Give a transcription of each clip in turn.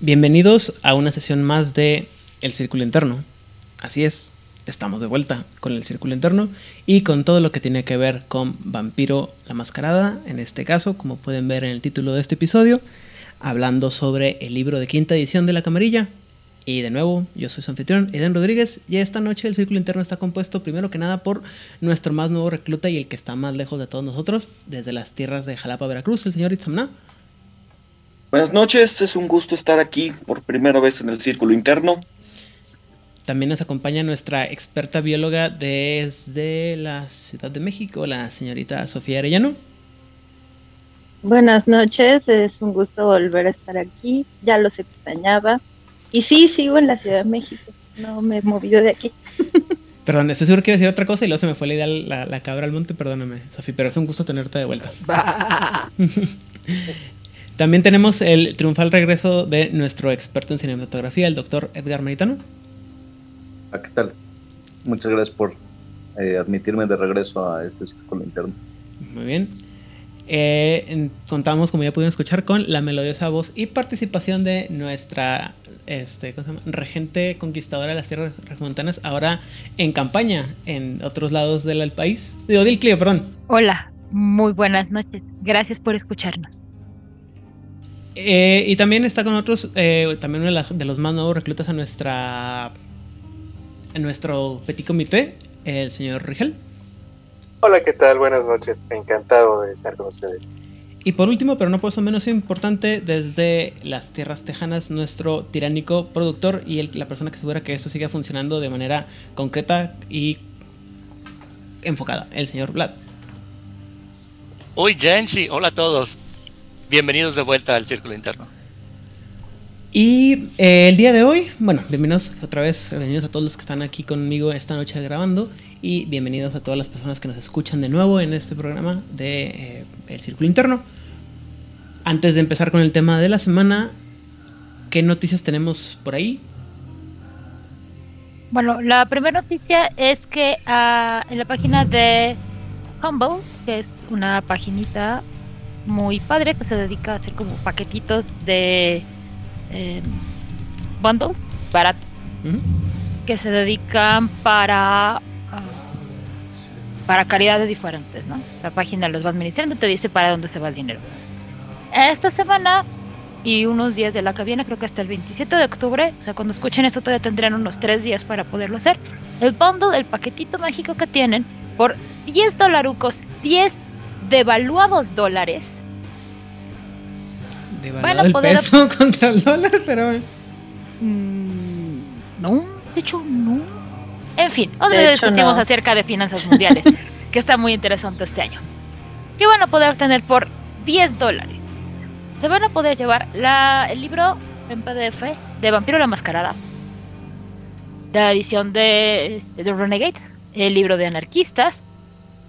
Bienvenidos a una sesión más de El Círculo Interno. Así es, estamos de vuelta con el Círculo Interno y con todo lo que tiene que ver con Vampiro la Mascarada, en este caso, como pueden ver en el título de este episodio, hablando sobre el libro de quinta edición de La Camarilla. Y de nuevo, yo soy su anfitrión, Eden Rodríguez, y esta noche el Círculo Interno está compuesto primero que nada por nuestro más nuevo recluta y el que está más lejos de todos nosotros, desde las tierras de Jalapa, Veracruz, el señor Itzamna. Buenas noches, es un gusto estar aquí por primera vez en el círculo interno. También nos acompaña nuestra experta bióloga desde la Ciudad de México, la señorita Sofía Arellano. Buenas noches, es un gusto volver a estar aquí, ya los extrañaba. Y sí, sigo en la Ciudad de México, no me he movido de aquí. Perdón, estoy seguro que iba a decir otra cosa y luego se me fue la idea la, la cabra al monte, perdóname, Sofía, pero es un gusto tenerte de vuelta. También tenemos el triunfal regreso de nuestro experto en cinematografía, el doctor Edgar Meritano. Ah, ¿Qué tal? Muchas gracias por eh, admitirme de regreso a este círculo interno. Muy bien. Eh, contamos, como ya pudieron escuchar, con la melodiosa voz y participación de nuestra este, regente conquistadora de las tierras regmontanas, ahora en campaña en otros lados del país. De Odil Clio, perdón. Hola, muy buenas noches. Gracias por escucharnos. Eh, y también está con nosotros, eh, también uno de, los más nuevos reclutas a nuestra a nuestro petit comité, el señor Rigel. Hola, ¿qué tal? Buenas noches. Encantado de estar con ustedes. Y por último, pero no por eso menos importante, desde las tierras tejanas, nuestro tiránico productor y el, la persona que asegura que esto siga funcionando de manera concreta y enfocada, el señor Vlad. Uy, Jensi, hola a todos. Bienvenidos de vuelta al Círculo Interno. Y eh, el día de hoy, bueno, bienvenidos otra vez, bienvenidos a todos los que están aquí conmigo esta noche grabando y bienvenidos a todas las personas que nos escuchan de nuevo en este programa de eh, El Círculo Interno. Antes de empezar con el tema de la semana, ¿qué noticias tenemos por ahí? Bueno, la primera noticia es que uh, en la página de Humble, que es una paginita muy padre que se dedica a hacer como paquetitos de eh, bundles baratos que se dedican para uh, para caridades diferentes, ¿no? La página los va administrando, te dice para dónde se va el dinero. Esta semana y unos días de la que viene, creo que hasta el 27 de octubre, o sea, cuando escuchen esto todavía tendrán unos 3 días para poderlo hacer. El bundle, el paquetito mágico que tienen, por 10 dolarucos, 10 devaluados dólares. Devaluado el poder... peso contra el dólar, pero... Mm, no, de hecho no. En fin, hoy discutimos no. acerca de finanzas mundiales, que está muy interesante este año. ¿Qué van a poder tener por 10 dólares? Se van a poder llevar la, el libro en PDF de Vampiro la Mascarada, la edición de, este, de Renegade, el libro de Anarquistas,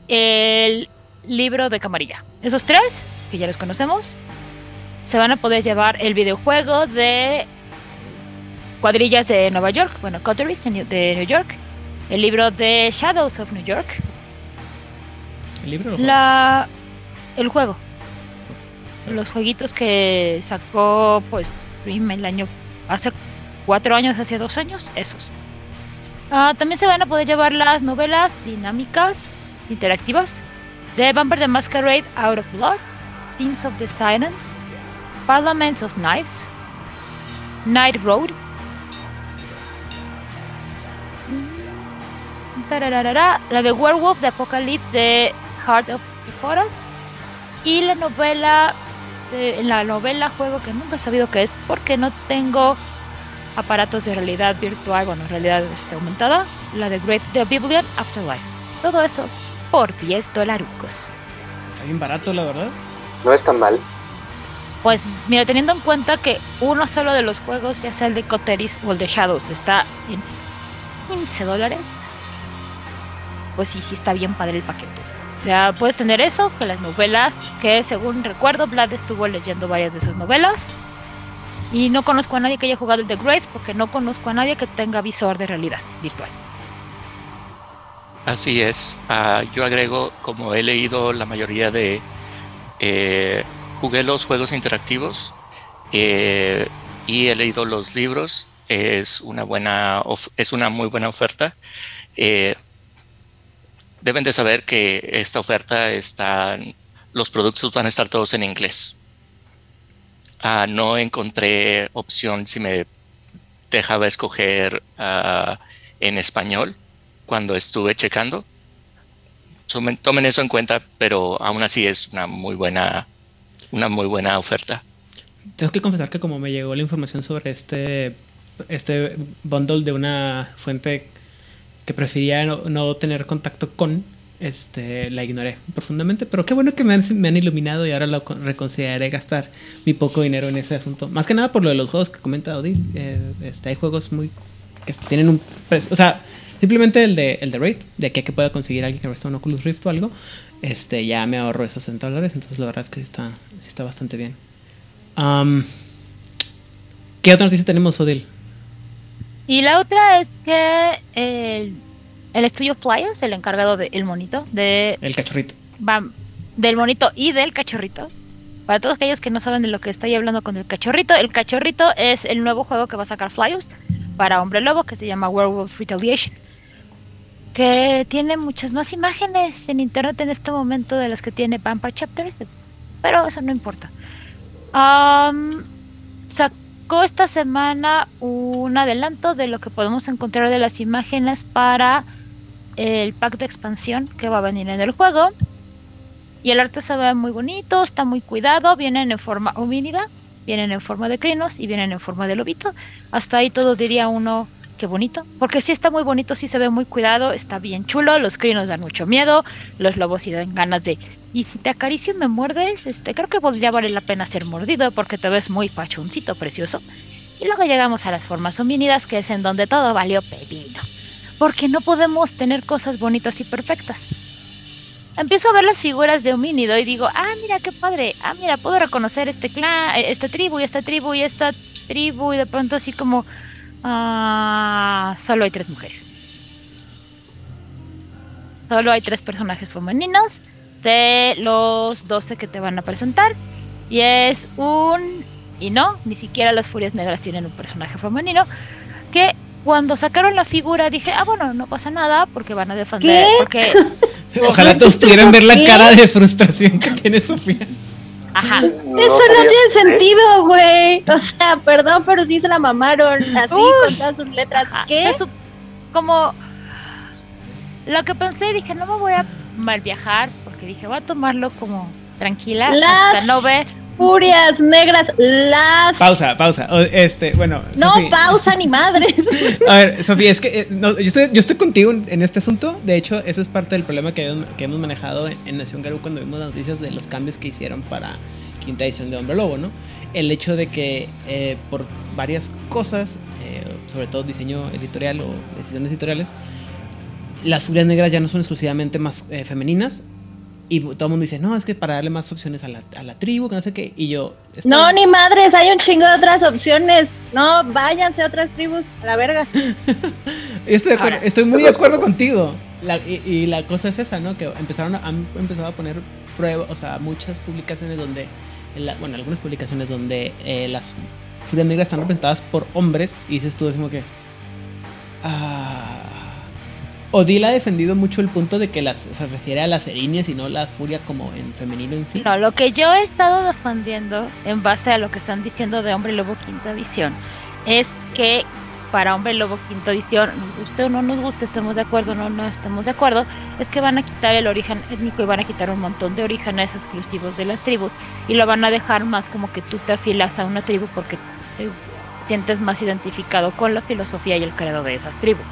el libro de Camarilla. Esos tres, que ya los conocemos, se van a poder llevar el videojuego de cuadrillas de Nueva York, bueno, Coteries de New York, el libro de Shadows of New York. ¿El libro? La, el juego. Los jueguitos que sacó, pues, el año, hace cuatro años, hace dos años, esos. Uh, también se van a poder llevar las novelas dinámicas, interactivas, de Vampire the Masquerade Out of Blood, Scenes of the Silence, Parliaments of Knives, Night Road, la de Werewolf de Apocalypse de Heart of the Forest y la novela la novela juego que nunca he sabido qué es porque no tengo aparatos de realidad virtual, bueno, realidad este, aumentada, la de Great The Biblion Afterlife. Todo eso por 10 dolarucos. Está bien barato, la verdad. No es tan mal. Pues mira, teniendo en cuenta que uno solo de los juegos, ya sea el de Coteris o el de Shadows, está en 15 dólares, pues sí, sí está bien padre el paquete. O sea, puedes tener eso, que las novelas, que según recuerdo, Vlad estuvo leyendo varias de esas novelas. Y no conozco a nadie que haya jugado el The Grave porque no conozco a nadie que tenga visor de realidad virtual. Así es. Uh, yo agrego, como he leído la mayoría de... Eh, jugué los juegos interactivos. Eh, y he leído los libros. Es una buena, es una muy buena oferta. Eh, deben de saber que esta oferta está, los productos van a estar todos en inglés. Ah, no encontré opción si me dejaba escoger ah, en español cuando estuve checando. Tomen, eso en cuenta, pero aún así es una muy buena, una muy buena oferta. Tengo que confesar que como me llegó la información sobre este, este bundle de una fuente que prefería no, tener contacto con, este, la ignoré profundamente. Pero qué bueno que me han, iluminado y ahora lo reconsideraré gastar mi poco dinero en ese asunto. Más que nada por lo de los juegos que comenta Odil. Eh, este, hay juegos muy que tienen un precio. O sea, simplemente el de, el de Raid, de aquí a que pueda conseguir alguien que resta un Oculus Rift o algo. Este, ya me ahorro esos 60 dólares. Entonces la verdad es que está, sí está bastante bien. ¿Qué otra noticia tenemos, Odil? Y la otra es que el, el estudio Flyers, el encargado del monito, de... El cachorrito. Va, del monito y del cachorrito. Para todos aquellos que no saben de lo que estoy hablando con el cachorrito, el cachorrito es el nuevo juego que va a sacar Flyers para Hombre Lobo, que se llama Werewolf Retaliation. Que tiene muchas más imágenes en internet en este momento de las que tiene Vampire Chapters, pero eso no importa. Um, esta semana un adelanto de lo que podemos encontrar de las imágenes para el pack de expansión que va a venir en el juego. Y el arte se ve muy bonito, está muy cuidado, vienen en forma homínida, vienen en forma de crinos y vienen en forma de lobito. Hasta ahí todo diría uno qué bonito, porque sí está muy bonito, sí se ve muy cuidado, está bien chulo, los crinos dan mucho miedo, los lobos sí dan ganas de y si te acaricio y me muerdes, este, creo que podría valer la pena ser mordido porque te ves muy pachoncito, precioso. Y luego llegamos a las formas homínidas, que es en donde todo valió pepino. Porque no podemos tener cosas bonitas y perfectas. Empiezo a ver las figuras de homínido y digo, ah, mira qué padre, ah, mira, puedo reconocer este clan, eh, esta tribu y esta tribu y esta tribu y de pronto así como, ah, solo hay tres mujeres. Solo hay tres personajes femeninos de los 12 que te van a presentar. Y es un... Y no, ni siquiera las Furias Negras tienen un personaje femenino. Que cuando sacaron la figura dije, ah, bueno, no pasa nada porque van a defender. Porque... Ojalá todos pudieran ver la cara de frustración que tiene Sofía. Ajá. Eso no tiene sentido, güey. O sea, perdón, pero sí se la mamaron así con todas sus letras. ¿Qué? como lo que pensé, dije, no me voy a mal viajar que dije, voy a tomarlo como tranquila las hasta no ver. Furias negras, las. Pausa, pausa. Este, bueno. No, pausa ni madre. A ver, Sofía, es que eh, yo, estoy, yo estoy contigo en, este asunto. De hecho, eso es parte del problema que, que hemos manejado en, Nación Garú cuando vimos las noticias de los cambios que hicieron para quinta edición de Hombre Lobo, ¿no? El hecho de que eh, por varias cosas, eh, sobre todo diseño editorial o decisiones editoriales, las furias negras ya no son exclusivamente más femeninas, y todo el mundo dice, no, es que para darle más opciones a la, a la tribu, que no sé qué. Y yo. No, ni madres, hay un chingo de otras opciones. No, váyanse a otras tribus, a la verga. estoy, estoy muy de acuerdo contigo. y, la cosa es esa, ¿no? Que empezaron a, han empezado a poner pruebas, o sea, muchas publicaciones donde. bueno, algunas publicaciones donde eh, las furias negras están representadas por hombres. Y dices tú, como que. Ah Odil ha defendido mucho el punto de que las, se refiere a las erinias y no la furia como en femenino en sí. No, lo que yo he estado defendiendo en base a lo que están diciendo de Hombre Lobo Quinta Edición es que para Hombre Lobo Quinta Edición, nos guste o no nos guste, estemos de acuerdo o no, no estamos de acuerdo, es que van a quitar el origen étnico y van a quitar un montón de orígenes exclusivos de las tribus y lo van a dejar más como que tú te afilas a una tribu porque te sientes más identificado con la filosofía y el credo de esas tribus.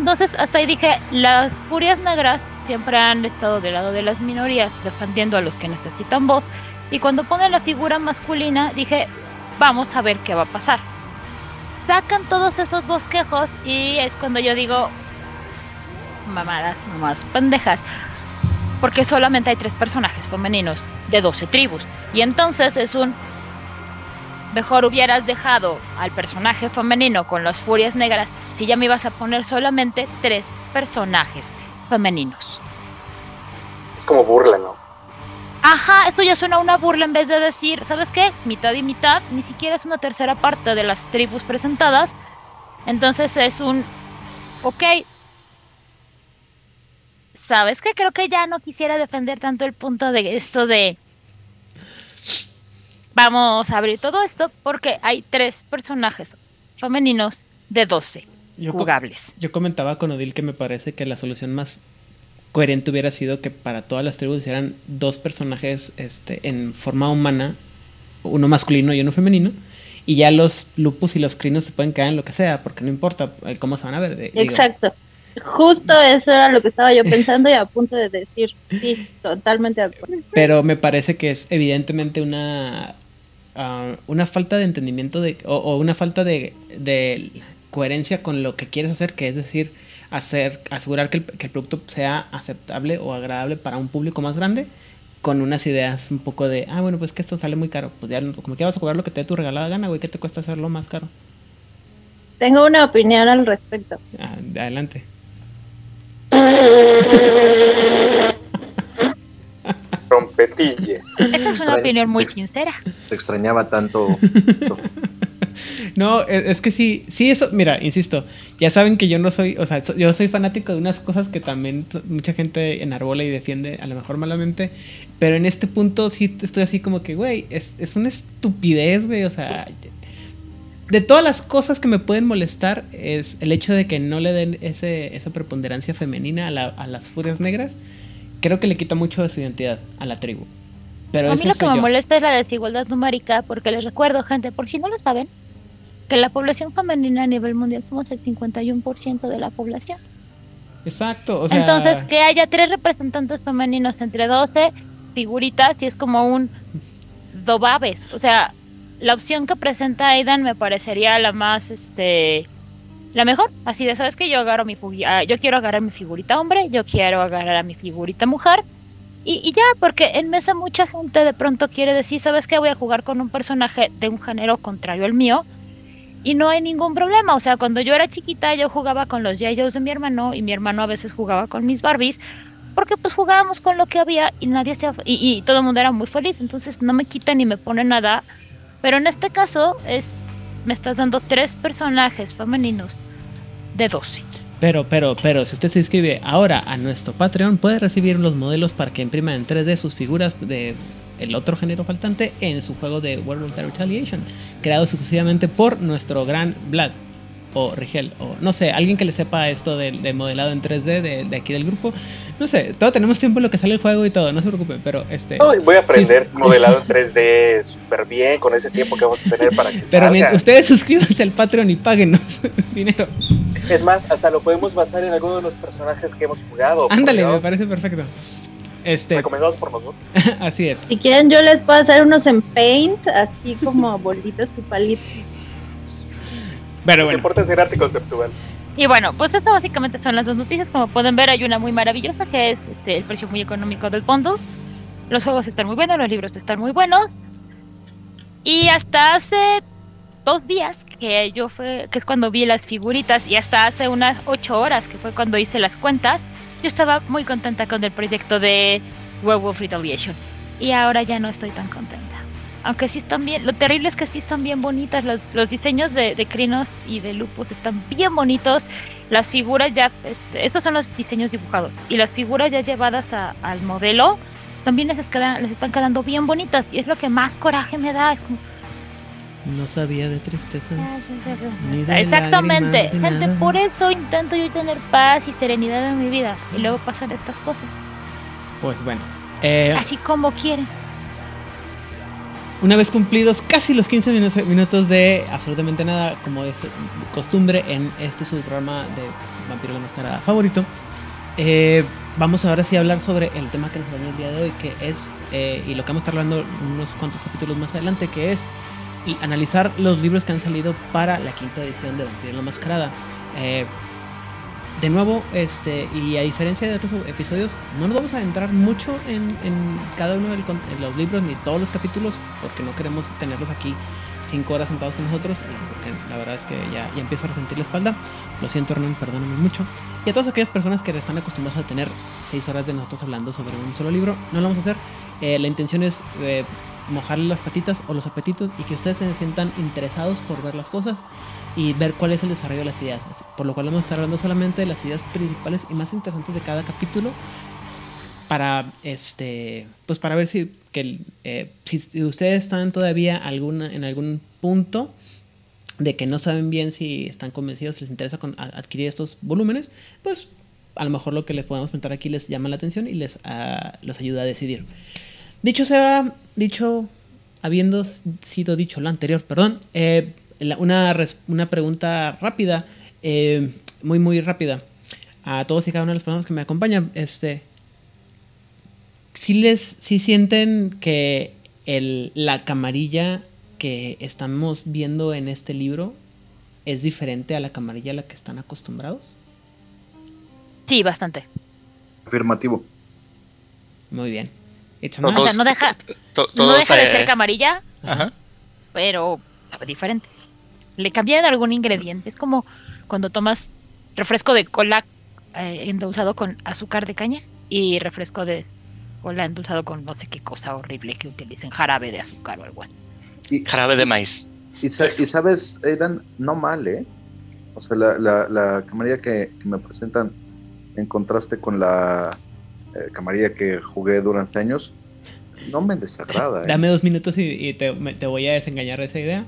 Entonces, hasta ahí dije, las furias negras siempre han estado del lado de las minorías, defendiendo a los que necesitan voz. Y cuando ponen la figura masculina, dije, vamos a ver qué va a pasar. Sacan todos esos bosquejos y es cuando yo digo, mamadas, más pendejas. Porque solamente hay tres personajes femeninos de 12 tribus. Y entonces es un... Mejor hubieras dejado al personaje femenino con las furias negras si ya me ibas a poner solamente tres personajes femeninos. Es como burla, ¿no? Ajá, esto ya suena a una burla en vez de decir, ¿sabes qué? Mitad y mitad, ni siquiera es una tercera parte de las tribus presentadas. Entonces es un, ok, ¿sabes qué? Creo que ya no quisiera defender tanto el punto de esto de... Vamos a abrir todo esto porque hay tres personajes femeninos de 12 Yo, co- jugables. yo comentaba con Odil que me parece que la solución más coherente hubiera sido que para todas las tribus hicieran dos personajes este, en forma humana, uno masculino y uno femenino, y ya los lupus y los crinos se pueden quedar en lo que sea, porque no importa eh, cómo se van a ver. de- digo, Exacto. Justo eso era lo que estaba yo pensando y a punto de decir. Sí, totalmente de acuerdo. Pero me parece que es evidentemente una, ah, una falta de entendimiento de, o, o una falta de, de coherencia con lo que quieres hacer, que es decir, hacer, asegurar que el, que el producto sea aceptable o agradable para un público más grande, con unas ideas un poco de, ah, bueno, pues que esto sale muy caro. Pues ya, no- como que vas a cobrar lo que te dé tu regalada gana, güey, ¿qué te cuesta hacerlo más caro? Tengo una opinión al respecto. Ah, adelante. Trompetilla. Esa es una opinión muy sincera. Te extrañaba tanto. No, es, que sí, sí, eso, mira, insisto, ya saben que yo no soy, o sea, yo soy fanático de unas cosas que también mucha gente enarbola y defiende, a lo mejor malamente, pero en este punto sí estoy así como que, güey, es, es una estupidez, güey, o sea, de todas las cosas que me pueden molestar es el hecho de que no le den ese, esa preponderancia femenina a, la- a las furias negras, creo que le quita mucho de su identidad a la tribu. Pero a mí lo que me yo. molesta es la desigualdad numérica, porque les recuerdo, gente, por si no lo saben, que la población femenina a nivel mundial somos el 51% de la población. Exacto, o sea... Entonces, que haya tres representantes femeninos entre 12 figuritas y es como un dobabes. O sea, la opción que presenta Aidan me parecería la más, este, la mejor. Así de, ¿sabes que Yo agarro mi ah, yo quiero agarrar mi figurita hombre, yo quiero agarrar a mi figurita mujer. Y, y ya, porque en mesa mucha gente de pronto quiere decir, ¿sabes qué? Voy a jugar con un personaje de un género contrario al mío. Y no hay ningún problema. O sea, cuando yo era chiquita, yo jugaba con los J.Joes de mi hermano y mi hermano a veces jugaba con mis Barbies. Porque pues jugábamos con lo que había y nadie se... Y, y todo el mundo era muy feliz. Entonces no me quita ni me pone nada. Pero en este caso es... Me estás dando tres personajes femeninos de 12. Pero, pero, pero, si usted se inscribe ahora a nuestro Patreon, puede recibir los modelos para que impriman en 3D sus figuras de el otro género faltante en su juego de Werewolf the Retaliation, creado exclusivamente por nuestro gran Vlad o Rigel, o no sé, alguien que le sepa esto de, de modelado en 3D de, de aquí del grupo. No sé, todo tenemos tiempo en lo que sale el juego y todo, no se preocupen, pero este. No, voy a aprender sí. modelado en 3D súper bien con ese tiempo que vamos a tener para que Pero salga. mientras ustedes suscríbanse al Patreon y páguenos dinero. Es más, hasta lo podemos basar en alguno de los personajes que hemos jugado. Ándale, me parece perfecto. Este, Recomendados por nosotros. así es. Si quieren, yo les puedo hacer unos en paint, así como bolitos y palitos. Pero No bueno. importa ser arte conceptual. Y bueno, pues esto básicamente son las dos noticias. Como pueden ver, hay una muy maravillosa que es este, el precio muy económico del bundle. Los juegos están muy buenos, los libros están muy buenos. Y hasta hace dos días que yo fue, que es cuando vi las figuritas, y hasta hace unas ocho horas que fue cuando hice las cuentas, yo estaba muy contenta con el proyecto de Werewolf Retaliation. Y ahora ya no estoy tan contenta. Aunque sí están bien, lo terrible es que sí están bien bonitas, los, los diseños de, de Crinos y de Lupus están bien bonitos, las figuras ya, este, estos son los diseños dibujados, y las figuras ya llevadas a- al modelo, también les, están quedando bien bonitas, y es lo que más coraje me da. es como, No sabía de tristezas. ni de Exactamente, gente, nada. por eso intento yo tener paz y serenidad en mi vida, y luego pasan estas cosas, Pues bueno. eh, así como quieren. Una vez cumplidos casi los 15 minu- minutos de absolutamente nada, como es costumbre en este su programa de Vampiro la Máscara favorito, eh, vamos ahora sí a hablar sobre el tema que nos viene el día de hoy, que es, eh, y lo que vamos a estar hablando unos cuantos capítulos más adelante, que es analizar los libros que han salido para la quinta edición de Vampiro la Mascarada. Eh, de nuevo, este, y a diferencia de otros episodios, no nos vamos a adentrar mucho en, en cada uno de los libros ni todos los capítulos, porque no queremos tenerlos aquí cinco horas sentados con nosotros, porque la verdad es que ya, ya empiezo a resentir la espalda. Lo siento, Hernán, perdóname mucho. Y a todas aquellas personas que están acostumbradas a tener seis horas de nosotros hablando sobre un solo libro, no lo vamos a hacer. Eh, la intención es eh, mojarle las patitas o los apetitos y que ustedes se sientan interesados por ver las cosas y ver cuál es el desarrollo de las ideas. Por lo cual vamos a estar hablando solamente de las ideas principales y más interesantes de cada capítulo para este pues para ver si que eh, si, si ustedes están todavía alguna, en algún punto de que no saben bien si están convencidos, si les interesa con- a- adquirir estos volúmenes, pues a lo mejor lo que les podemos preguntar aquí les llama la atención y les, ah, los ayuda a decidir. Dicho sea, dicho, habiendo sido dicho lo anterior, perdón, eh, una, una pregunta rápida, eh, muy, muy rápida, a todos y cada una de las personas que me acompañan, este, si les, si sienten que el, la camarilla que estamos viendo en este libro es diferente a la camarilla a la que están acostumbrados. Sí, bastante. Afirmativo. Muy bien. It's. O sea, no deja, To- no deja de eh, ser camarilla, ajá. pero sabe diferente. Le cambian algún ingrediente. Es como cuando tomas refresco de cola eh, endulzado con azúcar de caña y refresco de cola endulzado con no sé qué cosa horrible que utilicen jarabe de azúcar o algo así. Y, Jarabe de maíz. y sa- y sabes, Aidan, no mal, ¿eh? O sea, la, la, la camarilla que, que me presentan en contraste con la eh, camarilla que jugué durante años, no me desagrada. ¿eh? Dame dos minutos y, y te, me- te voy a desengañar de esa idea.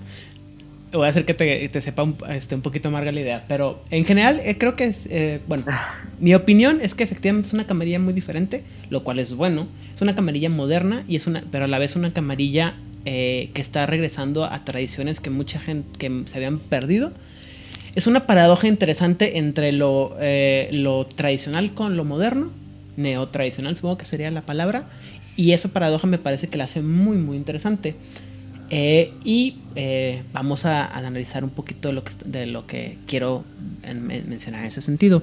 Voy a hacer que te, te sepa un, este, un poquito amarga la idea. Pero en general, eh, creo que es. eh, bueno, mi opinión es que efectivamente es una camarilla muy diferente, lo cual es bueno. Es una camarilla moderna, y es una, pero a la vez una camarilla que está regresando a tradiciones que mucha gente que se habían perdido. Es una paradoja interesante entre lo, lo tradicional con lo moderno, neotradicional supongo que sería la palabra, y esa paradoja me parece que la hace muy muy interesante. Eh, y eh, vamos a, analizar un poquito de lo que, de lo que quiero en- men- mencionar en ese sentido.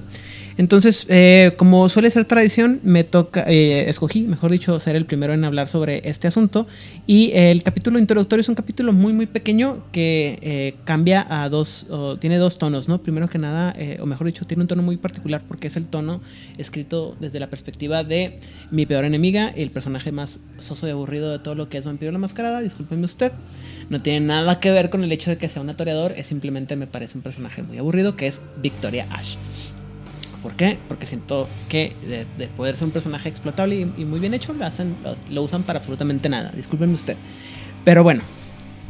Entonces, eh, como suele ser tradición, me toca, escogí, mejor dicho, ser el primero en hablar sobre este asunto. Y el capítulo introductorio es un capítulo muy, muy pequeño que cambia a dos, tiene dos tonos, ¿no? Primero que nada, o mejor dicho, tiene un tono muy particular porque es el tono escrito desde la perspectiva de mi peor enemiga, el personaje más soso y aburrido de todo lo que es Vampiro la Mascarada, discúlpeme usted. No tiene nada que ver con el hecho de que sea un toreador, es simplemente me parece un personaje muy aburrido que es Victoria Ash. ¿Por qué? Porque siento que de, de poder ser un personaje explotable y, muy bien hecho, lo, hacen, lo, usan para absolutamente nada. Discúlpenme usted. Pero bueno,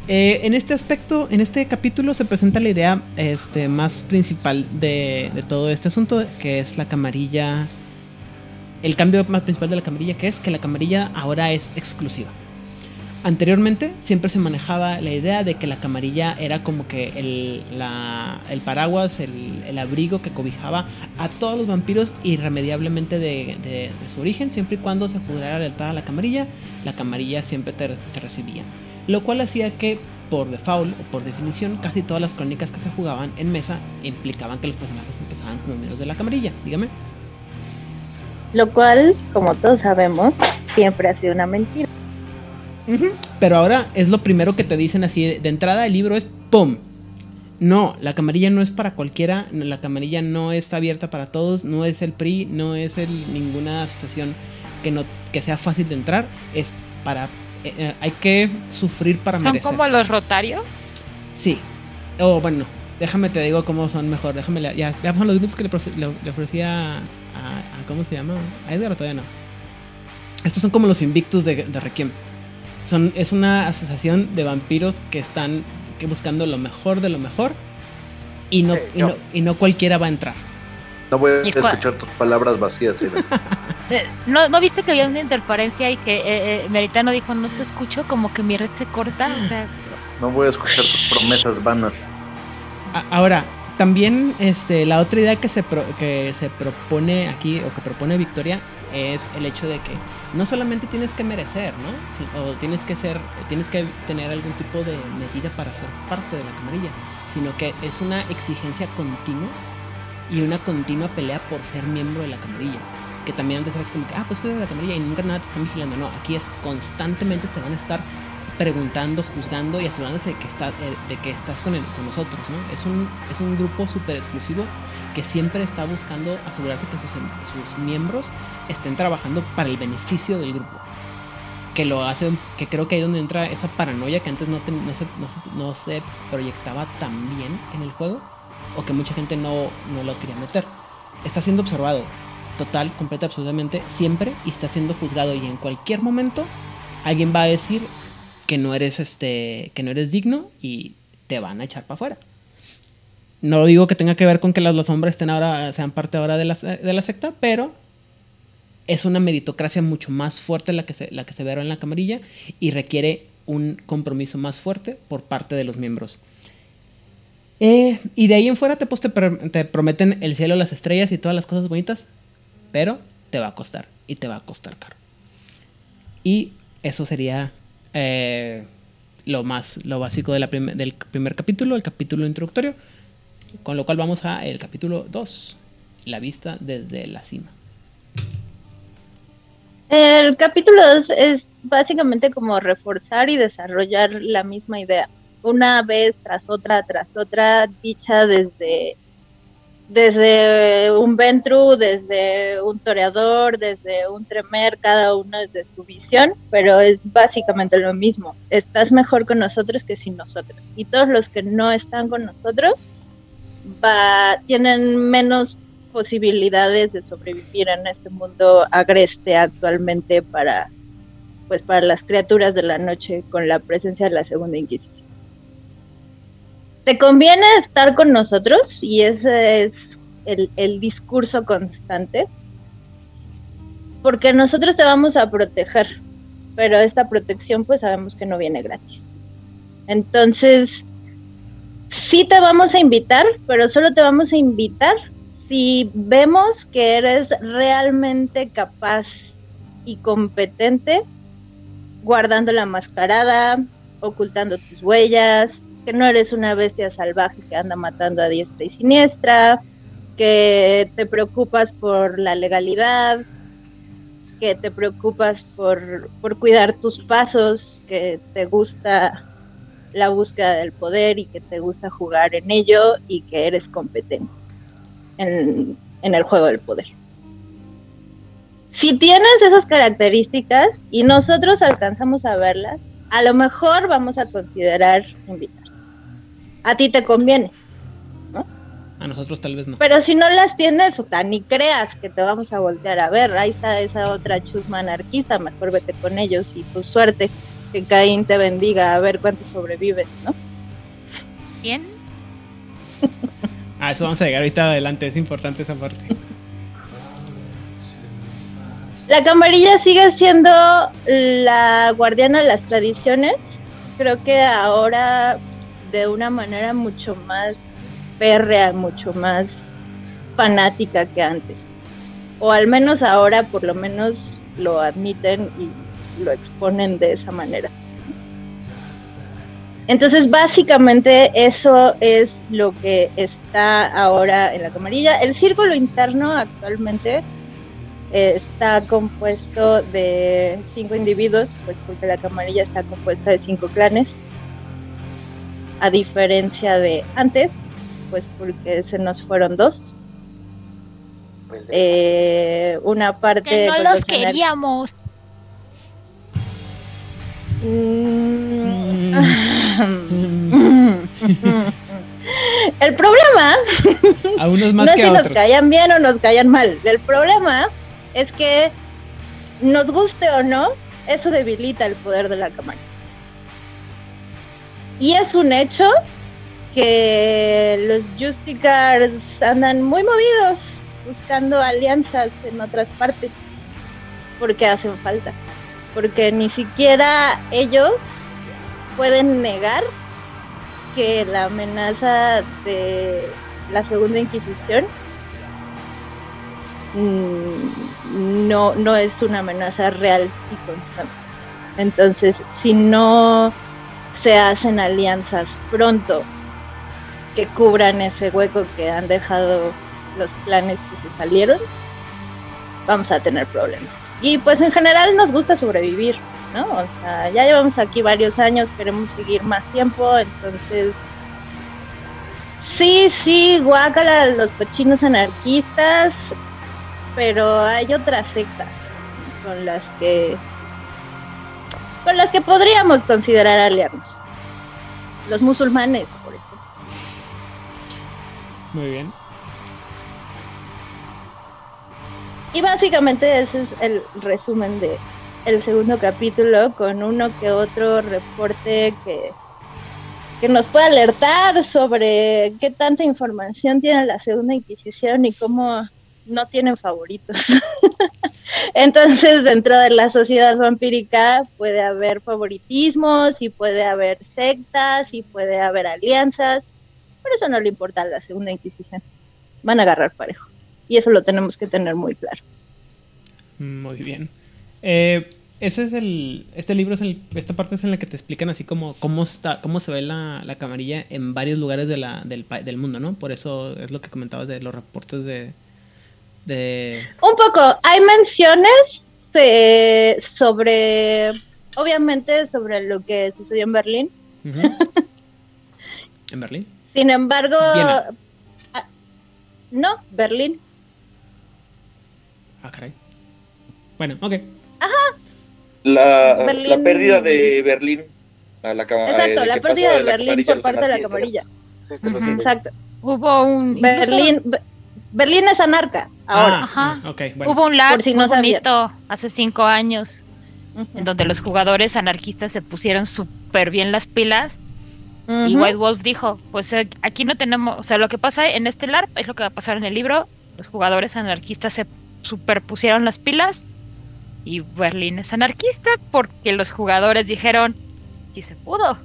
eh, en este aspecto, en este capítulo se presenta la idea este, más principal de todo este asunto, que es la camarilla. El cambio más principal de la camarilla, que es que la camarilla ahora es exclusiva. Anteriormente siempre se manejaba la idea de que la camarilla era como que el, la- el paraguas, el, abrigo que cobijaba a todos los vampiros irremediablemente de, de- de su origen, siempre y cuando se jurara lealtad a la camarilla, la camarilla siempre te, te recibía. Lo cual hacía que por default o por definición casi todas las crónicas que se jugaban en mesa implicaban que los personajes empezaban como miembros de la camarilla, dígame. Lo cual, como todos sabemos, siempre ha sido una mentira. Pero ahora es lo primero que te dicen así de, entrada el libro es ¡pum! No, la camarilla no es para cualquiera, la camarilla no está abierta para todos, no es el PRI, no es el, ninguna asociación que no que sea fácil de entrar, es para eh, eh, hay que sufrir para Son merecer. como los rotarios. Sí. O bueno, déjame te digo cómo son mejor, déjame le- ya ya son los minutos que le, profe- le- le ofrecía a, a- ¿cómo se llama? A Edgar o todavía no. Estos son como los Invictus de, de Requiem. Son, es una asociación de vampiros que están que buscando lo mejor de lo mejor y no, Sí, y no, y no cualquiera va a entrar. No voy a escuchar tus palabras vacías. Eh, ¿No, ¿No viste que había una interferencia y que eh, eh, Meritano dijo no te escucho? Como que mi red se corta. O sea, No voy a escuchar tus promesas vanas. Ahora, también este, la otra idea que se, pro- que se propone aquí, o que propone Victoria, es el hecho de que no solamente tienes que merecer, ¿no? O tienes que ser, tienes que tener algún tipo de medida para ser parte de la camarilla, sino que es una exigencia continua y una continua pelea por ser miembro de la camarilla. Que también antes eras como que, ah, pues eres de la camarilla y nunca nada te están vigilando. No, aquí es constantemente te van a estar preguntando, juzgando y asegurándose de que, está, eh, de que estás con, el- con nosotros, ¿no? Es un, es un grupo súper exclusivo que siempre está buscando asegurarse que sus, em- sus miembros estén trabajando para el beneficio del grupo. que lo hace, que creo que ahí donde entra esa paranoia que antes no, se, no, se, proyectaba tan bien en el juego, o que mucha gente no, no lo quería meter. Está siendo observado, total, completa, absolutamente, siempre, y está siendo juzgado, y en cualquier momento alguien va a decir que no eres, este, que no eres digno, y te van a echar para afuera. No digo que tenga que ver con que las, los hombres estén ahora, sean parte ahora de la, de la secta, pero es una meritocracia mucho más fuerte la que se, la que se ve ahora en la camarilla y requiere un compromiso más fuerte por parte de los miembros. Eh, y de ahí en fuera te, te, pr- te prometen el cielo, las estrellas y todas las cosas bonitas, pero te va a costar y te va a costar caro. Y eso sería eh, lo más lo básico del primer capítulo, el capítulo introductorio, con lo cual vamos a el capítulo 2, la vista desde la cima. El capítulo 2 es básicamente como reforzar y desarrollar la misma idea, una vez tras otra, tras otra, dicha desde, desde un Ventru, desde un toreador, desde un tremer, cada uno desde su visión, pero es básicamente lo mismo. Estás mejor con nosotros que sin nosotros. Y todos los que no están con nosotros va, tienen menos posibilidades de sobrevivir en este mundo agreste actualmente para pues para las criaturas de la noche con la presencia de la segunda inquisición. Te conviene estar con nosotros y ese es el, el discurso constante. Porque nosotros te vamos a proteger pero esta protección pues sabemos que no viene gratis. Entonces sí te vamos a invitar pero solo te vamos a invitar si vemos que eres realmente capaz y competente, guardando la mascarada, ocultando tus huellas, que no eres una bestia salvaje que anda matando a diestra y siniestra, que te preocupas por la legalidad, que te preocupas por, por cuidar tus pasos, que te gusta la búsqueda del poder y que te gusta jugar en ello y que eres competente en, en el juego del poder. Si tienes esas características y nosotros alcanzamos a verlas, a lo mejor vamos a considerar invitar. A ti te conviene, A nosotros tal vez no. pero si no las tienes, o sea, ni creas que te vamos a voltear a ver. Ahí está esa otra chusma anarquista, mejor vete con ellos y tu suerte, que Caín te bendiga, a ver cuánto sobrevives, ¿no? ¿Bien? A eso vamos a llegar ahorita adelante, es importante esa parte. La camarilla sigue siendo la guardiana de las tradiciones. Creo que ahora de una manera mucho más férrea, mucho más fanática que antes. O al menos ahora por lo menos lo admiten y lo exponen de esa manera. Entonces básicamente eso es lo que está ahora en la camarilla. El círculo interno actualmente eh, está compuesto de cinco individuos, pues porque la camarilla está compuesta de cinco clanes, a diferencia de antes, pues porque se nos fueron dos. Eh, una parte... Que no los queríamos. Mm. El problema A unos más no que es a nos caían bien o nos caían mal. El problema es que nos guste o no, eso debilita el poder de la cámara. Y es un hecho que los Justicars andan muy movidos buscando alianzas en otras partes porque hacen falta. Porque ni siquiera ellos pueden negar que la amenaza de la segunda inquisición mm, no, no es una amenaza real y constante. Entonces, si no se hacen alianzas pronto que cubran ese hueco que han dejado los planes que se salieron, vamos a tener problemas. Y pues en general nos gusta sobrevivir, ¿no? O sea, ya llevamos aquí varios años, queremos seguir más tiempo, entonces sí, sí, guácala los cochinos anarquistas, pero hay otras sectas con las que con las que podríamos considerar aliados. Los musulmanes, por ejemplo. Muy bien. Y básicamente ese es el resumen de el segundo capítulo con uno que otro reporte que, que nos puede alertar sobre qué tanta información tiene la segunda Inquisición y cómo no tienen favoritos. Entonces, dentro de la sociedad vampírica puede haber favoritismos y puede haber sectas y puede haber alianzas. Por eso no le importa la segunda Inquisición. Van a agarrar parejo. Y eso lo tenemos que tener muy claro. Muy bien. Eh, ese es el. Este libro es el, esta parte es en la que te explican así como cómo está, cómo se ve la, la camarilla en varios lugares de la, del, del mundo, ¿no? Por eso es lo que comentabas de los reportes de. de. Un poco, hay menciones eh, sobre, obviamente, sobre lo que sucedió en Berlín. En Berlín. Sin embargo, Viena. ah, no, Berlín. Ah, caray. Bueno, ok. La, Berlín- la pérdida de Berlín a la Exacto, eh, la pérdida de la Berlín por parte de la camarilla. Siguiente. Exacto. Hubo un. Berlín, Be- Berlín es anarca ahora. Ah, Ajá. ah, ok, bueno. Hubo un LARP Por si muy no hace cinco años, en donde los jugadores anarquistas se pusieron súper bien las pilas y. White Wolf dijo, pues eh, aquí no tenemos, o sea, lo que pasa en este LARP es lo que va a pasar en el libro, los jugadores anarquistas se superpusieron las pilas y Berlín es anarquista porque los jugadores dijeron, sí se pudo.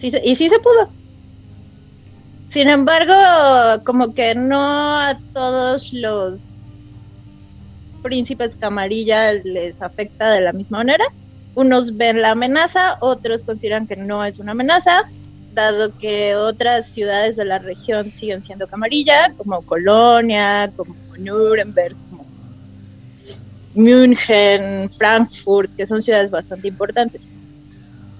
Sí y sí se pudo. Sin embargo, como que no a todos los príncipes camarilla les afecta de la misma manera. Unos ven la amenaza, otros consideran que no es una amenaza, dado que otras ciudades de la región siguen siendo camarilla, como Colonia, como Nuremberg, München, Frankfurt, que son ciudades bastante importantes.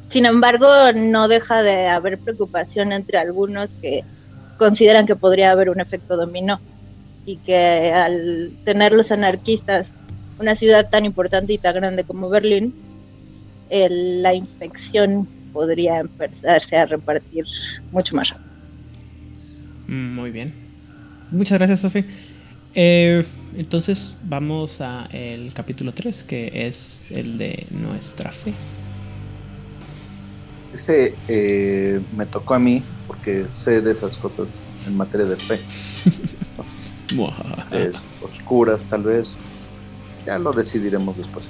Sin embargo, no deja de haber preocupación entre algunos que consideran que podría haber un efecto dominó y que al tener los anarquistas una ciudad tan importante y tan grande como Berlín, el- la infección podría empezarse a repartir mucho más rápido. Mm, Muy bien. Muchas gracias, Sofi. Eh, entonces vamos a el capítulo 3, que es el de nuestra fe. Ese eh, me tocó a mí porque sé de esas cosas en materia de fe. Es oscuras tal vez. Ya lo decidiremos después.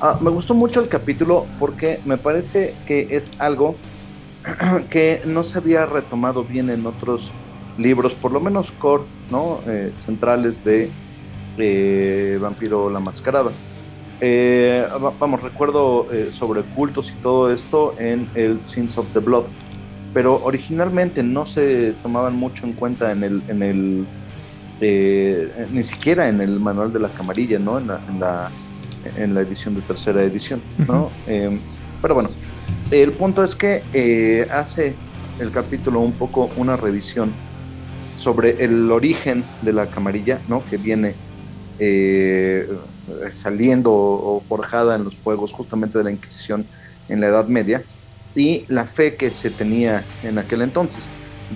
Ah, me gustó mucho el capítulo porque me parece que es algo que no se había retomado bien en otros libros, por lo menos core, ¿no? Eh, centrales de eh, Vampiro la Mascarada. Eh, va- vamos, recuerdo sobre cultos y todo esto en el Sins of the Blood, pero originalmente no se tomaban mucho en cuenta en el, en el eh, ni siquiera en el manual de la camarilla, ¿no? En la, en la, en la edición de tercera edición, ¿no? Eh, pero bueno, el punto es que hace el capítulo un poco una revisión sobre el origen de la camarilla, ¿no? Que viene eh, saliendo o forjada en los fuegos justamente de la Inquisición en la Edad Media y la fe que se tenía en aquel entonces.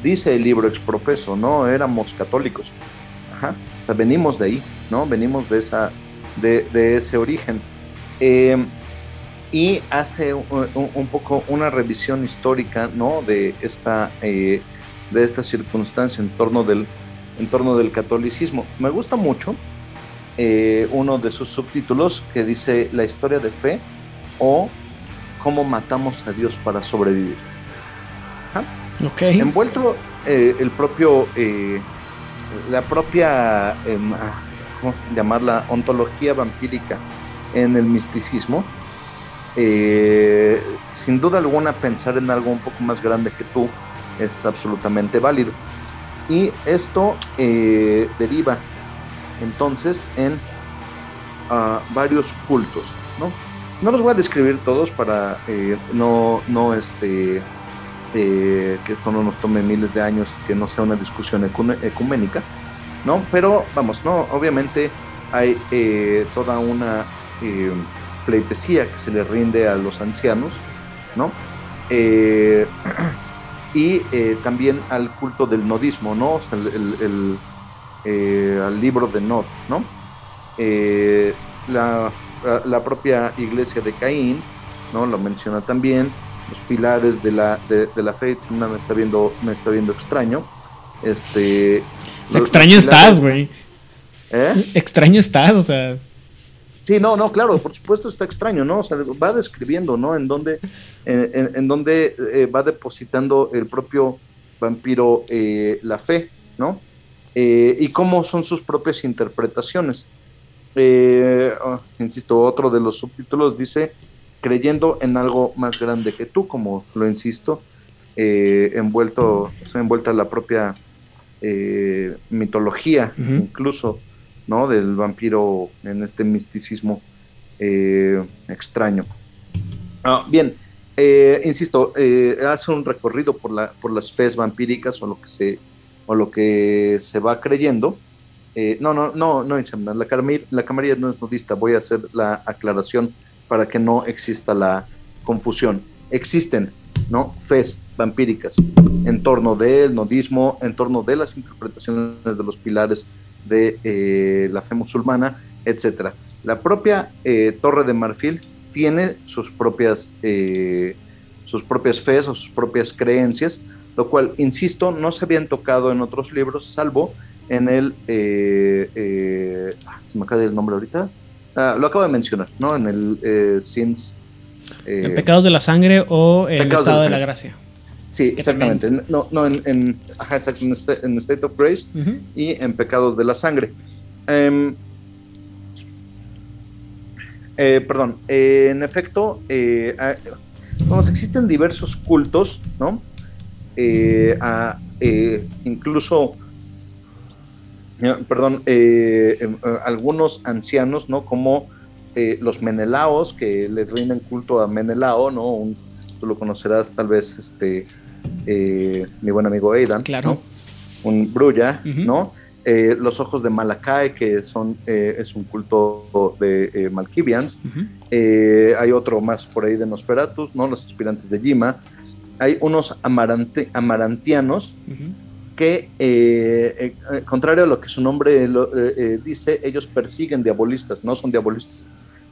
Dice el libro exprofeso, ¿no? Éramos católicos. Ajá. O sea, venimos de ahí, ¿no? Venimos de, esa, de, ese origen. Eh, y hace un poco una revisión histórica, ¿no? De esta, eh, de esta circunstancia en torno del, en torno del catolicismo. Me gusta mucho eh, uno de sus subtítulos que dice La historia de fe o cómo matamos a Dios para sobrevivir. Envuelto eh, el propio, eh, la propia, em, ah, ¿cómo llamarla? Ontología vampírica en el misticismo. sin duda alguna pensar en algo un poco más grande que tú es absolutamente válido. Y esto eh, deriva entonces en ah, varios cultos, ¿no? No los voy a describir todos para eh, no, no este, eh, que esto no nos tome miles de años, que no sea una discusión ecuménica, ¿no? Pero vamos, ¿no? Obviamente hay toda una, pleitesía que se le rinde a los ancianos, ¿no? Y eh, también al culto del nodismo, ¿no? O sea, el, el- eh, al libro de Nod, ¿no? Eh, la, la- propia iglesia de Caín, ¿no? Lo menciona también, los pilares de la, de, de la fe, me está viendo, me está viendo extraño. Este, los- extraño los estás, güey. ¿Eh? Extraño estás, o sea. Sí, no, no, claro, por supuesto está extraño, ¿no? O sea, va describiendo, ¿no? En dónde, en, en- en dónde eh, va depositando el propio vampiro eh, la fe, ¿no? Eh, y cómo son sus propias interpretaciones. Eh, ah, insisto, otro de los subtítulos dice, creyendo en algo más grande que tú, como lo insisto, envuelto, o sea, envuelta la propia eh, mitología, incluso, ¿no? Del vampiro en este misticismo eh, extraño. Ah, bien, eh, insisto, eh, hace un recorrido por, la, por las fes vampíricas o lo que se, o lo que se va creyendo. No, no, no, no, la, camar- la camarilla no es nudista, voy a hacer la aclaración para que no exista la confusión. Existen, ¿no? Fes vampíricas en torno del nudismo, en torno de las interpretaciones de los pilares de eh, la fe musulmana, etcétera. La propia eh, Torre de Marfil tiene sus propias, eh, sus propias fes o sus propias creencias, lo cual, insisto, no se habían tocado en otros libros, salvo en el, eh, eh, ah, se me acaba el nombre ahorita, Ah, lo acabo de mencionar, ¿no? En el eh, Sins... eh, En Pecados de la Sangre o en Pecados de Estado la de la. Gracia. Sí, exactamente. No, no, en, en, ajá, exacto, en, este- en State of Grace y en Pecados de la Sangre. Em, eh, perdón, eh, en efecto, eh, vamos, existen diversos cultos, ¿no? Eh, a, incluso, perdón, eh, em, algunos ancianos, ¿no? Como los Menelaos, que le rinden culto a Menelao, ¿no? Un- tú lo conocerás tal vez, este, eh, mi buen amigo Aidan, Claro. ¿no? un Brulla. ¿no? Eh, los ojos de Malakai, que son, eh, es un culto de eh, Malkivians. Eh, hay otro más por ahí de Nosferatus, ¿no? Los aspirantes de Yima. Hay unos amarante- amarantianos que, contrario a lo que su nombre lo- dice, ellos persiguen diabolistas, no son diabolistas,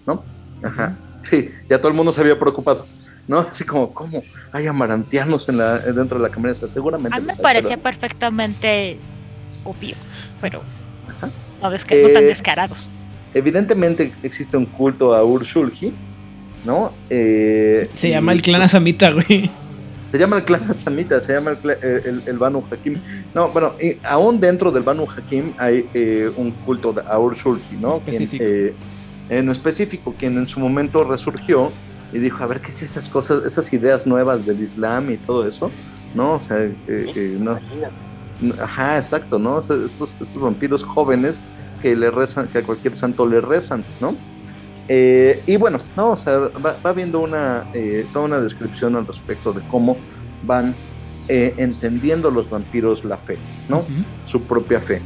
¿no? Ajá. Sí, ya todo el mundo se había preocupado, ¿no? Así como, ¿cómo hay amarantianos en la, dentro de la? O sea, seguramente. A mí me parecía pero- perfectamente obvio, pero Ajá. no, desca- no tan Eh, descarados. Evidentemente existe un culto a Urshulgi, ¿no? Eh, Se y- llama el clan Asamita, güey. Se llama el clan Samita, se llama el, eh, el, el Banu Hakim. No, bueno, y aún dentro del Banu Hakim hay eh, un culto de Aur Shulki, ¿no? Específico. eh, en específico, quien en su momento resurgió y dijo, a ver, ¿qué es esas cosas, esas ideas nuevas del Islam y todo eso? ¿No? O sea, eh, eh, no. Ajá, exacto, ¿no? O sea, estos, estos vampiros jóvenes que le rezan, que a cualquier santo le rezan, ¿no? Eh, y bueno, no, o sea, va, va viendo una, eh, toda una descripción al respecto de cómo van eh, entendiendo los vampiros la fe, ¿no? Su propia fe.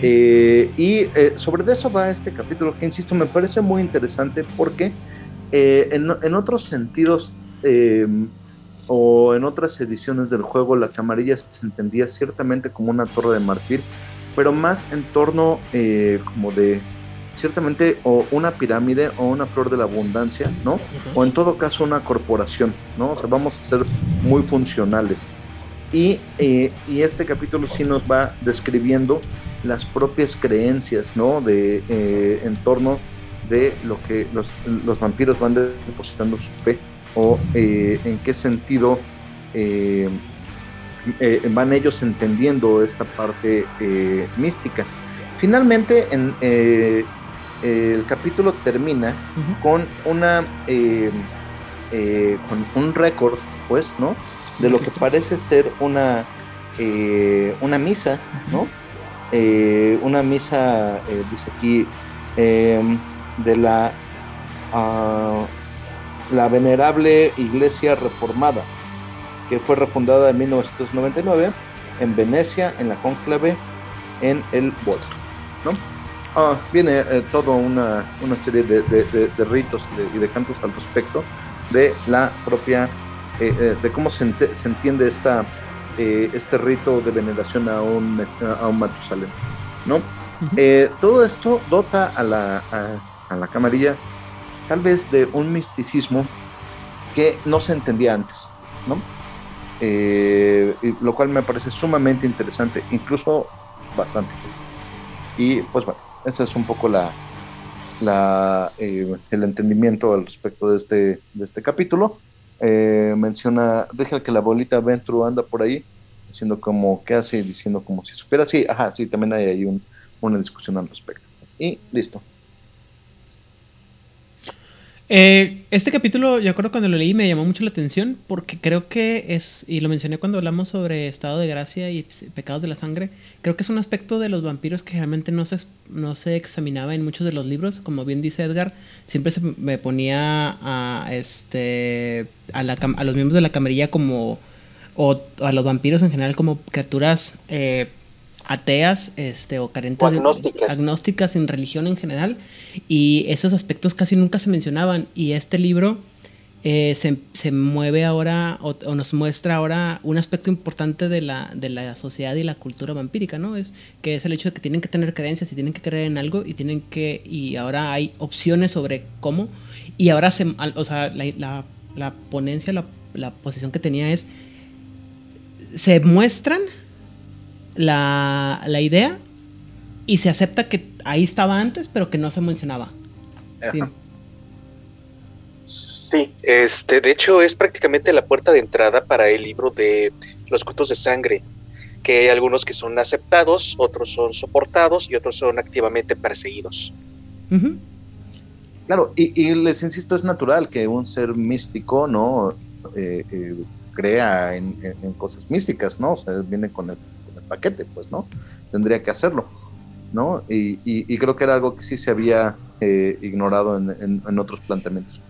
Eh, y eh, sobre de eso va este capítulo que, insisto, me parece muy interesante porque eh, en, en otros sentidos eh, o en otras ediciones del juego la camarilla se entendía ciertamente como una torre de marfil, pero más en torno eh, como de ciertamente o una pirámide o una flor de la abundancia, ¿no? Ujú. o en todo caso una corporación, ¿no? O sea, vamos a ser muy funcionales. Y, eh, y este capítulo sí nos va describiendo las propias creencias, ¿no? De, eh, en torno de lo que los, los vampiros van depositando su fe o eh, en qué sentido eh, eh, van ellos entendiendo esta parte mística. Finalmente, en, el capítulo termina con una con un récord pues no de lo que parece ser una una misa no una misa dice aquí em, de la ah, la venerable iglesia reformada que fue refundada en 1999 en Venecia en la conclave en el Volto Ah, viene eh, toda una, una serie de, de- de- de ritos y de, cantos al respecto de la propia, eh, eh, de cómo se, ente- se entiende esta, eh, este rito de veneración a un, a un Matusalén, ¿no? Todo esto dota a la, a, la camarilla tal vez de un misticismo que no se entendía antes, ¿no? Eh, lo cual me parece sumamente interesante, incluso bastante. Y pues bueno, ese es un poco la, eh, el entendimiento al respecto de este, de este capítulo. Eh, menciona, deja que la bolita Ventru anda por ahí, diciendo como, ¿qué hace? Diciendo como si supiera. Sí, ajá, sí, también hay una discusión al respecto. Y listo. Eh, este capítulo, yo acuerdo cuando lo leí, me llamó mucho la atención porque creo que es, y lo mencioné cuando hablamos sobre estado de gracia y pe- pecados de la sangre, creo que es un aspecto de los vampiros que realmente no se, no se examinaba en muchos de los libros. Como bien dice Edgar, siempre se me ponía a, este, a, la a los miembros de la camarilla como, o a los vampiros en general como criaturas eh, ateas este, o carentes O de- agnósticas. agnósticas sin religión en general y esos aspectos casi nunca se mencionaban y este libro eh, se, se mueve ahora o, o nos muestra ahora un aspecto importante de la, de la sociedad y la cultura vampírica, ¿no? Es que es el hecho de que tienen que tener creencias y tienen que creer en algo y tienen que y ahora hay opciones sobre cómo y ahora se, o sea, la, la- la ponencia, la, la posición que tenía es se muestran la, la idea y se acepta que ahí estaba antes, pero que no se mencionaba. Sí. Ajá. Sí, este, de hecho es prácticamente la puerta de entrada para el libro de los cultos de sangre, que hay algunos que son aceptados, otros son soportados y otros son activamente perseguidos. Claro, y, y les insisto, es natural que un ser místico, ¿no? Eh, eh, crea en, en- en cosas místicas, ¿no? O sea, viene con el, con paquete, pues, ¿no? Tendría que hacerlo, ¿no? Y, y- y creo que era algo que sí se había eh, ignorado en otros planteamientos.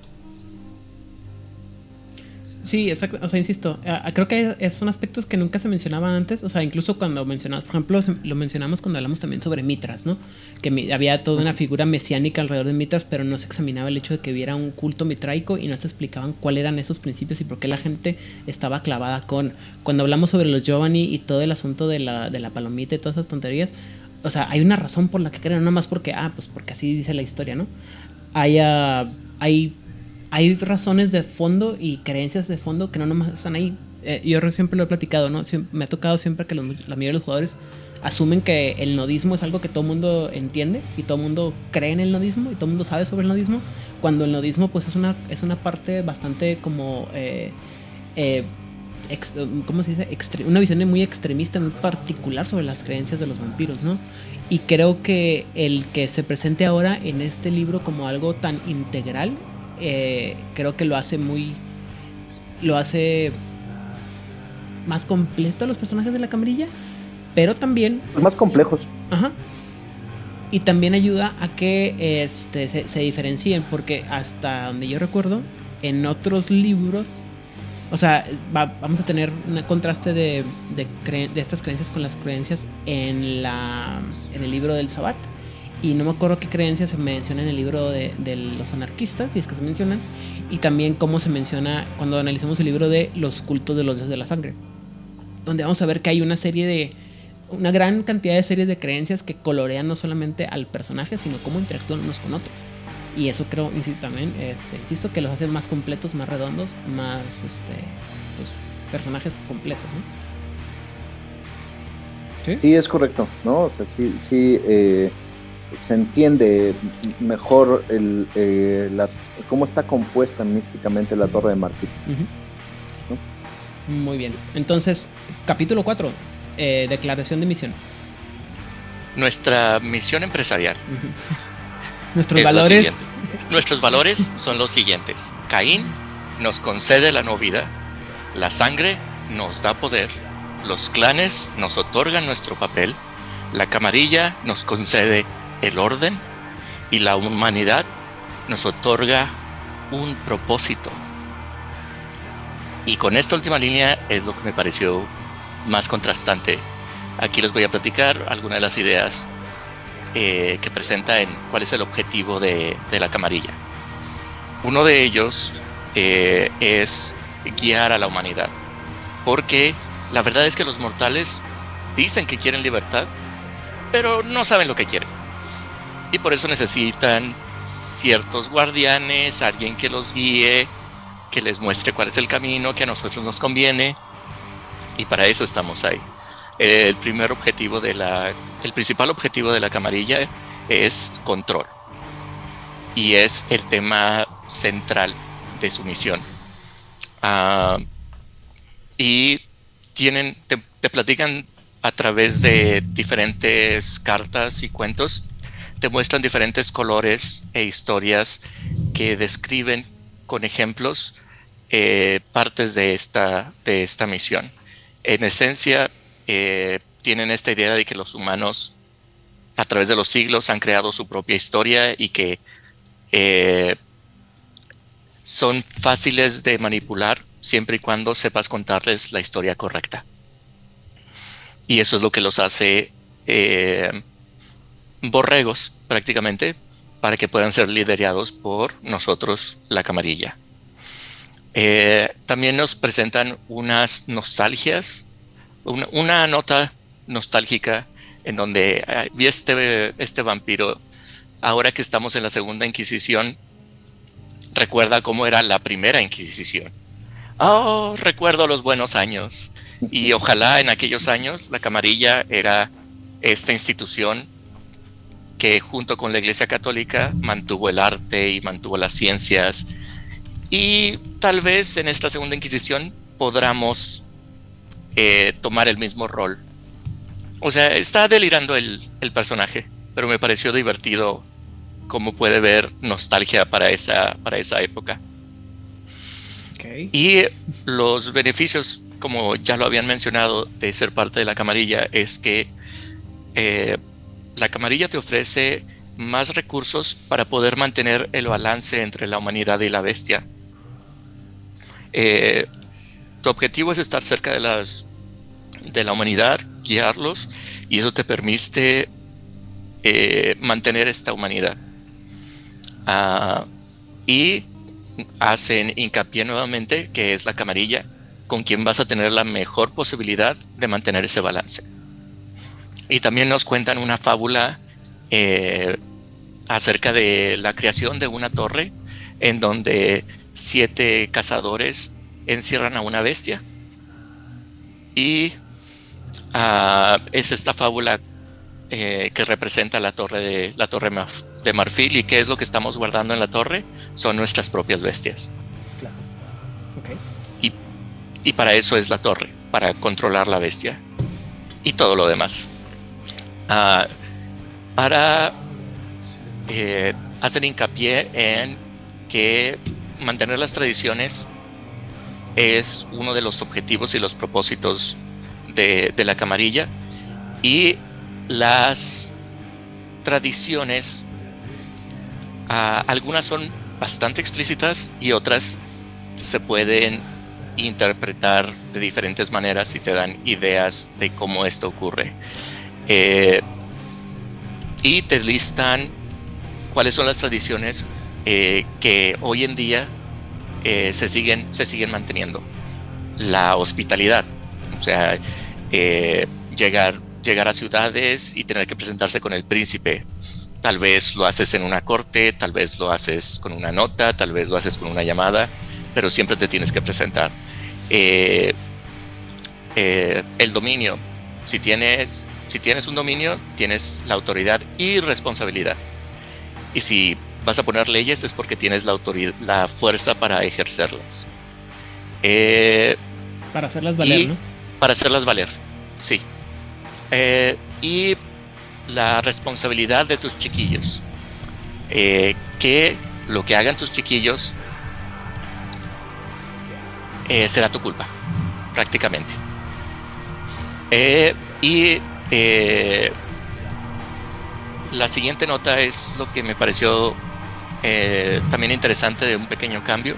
Sí, exacto. O sea, insisto, creo que son aspectos que nunca se mencionaban antes. O sea, incluso cuando mencionamos, por ejemplo, lo mencionamos cuando hablamos también sobre Mitras, ¿no? Que había toda una figura mesiánica alrededor de Mitras, pero no se examinaba el hecho de que hubiera un culto mitraico y no se explicaban cuáles eran esos principios y por qué la gente estaba clavada con. Cuando hablamos sobre los Giovanni y todo el asunto de la, de la palomita y todas esas tonterías, o sea, hay una razón por la que creen, no más porque, ah, pues porque así dice la historia, ¿no? Hay, ah, hay hay razones de fondo y creencias de fondo que no nomás están ahí. Eh, yo siempre lo he platicado, ¿no? Siem- me ha tocado siempre que los- la mayoría de los jugadores asumen que el nodismo es algo que todo mundo entiende y todo mundo cree en el nodismo y todo mundo sabe sobre el nodismo, cuando el nodismo pues es una, es una parte bastante como... eh, eh, ¿Cómo se dice? Extre- una visión muy extremista, muy particular sobre las creencias de los vampiros, ¿no? Y creo que el que se presente ahora en este libro como algo tan integral, eh, creo que lo hace muy. Lo hace más completo a los personajes de la camarilla, pero también. Más complejos. Ajá. Y también ayuda a que este, se, se diferencien, porque hasta donde yo recuerdo, en otros libros, o sea, va- vamos a tener un contraste de, de, cre- de estas creencias con las creencias en, la, en el libro del Sabbat. Y no me acuerdo qué creencias se menciona en el libro de, de los anarquistas, si es que se mencionan, y también cómo se menciona cuando analizamos el libro de los cultos de los dioses de la sangre, donde vamos a ver que hay una serie de, una gran cantidad de series de creencias que colorean no solamente al personaje, sino cómo interactúan unos con otros. Y eso creo, insisto, también, este, insisto, que los hace más completos, más redondos, más este, pues, personajes completos, ¿no? Sí, es correcto, ¿no? O sea, sí, sí eh, se entiende mejor el, eh, la, cómo está compuesta místicamente la Torre de Martín. Ujú. Muy bien. Entonces, capítulo 4, eh, declaración de misión. Nuestra misión empresarial. Nuestros valores. Nuestros valores son los siguientes. Caín nos concede la novida, la sangre nos da poder, los clanes nos otorgan nuestro papel, la camarilla nos concede el orden y la humanidad nos otorga un propósito. Y con esta última línea es lo que me pareció más contrastante. Aquí les voy a platicar algunas de las ideas eh, que presenta en cuál es el objetivo de, la camarilla. Uno de ellos eh, es guiar a la humanidad, porque la verdad es que los mortales dicen que quieren libertad, pero no saben lo que quieren. Y por eso necesitan ciertos guardianes, alguien que los guíe, que les muestre cuál es el camino que a nosotros nos conviene. Y para eso estamos ahí. El primer objetivo de la, el principal objetivo de la camarilla es control. Y es el tema central de su misión. Ah, y tienen, te, te platican a través de diferentes cartas y cuentos te muestran diferentes colores e historias que describen con ejemplos eh, partes de esta, de esta misión. En esencia, eh, tienen esta idea de que los humanos a través de los siglos han creado su propia historia y que eh, son fáciles de manipular siempre y cuando sepas contarles la historia correcta. Y eso es lo que los hace borregos prácticamente para que puedan ser liderados por nosotros, la camarilla. Eh, también nos presentan unas nostalgias, una, nota nostálgica en donde vi este, este vampiro, ahora que estamos en la segunda Inquisición, recuerda cómo era la primera Inquisición. Oh, recuerdo los buenos años. Y ojalá en aquellos años la camarilla era esta institución que junto con la Iglesia Católica mantuvo el arte y mantuvo las ciencias. Y tal vez en esta segunda Inquisición podamos eh, tomar el mismo rol. O sea, está delirando el, personaje, pero me pareció divertido cómo puede ver nostalgia para esa, para esa época. Y los beneficios, como ya lo habían mencionado, de ser parte de la camarilla es que eh, la camarilla te ofrece más recursos para poder mantener el balance entre la humanidad y la bestia. Eh, tu objetivo es estar cerca de, las, de la humanidad, guiarlos, y eso te permite eh, mantener esta humanidad. Ah, y hacen hincapié nuevamente que es la camarilla con quien vas a tener la mejor posibilidad de mantener ese balance. Y también nos cuentan una fábula eh, acerca de la creación de una torre en donde siete cazadores encierran a una bestia. Y ah, es esta fábula eh, que representa la torre, de, la torre de marfil y qué es lo que estamos guardando en la torre son nuestras propias bestias. Y, y para eso es la torre, para controlar la bestia y todo lo demás. Ah, para eh, hacer hincapié en que mantener las tradiciones es uno de los objetivos y los propósitos de, la camarilla y las tradiciones ah, algunas son bastante explícitas y otras se pueden interpretar de diferentes maneras y te dan ideas de cómo esto ocurre. Eh, y te listan cuáles son las tradiciones eh, que hoy en día eh, se, siguen, se siguen manteniendo. La hospitalidad, o sea, llegar, llegar a ciudades y tener que presentarse con el príncipe. Tal vez lo haces en una corte, tal vez lo haces con una nota, tal vez lo haces con una llamada, pero siempre te tienes que presentar. el dominio, si tienes si tienes un dominio, tienes la autoridad y responsabilidad. Y si vas a poner leyes es porque tienes la autoridad, la fuerza para ejercerlas. Eh, para hacerlas valer, ¿no? Para hacerlas valer, sí. Eh, y la responsabilidad de tus chiquillos. Eh, que lo que hagan tus chiquillos será tu culpa, prácticamente. y eh, la siguiente nota es lo que me pareció eh, también interesante de un pequeño cambio,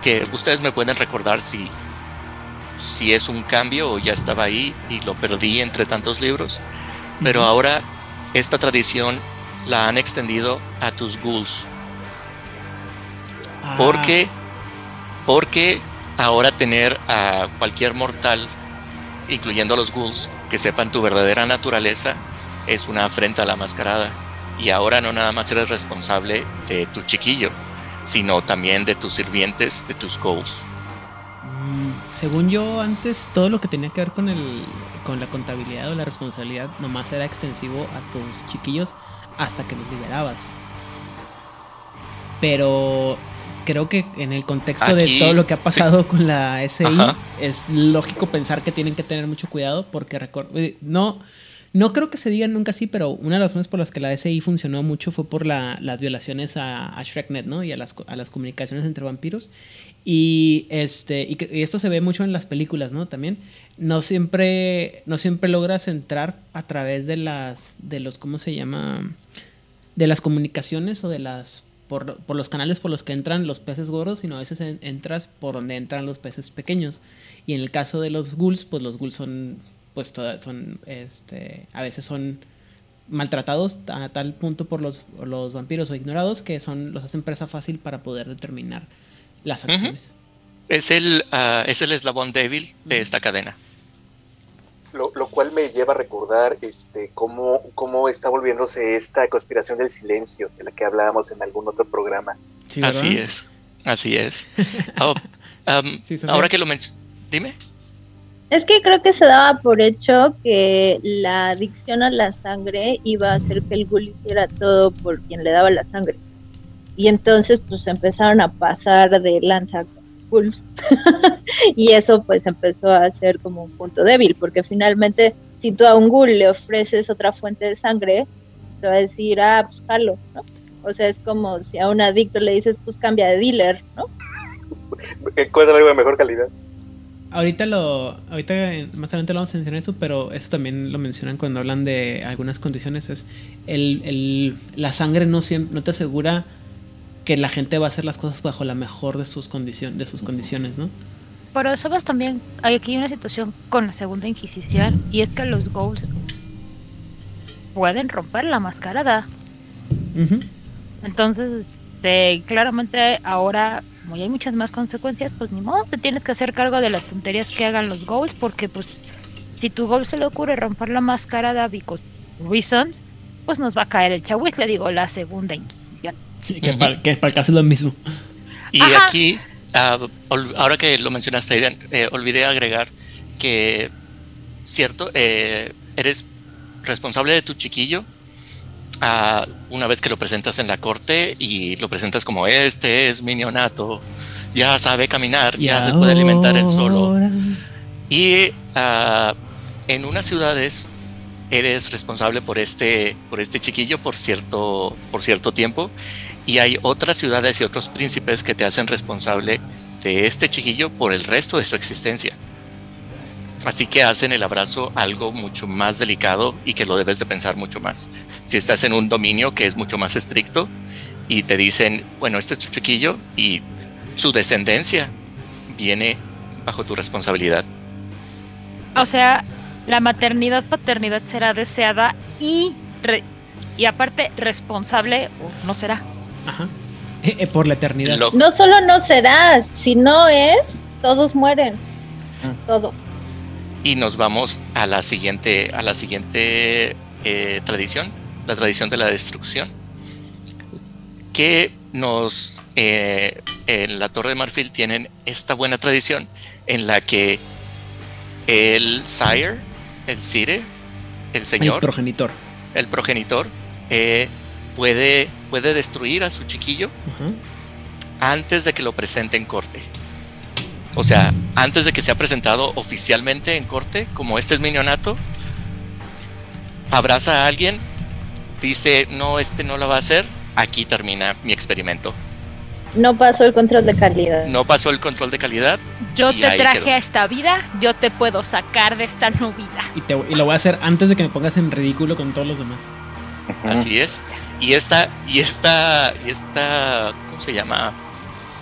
que ustedes me pueden recordar si, si es un cambio o ya estaba ahí y lo perdí entre tantos libros, pero ahora esta tradición la han extendido a tus ghouls. Ah, Porque, porque ahora tener a cualquier mortal, incluyendo a los ghouls, que sepan tu verdadera naturaleza, es una afrenta a la mascarada. Y ahora no nada más eres responsable de tu chiquillo, sino también de tus sirvientes, de tus ghouls. mm, según yo, antes todo lo que tenía que ver con el con la contabilidad o la responsabilidad nomás era extensivo a tus chiquillos hasta que los liberabas. Pero creo que en el contexto de todo lo que ha pasado con la SI, Ajá. es lógico pensar que tienen que tener mucho cuidado porque eh, no, no creo que se diga nunca así, pero una de las razones por las que la SI funcionó mucho fue por la- las violaciones a, a Shreknet, ¿no? Y a las, a las comunicaciones entre vampiros. Y este y, y esto se ve mucho en las películas, ¿no? También no siempre no siempre logras entrar a través de las de los ¿cómo se llama? de las comunicaciones o de las por, por los canales por los que entran los peces gordos, sino a veces en- entras por donde entran los peces pequeños. Y en el caso de los ghouls, pues los ghouls son pues toda- son este a veces son maltratados a tal punto por los, los vampiros o ignorados que son los hacen presa fácil para poder determinar las acciones. Es el, ah, es el eslabón débil de esta cadena. Lo, lo cual me lleva a recordar este, cómo, cómo está volviéndose esta conspiración del silencio, de la que hablábamos en algún otro programa. Así es, así es. Oh, um, Sí, ahora que lo mencionas, dime. Es que creo que se daba por hecho que la adicción a la sangre iba a hacer que el ghoul hiciera todo por quien le daba la sangre. Y entonces pues empezaron a pasar de lanza ghouls. y eso pues empezó a ser como un punto débil, porque finalmente si tú a un ghoul le ofreces otra fuente de sangre, te va a decir, ah, pues jalo, ¿no? O sea, es como si a un adicto le dices, pues cambia de dealer, ¿no? Encuentra algo de mejor calidad. Ahorita lo, ahorita más adelante lo vamos a mencionar eso, pero eso también lo mencionan cuando hablan de algunas condiciones. Es el, el- la sangre no siempre, no te asegura que la gente va a hacer las cosas bajo la mejor de sus condiciones, de sus condiciones, ¿no? Pero sabes también, hay aquí una situación con la segunda Inquisición y es que los ghouls pueden romper la mascarada. Entonces, este, claramente ahora, como ya hay muchas más consecuencias, pues ni modo, te tienes que hacer cargo de las tonterías que hagan los ghouls, porque pues si tu ghoul se le ocurre romper la mascarada because reasons, pues nos va a caer el chahuic, le digo, la segunda Inquisición. Que, para, que para es lo mismo. Y Ajá. aquí, ol- ahora que lo mencionaste, Aiden, eh, olvidé agregar que, cierto, eh, eres responsable de tu chiquillo ah, una vez que lo presentas en la corte y lo presentas como este es mi neonato, ya sabe caminar, Y ya se puede alimentar él solo. ahora- Y ah, en unas ciudades eres responsable por este, por este chiquillo por cierto, por cierto tiempo. Y hay otras ciudades y otros príncipes que te hacen responsable de este chiquillo por el resto de su existencia. Así que hacen el abrazo algo mucho más delicado y que lo debes de pensar mucho más. Si estás en un dominio que es mucho más estricto y te dicen, bueno, este es tu chiquillo y su descendencia viene bajo tu responsabilidad. O sea, la maternidad, paternidad será deseada y, y aparte responsable, o no será. Ajá. Eh, eh, por la eternidad. Lo- No solo no será, si no es, todos mueren. Todos. y nos vamos a la siguiente, a la siguiente eh, tradición, la tradición de la destrucción, que nos eh, en la Torre de Marfil tienen esta buena tradición en la que el sire, el sire, el El señor, progenitor. el progenitor, eh, puede, puede destruir a su chiquillo antes de que lo presente en corte. O sea, antes de que sea presentado oficialmente en corte, como este es mi neonato, abraza a alguien, dice, no, este no lo va a hacer, aquí termina mi experimento. No pasó el control de calidad. No pasó el control de calidad, Yo te traje quedó. a esta vida, yo te puedo sacar de esta no vida. Y, te, y lo voy a hacer antes de que me pongas en ridículo con todos los demás. Así es. Y esta, y esta, y esta, ¿cómo se llama?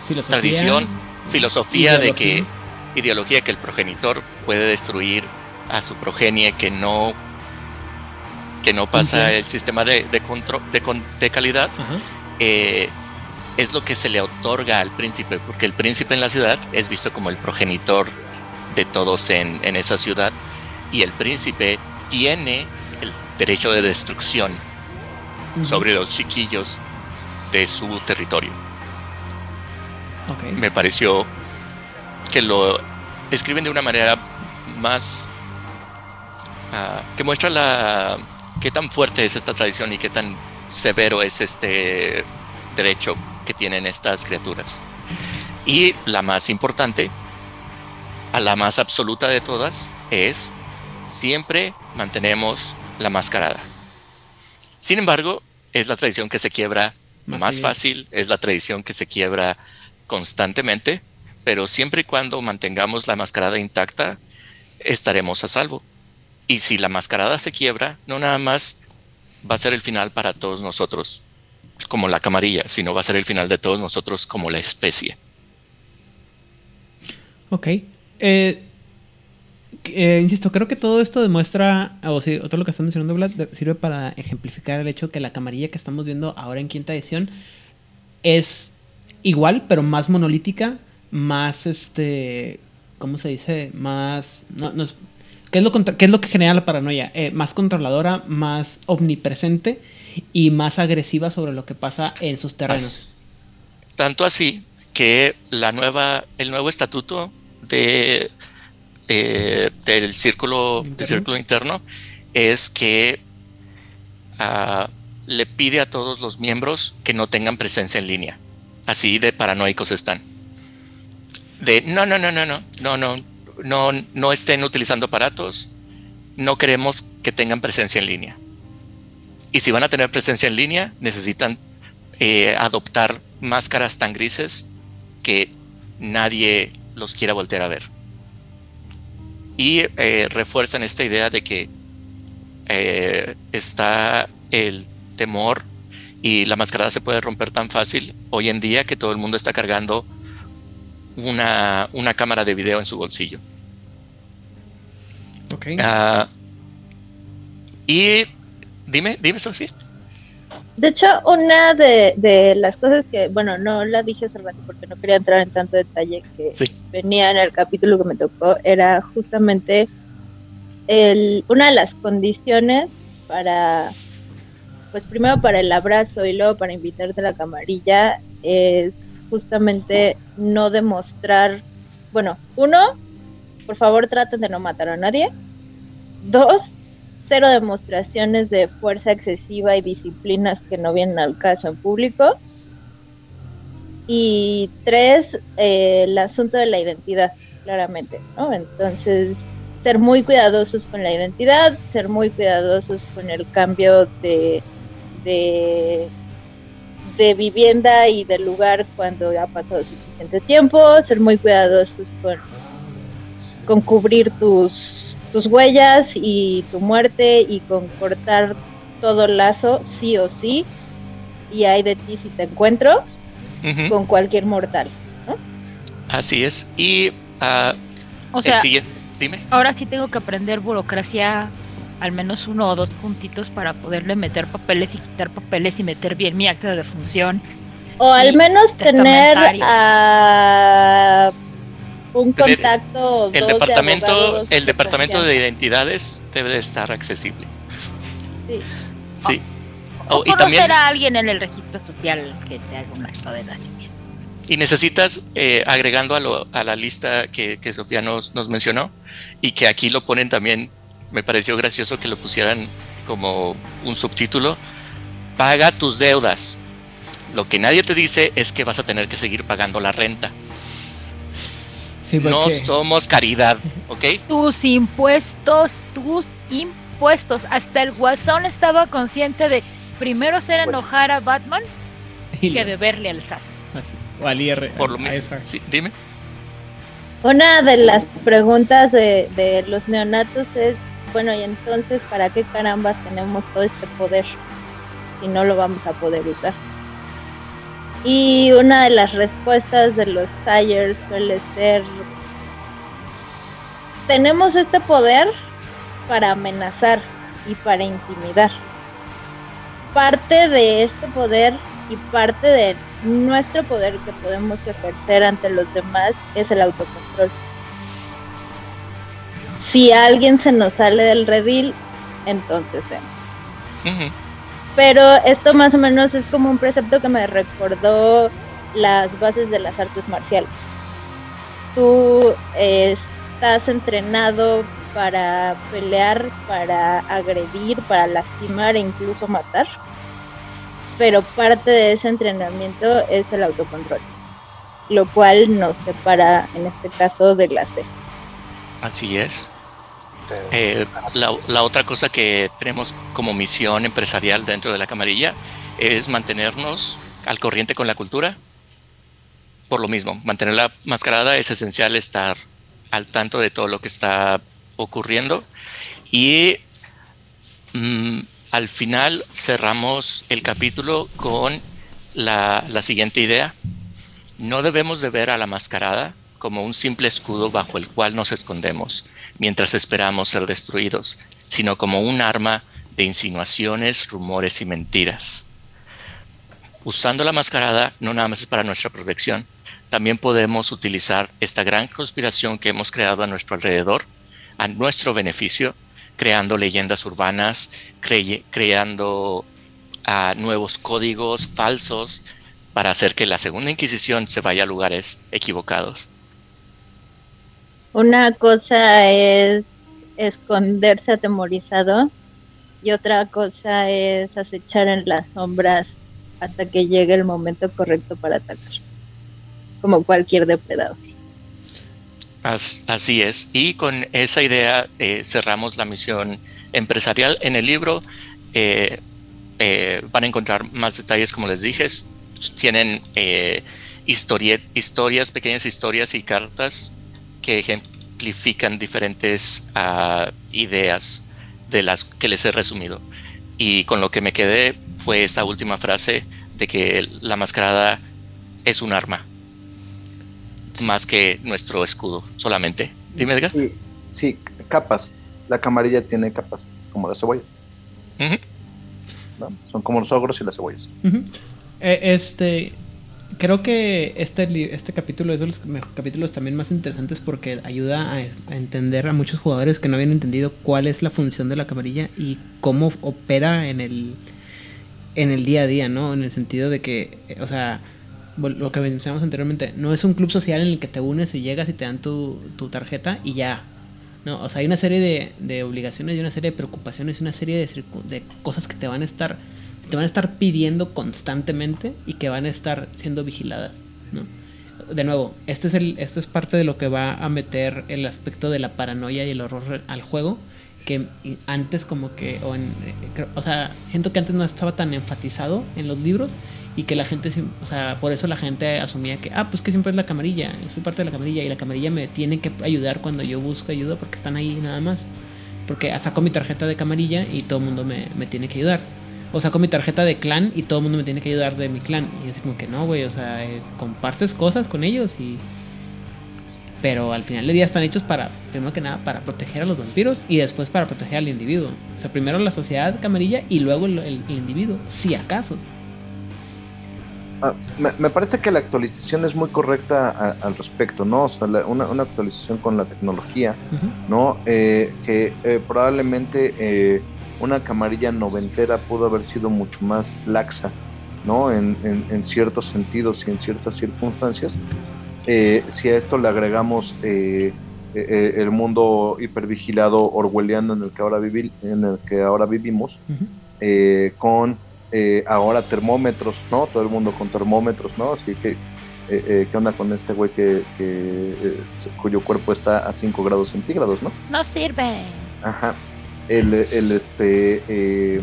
Filosofía, Tradición, filosofía de que, ideología. que el progenitor puede destruir a su progenie que no que no pasa el sistema de, de, contro- de calidad, eh, es lo que se le otorga al príncipe, porque el príncipe en la ciudad es visto como el progenitor de todos en, en esa ciudad, y el príncipe tiene el derecho de destrucción Sobre los chiquillos de su territorio. Me pareció que lo escriben de una manera más ah, que muestra la qué tan fuerte es esta tradición y qué tan severo es este derecho que tienen estas criaturas. Y la más importante, a la más absoluta de todas, es siempre mantenemos la mascarada. Sin embargo, es la tradición que se quiebra Más fácil, es la tradición que se quiebra constantemente, pero siempre y cuando mantengamos la mascarada intacta, estaremos a salvo. Y si la mascarada se quiebra, no nada más va a ser el final para todos nosotros, como la camarilla, sino va a ser el final de todos nosotros como la especie. Ok. Eh, eh, insisto, creo que todo esto demuestra, o, o todo lo que está mencionando Vlad, sirve para ejemplificar el hecho que la camarilla que estamos viendo ahora en quinta edición es igual, pero más monolítica, más este, ¿cómo se dice? Más, ¿qué, es lo qué es lo que genera la paranoia? Eh, más controladora, más omnipresente y más agresiva sobre lo que pasa en sus terrenos. Tanto así que la nueva, el nuevo estatuto de, eh, del círculo, del círculo interno es que ah, le pide a todos los miembros que no tengan presencia en línea. Así de paranoicos están. De no, no, no, no, no, no, no, no, no estén utilizando aparatos. No queremos que tengan presencia en línea. Y si van a tener presencia en línea, necesitan eh, adoptar máscaras tan grises que nadie los quiera voltear a ver. Y eh, refuerzan esta idea de que eh, está el temor y la mascarada se puede romper tan fácil hoy en día que todo el mundo está cargando una, una cámara de video en su bolsillo. Ok. Ah, y dime, dime, Sofía. De hecho, una de, de las cosas que, bueno, no la dije hace rato porque no quería entrar en tanto detalle que Sí. venía en el capítulo que me tocó, era justamente el, una de las condiciones para, pues primero para el abrazo y luego para invitarte a la camarilla, es justamente no demostrar, bueno, uno, por favor traten de no matar a nadie. Dos, cero demostraciones de fuerza excesiva y disciplinas que no vienen al caso en público. Y tres, eh, el asunto de la identidad, claramente, ¿no? Entonces, ser muy cuidadosos con la identidad, ser muy cuidadosos con el cambio de, de, vivienda y de lugar cuando ha pasado suficiente tiempo, ser muy cuidadosos con, con cubrir tus tus huellas y tu muerte y con cortar todo lazo, sí o sí, y hay de ti si te encuentro con cualquier mortal. Así es. Y ah, O el sea, siguiente, dime. ahora sí tengo que aprender burocracia, al menos uno o dos puntitos para poderle meter papeles y quitar papeles y meter bien mi acta de defunción. O al menos tener a un contacto. o El de departamento, abogados el departamento de identidades debe de estar accesible. Sí. Sí. O Oh, y conocer también a alguien en el registro social que te haga un acta de nacimiento. y necesitas eh, agregando a, lo- a la lista que, que Sofía nos, nos mencionó y que aquí lo ponen también. Me pareció gracioso que lo pusieran como un subtítulo. Paga tus deudas. Lo que nadie te dice es que vas a tener que seguir pagando la renta. Sí, No somos caridad, ¿ok? Tus impuestos, tus impuestos. Hasta el guasón estaba consciente de primero hacer enojar a Batman y que deberle al SAT. o al IR. Por lo menos. Sí, dime. Una de las preguntas de, de los neonatos es, bueno, y entonces, ¿para qué carambas tenemos todo este poder si no lo vamos a poder usar? Y una de las respuestas de los Tires suele ser, tenemos este poder para amenazar y para intimidar. Parte de este poder y parte de nuestro poder que podemos ejercer ante los demás es el autocontrol. Si alguien se nos sale del redil, entonces vemos. Pero esto más o menos es como un precepto que me recordó las bases de las artes marciales. Tú eh, estás entrenado para pelear, para agredir, para lastimar e incluso matar. Pero parte de ese entrenamiento es el autocontrol, lo cual nos separa en este caso de la C. Así es. Eh, la, la, otra cosa que tenemos como misión empresarial dentro de la camarilla es mantenernos al corriente con la cultura. Por lo mismo, mantenerla mascarada es esencial estar al tanto de todo lo que está ocurriendo. Y mm, al final cerramos el capítulo con la, la siguiente idea. No debemos de ver a la mascarada como un simple escudo bajo el cual nos escondemos mientras esperamos ser destruidos, sino como un arma de insinuaciones, rumores y mentiras. Usando la mascarada no nada más es para nuestra protección, también podemos utilizar esta gran conspiración que hemos creado a nuestro alrededor a nuestro beneficio, creando leyendas urbanas, creando ah, nuevos códigos falsos para hacer que la segunda Inquisición se vaya a lugares equivocados. Una cosa es esconderse atemorizado y otra cosa es acechar en las sombras hasta que llegue el momento correcto para atacar, como cualquier depredador. Así es. Y con esa idea eh, cerramos la misión empresarial. En el libro eh, eh, van a encontrar más detalles, como les dije. Tienen historias, pequeñas historias y cartas que ejemplifican diferentes ah, ideas de las que les he resumido. Y con lo que me quedé fue esa última frase de que la mascarada es un arma más que nuestro escudo solamente. Dime, Edgar. Sí, sí, capas. La camarilla tiene capas, como las cebollas. Son como los ogros y las cebollas. Eh, este, creo que este, este capítulo es de los capítulos también más interesantes porque ayuda a, entender a muchos jugadores que no habían entendido cuál es la función de la camarilla y cómo opera en el, en el día a día, ¿no? En el sentido de que, o sea, lo que mencionamos anteriormente, no es un club social en el que te unes y llegas y te dan tu, tarjeta y ya. No, o sea, hay una serie de, de obligaciones y una serie de preocupaciones y una serie de, de cosas que te van a estar te van a estar pidiendo constantemente y que van a estar siendo vigiladas, ¿no? De nuevo, este es el, esto es parte de lo que va a meter el aspecto de la paranoia y el horror al juego, que antes como que, o, en, eh, o sea, siento que antes no estaba tan enfatizado en los libros y que la gente, o sea, por eso la gente asumía que, ah, pues que siempre es la camarilla, soy parte de la camarilla y la camarilla me tiene que ayudar cuando yo busco ayuda porque están ahí nada más. Porque saco mi tarjeta de camarilla y todo el mundo me, me tiene que ayudar. O saco mi tarjeta de clan y todo el mundo me tiene que ayudar de mi clan. Y así como que no, güey, o sea, eh, compartes cosas con ellos y... Pero al final del día están hechos para, primero que nada, para proteger a los vampiros y después para proteger al individuo. O sea, primero la sociedad camarilla y luego el individuo, si acaso. Ah, me, parece que la actualización es muy correcta al respecto, ¿no? O sea, una, actualización con la tecnología, ¿no? Eh, que eh, probablemente eh, una camarilla noventera pudo haber sido mucho más laxa, ¿no? En, ciertos sentidos y en ciertas circunstancias. si a esto le agregamos el mundo hipervigilado orwelliano en el que ahora, en el que ahora vivimos, con eh, ahora termómetros, ¿no? Todo el mundo con termómetros, ¿no? Así que, eh, eh, ¿qué onda con este güey que, cuyo cuerpo está a 5 grados centígrados, ¿no? No sirve. Ajá. El, el este,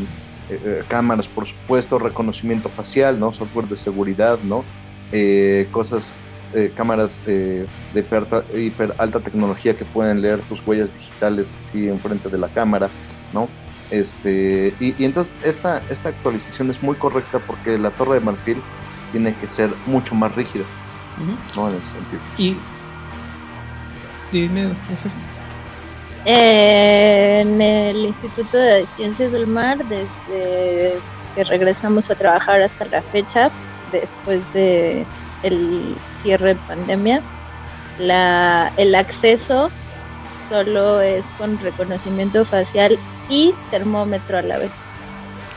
cámaras, por supuesto, reconocimiento facial, ¿no? Software de seguridad, ¿no? cosas, cámaras de hiper, alta tecnología que pueden leer tus huellas digitales así enfrente de la cámara, ¿no? Este, y, entonces esta, esta actualización es muy correcta porque la torre de marfil tiene que ser mucho más rígida, ¿no? En ese sentido. Y dime eso. En el Instituto de Ciencias del Mar, desde que regresamos a trabajar hasta la fecha, después de el cierre de pandemia, la, el acceso solo es con reconocimiento facial y termómetro a la vez.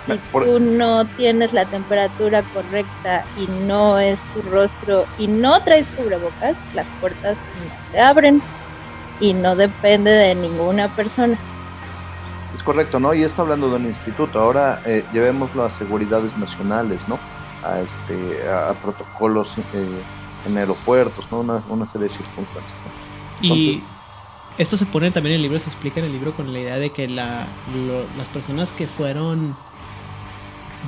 Si Por- tú no tienes la temperatura correcta y no es tu rostro y no traes cubrebocas, las puertas no se abren y no depende de ninguna persona. Es correcto, ¿no? Y esto hablando de un instituto, ahora eh, llevémoslo a seguridades nacionales, ¿no? A, este, a, a protocolos eh, en aeropuertos, ¿no? Una, una serie de circunstancias. ¿no? Y Entonces- esto se pone también en el libro, se explica en el libro con la idea de que la, lo- las personas que fueron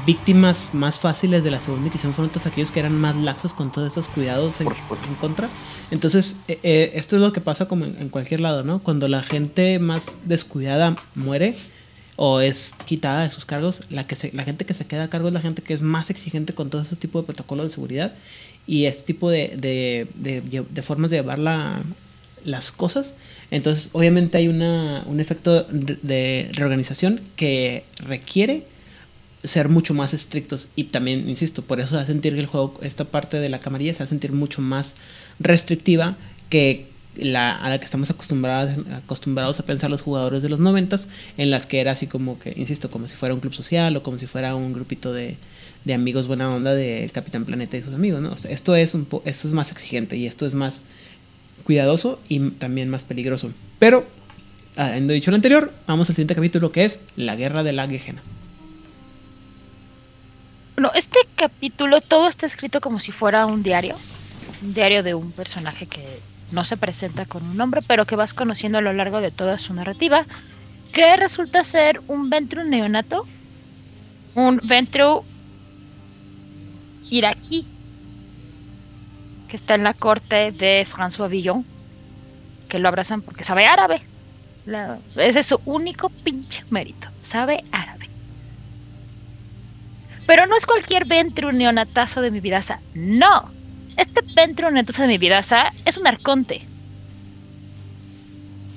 víctimas más fáciles de la segunda inquisición fueron todos aquellos que eran más laxos con todos estos cuidados en, en contra. Entonces, eh, eh, esto es lo que pasa como en, en cualquier lado, ¿no? Cuando la gente más descuidada muere o es quitada de sus cargos, la, que se- la gente que se queda a cargo es la gente que es más exigente con todo ese tipo de protocolos de seguridad y este tipo de, de, de- de formas de llevar la- las cosas. Entonces, obviamente hay una, un efecto de reorganización que requiere ser mucho más estrictos y también, insisto, por eso se va a sentir que el juego, esta parte de la camarilla se va a sentir mucho más restrictiva que la, a la que estamos acostumbrados, acostumbrados a pensar los jugadores de los noventas, en las que era así como que, insisto, como si fuera un club social o como si fuera un grupito de, de amigos buena onda del Capitán Planeta y sus amigos, ¿no? O sea, esto es un po- esto es más exigente y esto es más cuidadoso y también más peligroso. Pero, habiendo dicho lo anterior, vamos al siguiente capítulo que es La Guerra de la Gejena. Bueno, este capítulo todo está escrito como si fuera un diario. Un diario de un personaje que no se presenta con un nombre, pero que vas conociendo a lo largo de toda su narrativa. Que resulta ser un Ventru neonato. Un Ventru iraquí. Que está en la corte de François Villon. Que lo abrazan porque sabe árabe. Ese es su único pinche mérito. Sabe árabe. Pero no es cualquier Ventru neonatazo de mi vidaza. No. Este Ventru neonatazo de mi vidaza es un arconte.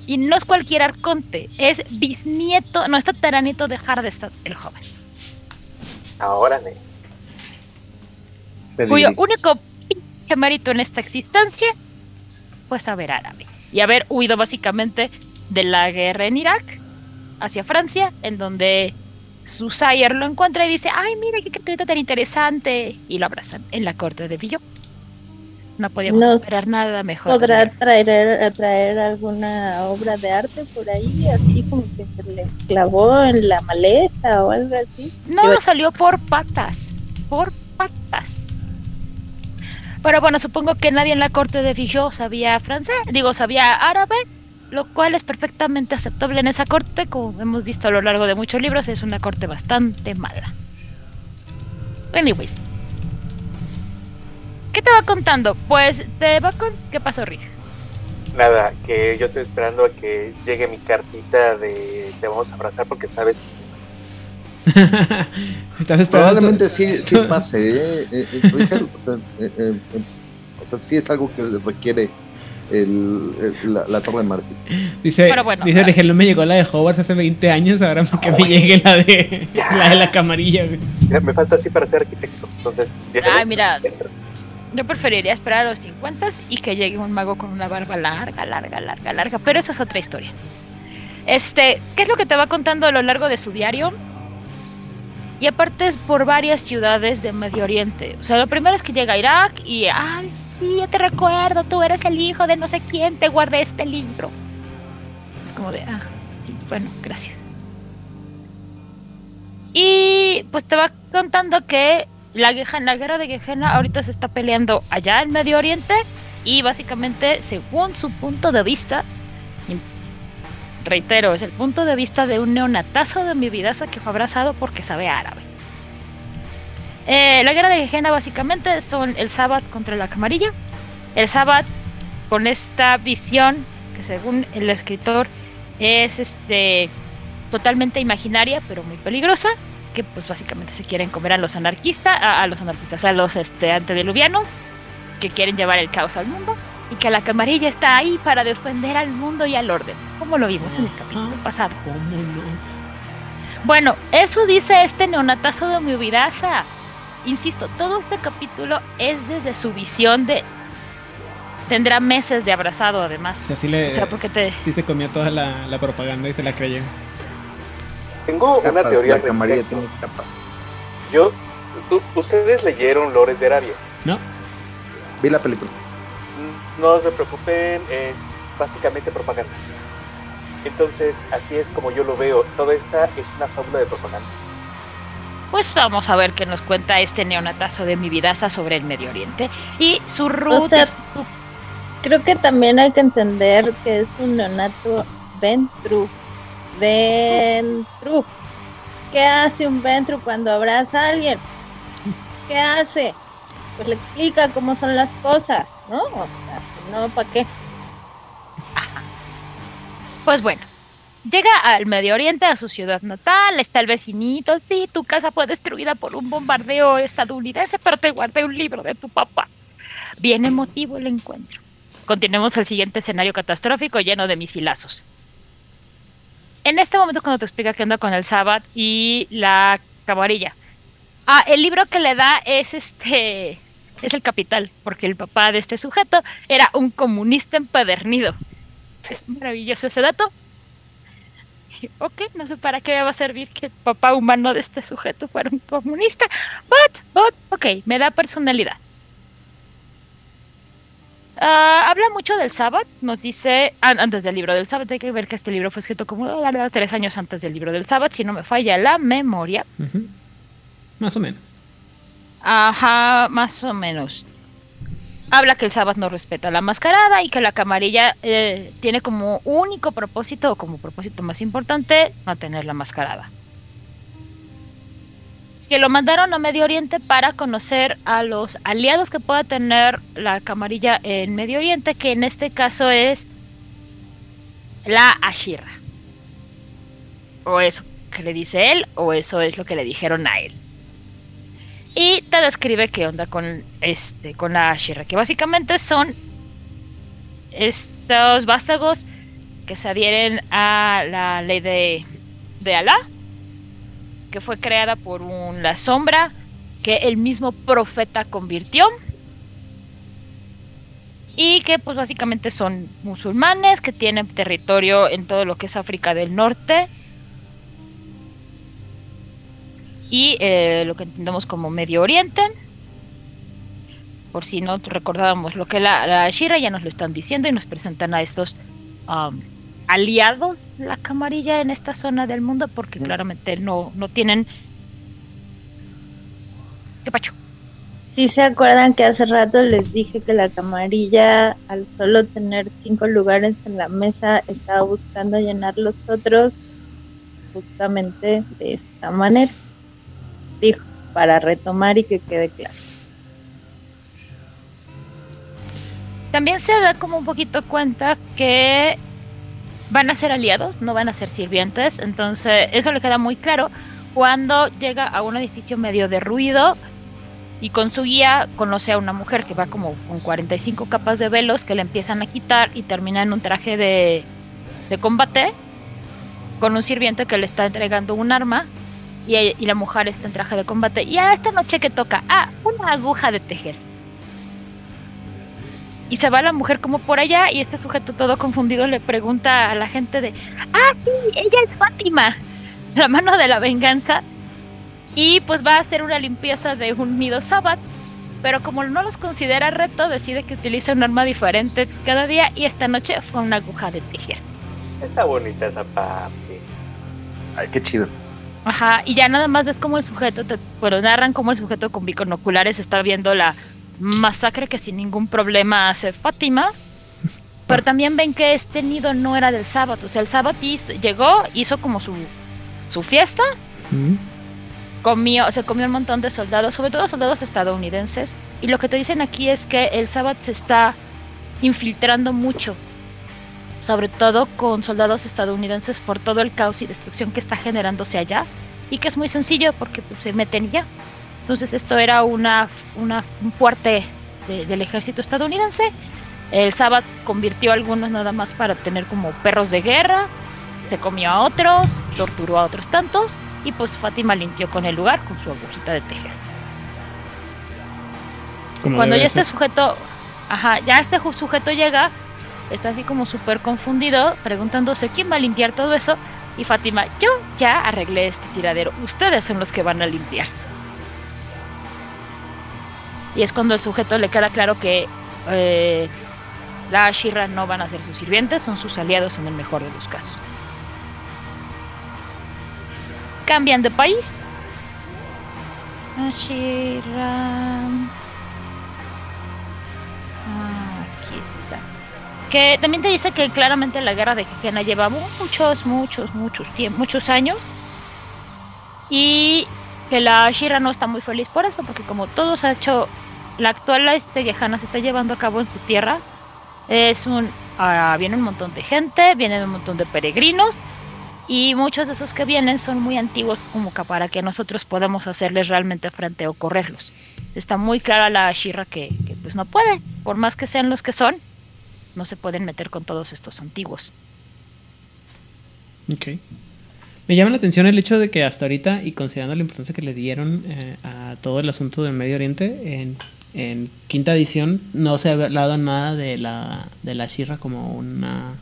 Y no es cualquier arconte. Es bisnieto, no, es tataranieto de Hardestad, el joven. Ahora, ne. Cuyo único pinche mérito en esta existencia fue saber árabe. Y haber huido básicamente de la guerra en Irak hacia Francia, en donde su sire lo encuentra y dice, ay, mira qué criaturita tan interesante. Y lo abrazan en la corte de Villon. No podíamos esperar nada mejor. ¿Podrá traer, traer alguna obra de arte por ahí, así como que se le clavó en la maleta o algo así? No, salió por patas. Por patas. Pero bueno, supongo que nadie en la corte de Villon sabía francés, digo, sabía árabe, lo cual es perfectamente aceptable en esa corte, como hemos visto a lo largo de muchos libros, es una corte bastante mala. Anyways. ¿Qué te va contando? Pues te va con... ¿Qué pasó, Rick? Nada, que yo estoy esperando a que llegue mi cartita de te vamos a abrazar porque sabes Estás esperando. Probablemente sí, sí pase, ¿eh? Eh, eh, Rigel, o, sea, eh, eh, eh, o sea, sí es algo que requiere el, el- la, la torre de marfil. Dice, Pero bueno, dice. Rigel, no me llegó la de Hogwarts hace 20 años, ahora que me llegue la de la de la camarilla. güey. Mira, me falta así para ser arquitecto. Entonces, Ay, mira. Yo preferiría esperar a los 50 y que llegue un mago con una barba larga, larga, larga, larga. Pero esa es otra historia. Este, ¿qué es lo que te va contando a lo largo de su diario? Y aparte es por varias ciudades de Medio Oriente. O sea, lo primero es que llega a Irak y, ay, sí, yo te recuerdo, tú eres el hijo de no sé quién, te guardé este libro. Es como de, ah, sí, bueno, gracias. Y pues te va contando que la, la guerra de Gehenna ahorita se está peleando allá en Medio Oriente y básicamente, según su punto de vista, reitero, es el punto de vista de un neonatazo de mi vidaza que fue abrazado porque sabe árabe. Eh, la guerra de Gehenna básicamente son el Sabbath contra la camarilla. El Sabbath con esta visión que según el escritor es este totalmente imaginaria pero muy peligrosa que pues básicamente se quieren comer a los anarquistas, a, a los anarquistas, a los este, antediluvianos, que quieren llevar el caos al mundo y que la camarilla está ahí para defender al mundo y al orden, como lo vimos en el capítulo pasado. ¿Cómo no? Bueno, eso dice este neonatazo de Miubidaza. Insisto, todo este capítulo es desde su visión de... Tendrá meses de abrazado además. O sea, sí, le, O sea, porque te... sí se comió toda la, la propaganda y se la creyó. Tengo una teoría la camarilla tiene capas. Yo, tú- ustedes leyeron Lores de Erario. ¿No? Vi la película. No se preocupen, es básicamente propaganda. Entonces, así es como yo lo veo. Toda esta es una fábula de propaganda. Pues vamos a ver qué nos cuenta este neonatazo de Miubidaza sobre el Medio Oriente. Y su sea, su- Creo que también hay que entender que es un neonato Ventru. Ventru. ¿Qué hace un Ventru cuando abraza a alguien? ¿Qué hace? Pues le explica cómo son las cosas, ¿no? No, ¿para qué? Pues bueno, llega al Medio Oriente, a su ciudad natal, está el vecinito, sí, tu casa fue destruida por un bombardeo estadounidense, pero te guardé un libro de tu papá. Bien emotivo el encuentro. Continuemos el siguiente escenario catastrófico lleno de misilazos. En este momento cuando te explica qué onda con el Sabbath y la camarilla. Ah, el libro que le da es este es el Capital, porque el papá de este sujeto era un comunista empedernido. Es maravilloso ese dato. Ok, no sé para qué va a servir que el papá humano de este sujeto fuera un comunista, but, but, ok, me da personalidad. Ah, habla mucho del Sabbath, nos dice, an- antes del libro del Sabbath, hay que ver que este libro fue escrito como la verdad, tres años antes del libro del Sabbath, si no me falla la memoria. Ujú. Más o menos. Ajá, más o menos. Habla que el Sabbath no respeta la mascarada y que la camarilla eh, tiene como único propósito o como propósito más importante mantener la mascarada. Que lo mandaron a Medio Oriente para conocer a los aliados que pueda tener la camarilla en Medio Oriente, que en este caso es la Ashira. O eso que le dice él, o eso es lo que le dijeron a él y te describe qué onda con este con la Ashira, que básicamente son estos vástagos que se adhieren a la ley de, de Alá, que fue creada por un, la sombra que el mismo profeta convirtió. Y que pues básicamente son musulmanes que tienen territorio en todo lo que es África del Norte y eh, lo que entendemos como Medio Oriente. Por si no recordábamos lo que la, la Shira ya nos lo están diciendo y nos presentan a estos um, aliados de la camarilla en esta zona del mundo porque claramente no, no tienen... ¿Qué pacho? Si se acuerdan que hace rato les dije que la camarilla, al solo tener cinco lugares en la mesa, estaba buscando llenar los otros justamente de esta manera. Para retomar y que quede claro. También se da como un poquito cuenta que van a ser aliados, no van a ser sirvientes. Entonces, eso le queda muy claro cuando llega a un edificio medio derruido y con su guía conoce a una mujer que va como con 45 capas de velos que le empiezan a quitar y termina en un traje de, de combate con un sirviente que le está entregando un arma y, la mujer está en traje de combate. Y a esta noche que toca, ah, una aguja de tejer. Y se va la mujer como por allá y este sujeto todo confundido le pregunta a la gente de, ah, sí, ella es Fátima, la mano de la venganza. Y pues va a hacer una limpieza de un nido Sabbath. Pero como no los considera reto, decide que utiliza un arma diferente cada día y esta noche fue una aguja de tejer. Está bonita esa parte. Ay, qué chido. Ajá, y ya nada más ves como el sujeto, te, bueno, narran como el sujeto con biconoculares está viendo la masacre que sin ningún problema hace Fátima. Pero también ven que este nido no era del sábado. O sea, el sábado hizo- llegó, hizo como su, su fiesta, Ujú. comió, se comió un montón de soldados, sobre todo soldados estadounidenses. Y lo que te dicen aquí es que el sábado se está infiltrando mucho, sobre todo con soldados estadounidenses por todo el caos y destrucción que está generándose allá. Y que es muy sencillo porque pues, se meten ya. Entonces esto era una, una un fuerte de- del ejército estadounidense El Sabbath convirtió a algunos nada más para tener como perros de guerra, se comió a otros, torturó a otros tantos y pues Fátima limpió con el lugar con su agujita de tejer. Como Cuando ya este sujeto, ajá, ya este sujeto llega, está así como súper confundido, preguntándose quién va a limpiar todo eso. Y Fátima, yo ya arreglé este tiradero, ustedes son los que van a limpiar. Y es cuando el sujeto le queda claro que eh, la Ashira no van a ser sus sirvientes, son sus aliados en el mejor de los casos. Cambian de país. Ashira. Ah. Que también te dice que claramente la guerra de Gegena lleva muchos, muchos, muchos muchos años. Y que la Shira no está muy feliz por eso, porque como todo se ha hecho, la actual este Gejana se está llevando a cabo en su tierra. Es un, ah, viene un montón de gente, vienen un montón de peregrinos. Y muchos de esos que vienen son muy antiguos como que para que nosotros podamos hacerles realmente frente o correrlos. Está muy clara la Shira que, que pues no puede, por más que sean los que son, no se pueden meter con todos estos antiguos. Ok. Me llama la atención el hecho de que hasta ahorita, y considerando la importancia que le dieron eh, a todo el asunto del Medio Oriente, en, quinta edición no se ha hablado nada de la, de la Shira como una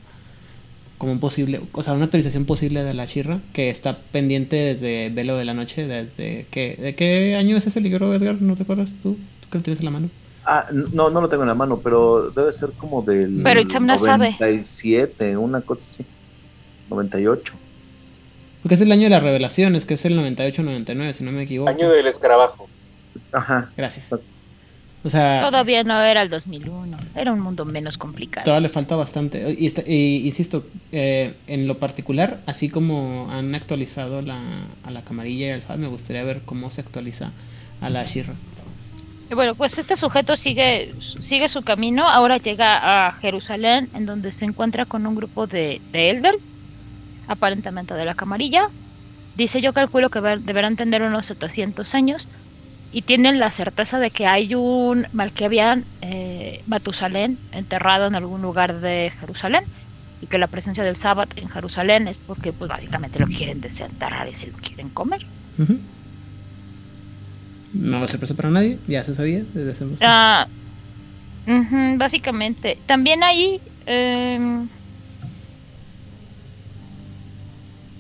como un posible, o sea, una autorización posible de la Shira que está pendiente desde Velo de la Noche, desde que, ¿de qué año es ese libro, Edgar? ¿No te acuerdas tú? ¿Tú que lo tienes en la mano? Ah, no, no lo tengo en la mano, pero debe ser como del Pero Itzam no sabe. 97, una cosa así. 98. Porque es el año de las revelaciones, que es el 98-99, si no me equivoco. Año del escarabajo. Ajá. Gracias. O sea, Todavía no era el 2001, era un mundo menos complicado. Todavía le falta bastante. Y, está- y insisto, eh, en lo particular, así como han actualizado la, a la camarilla y al SAT, me gustaría ver cómo se actualiza a la Shira. Y bueno, pues este sujeto sigue, sigue su camino, ahora llega a Jerusalén, en donde se encuentra con un grupo de, de elders, aparentemente de la camarilla. Dice, yo calculo que deberán tener unos 700 años y tienen la certeza de que hay un Malkevian eh, Matusalén enterrado en algún lugar de Jerusalén y que la presencia del Sabbat en Jerusalén es porque pues básicamente lo quieren desenterrar y se lo quieren comer. Ujú. No ser sorpresa para nadie, ya se sabía desde hace mucho Ah, básicamente. También ahí.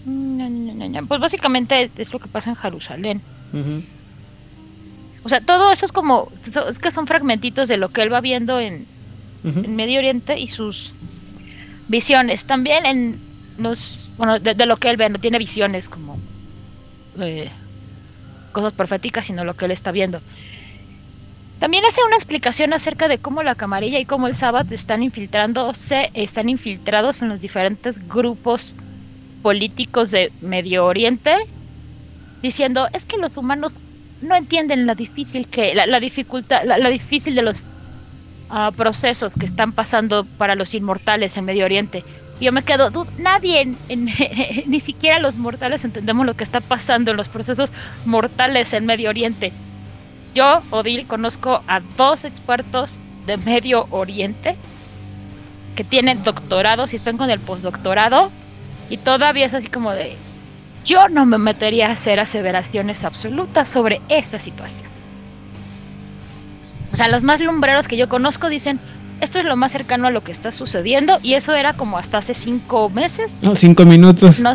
no, Pues básicamente es lo que pasa en Jerusalén. O sea, todo eso es como. Es que son fragmentitos de lo que él va viendo en Medio Oriente y sus visiones. También en los. Bueno, de, de lo que él ve, no tiene visiones como. eh, cosas proféticas, sino lo que él está viendo. También hace una explicación acerca de cómo la camarilla y cómo el Sabbath están infiltrándose, están infiltrados en los diferentes grupos políticos de Medio Oriente, diciendo es que los humanos no entienden la difícil que la, dificultad, la, la difícil de los ah, procesos que están pasando para los inmortales en Medio Oriente. Yo me quedo, "Dude, nadie, ni siquiera los mortales entendemos lo que está pasando en los procesos mortales en Medio Oriente. Yo, Odil, conozco a dos expertos de Medio Oriente que tienen doctorados y están con el postdoctorado y todavía es así como de, yo no me metería a hacer aseveraciones absolutas sobre esta situación. O sea, los más lumbreros que yo conozco dicen, esto es lo más cercano a lo que está sucediendo y eso era como hasta hace cinco meses No, cinco minutos. no,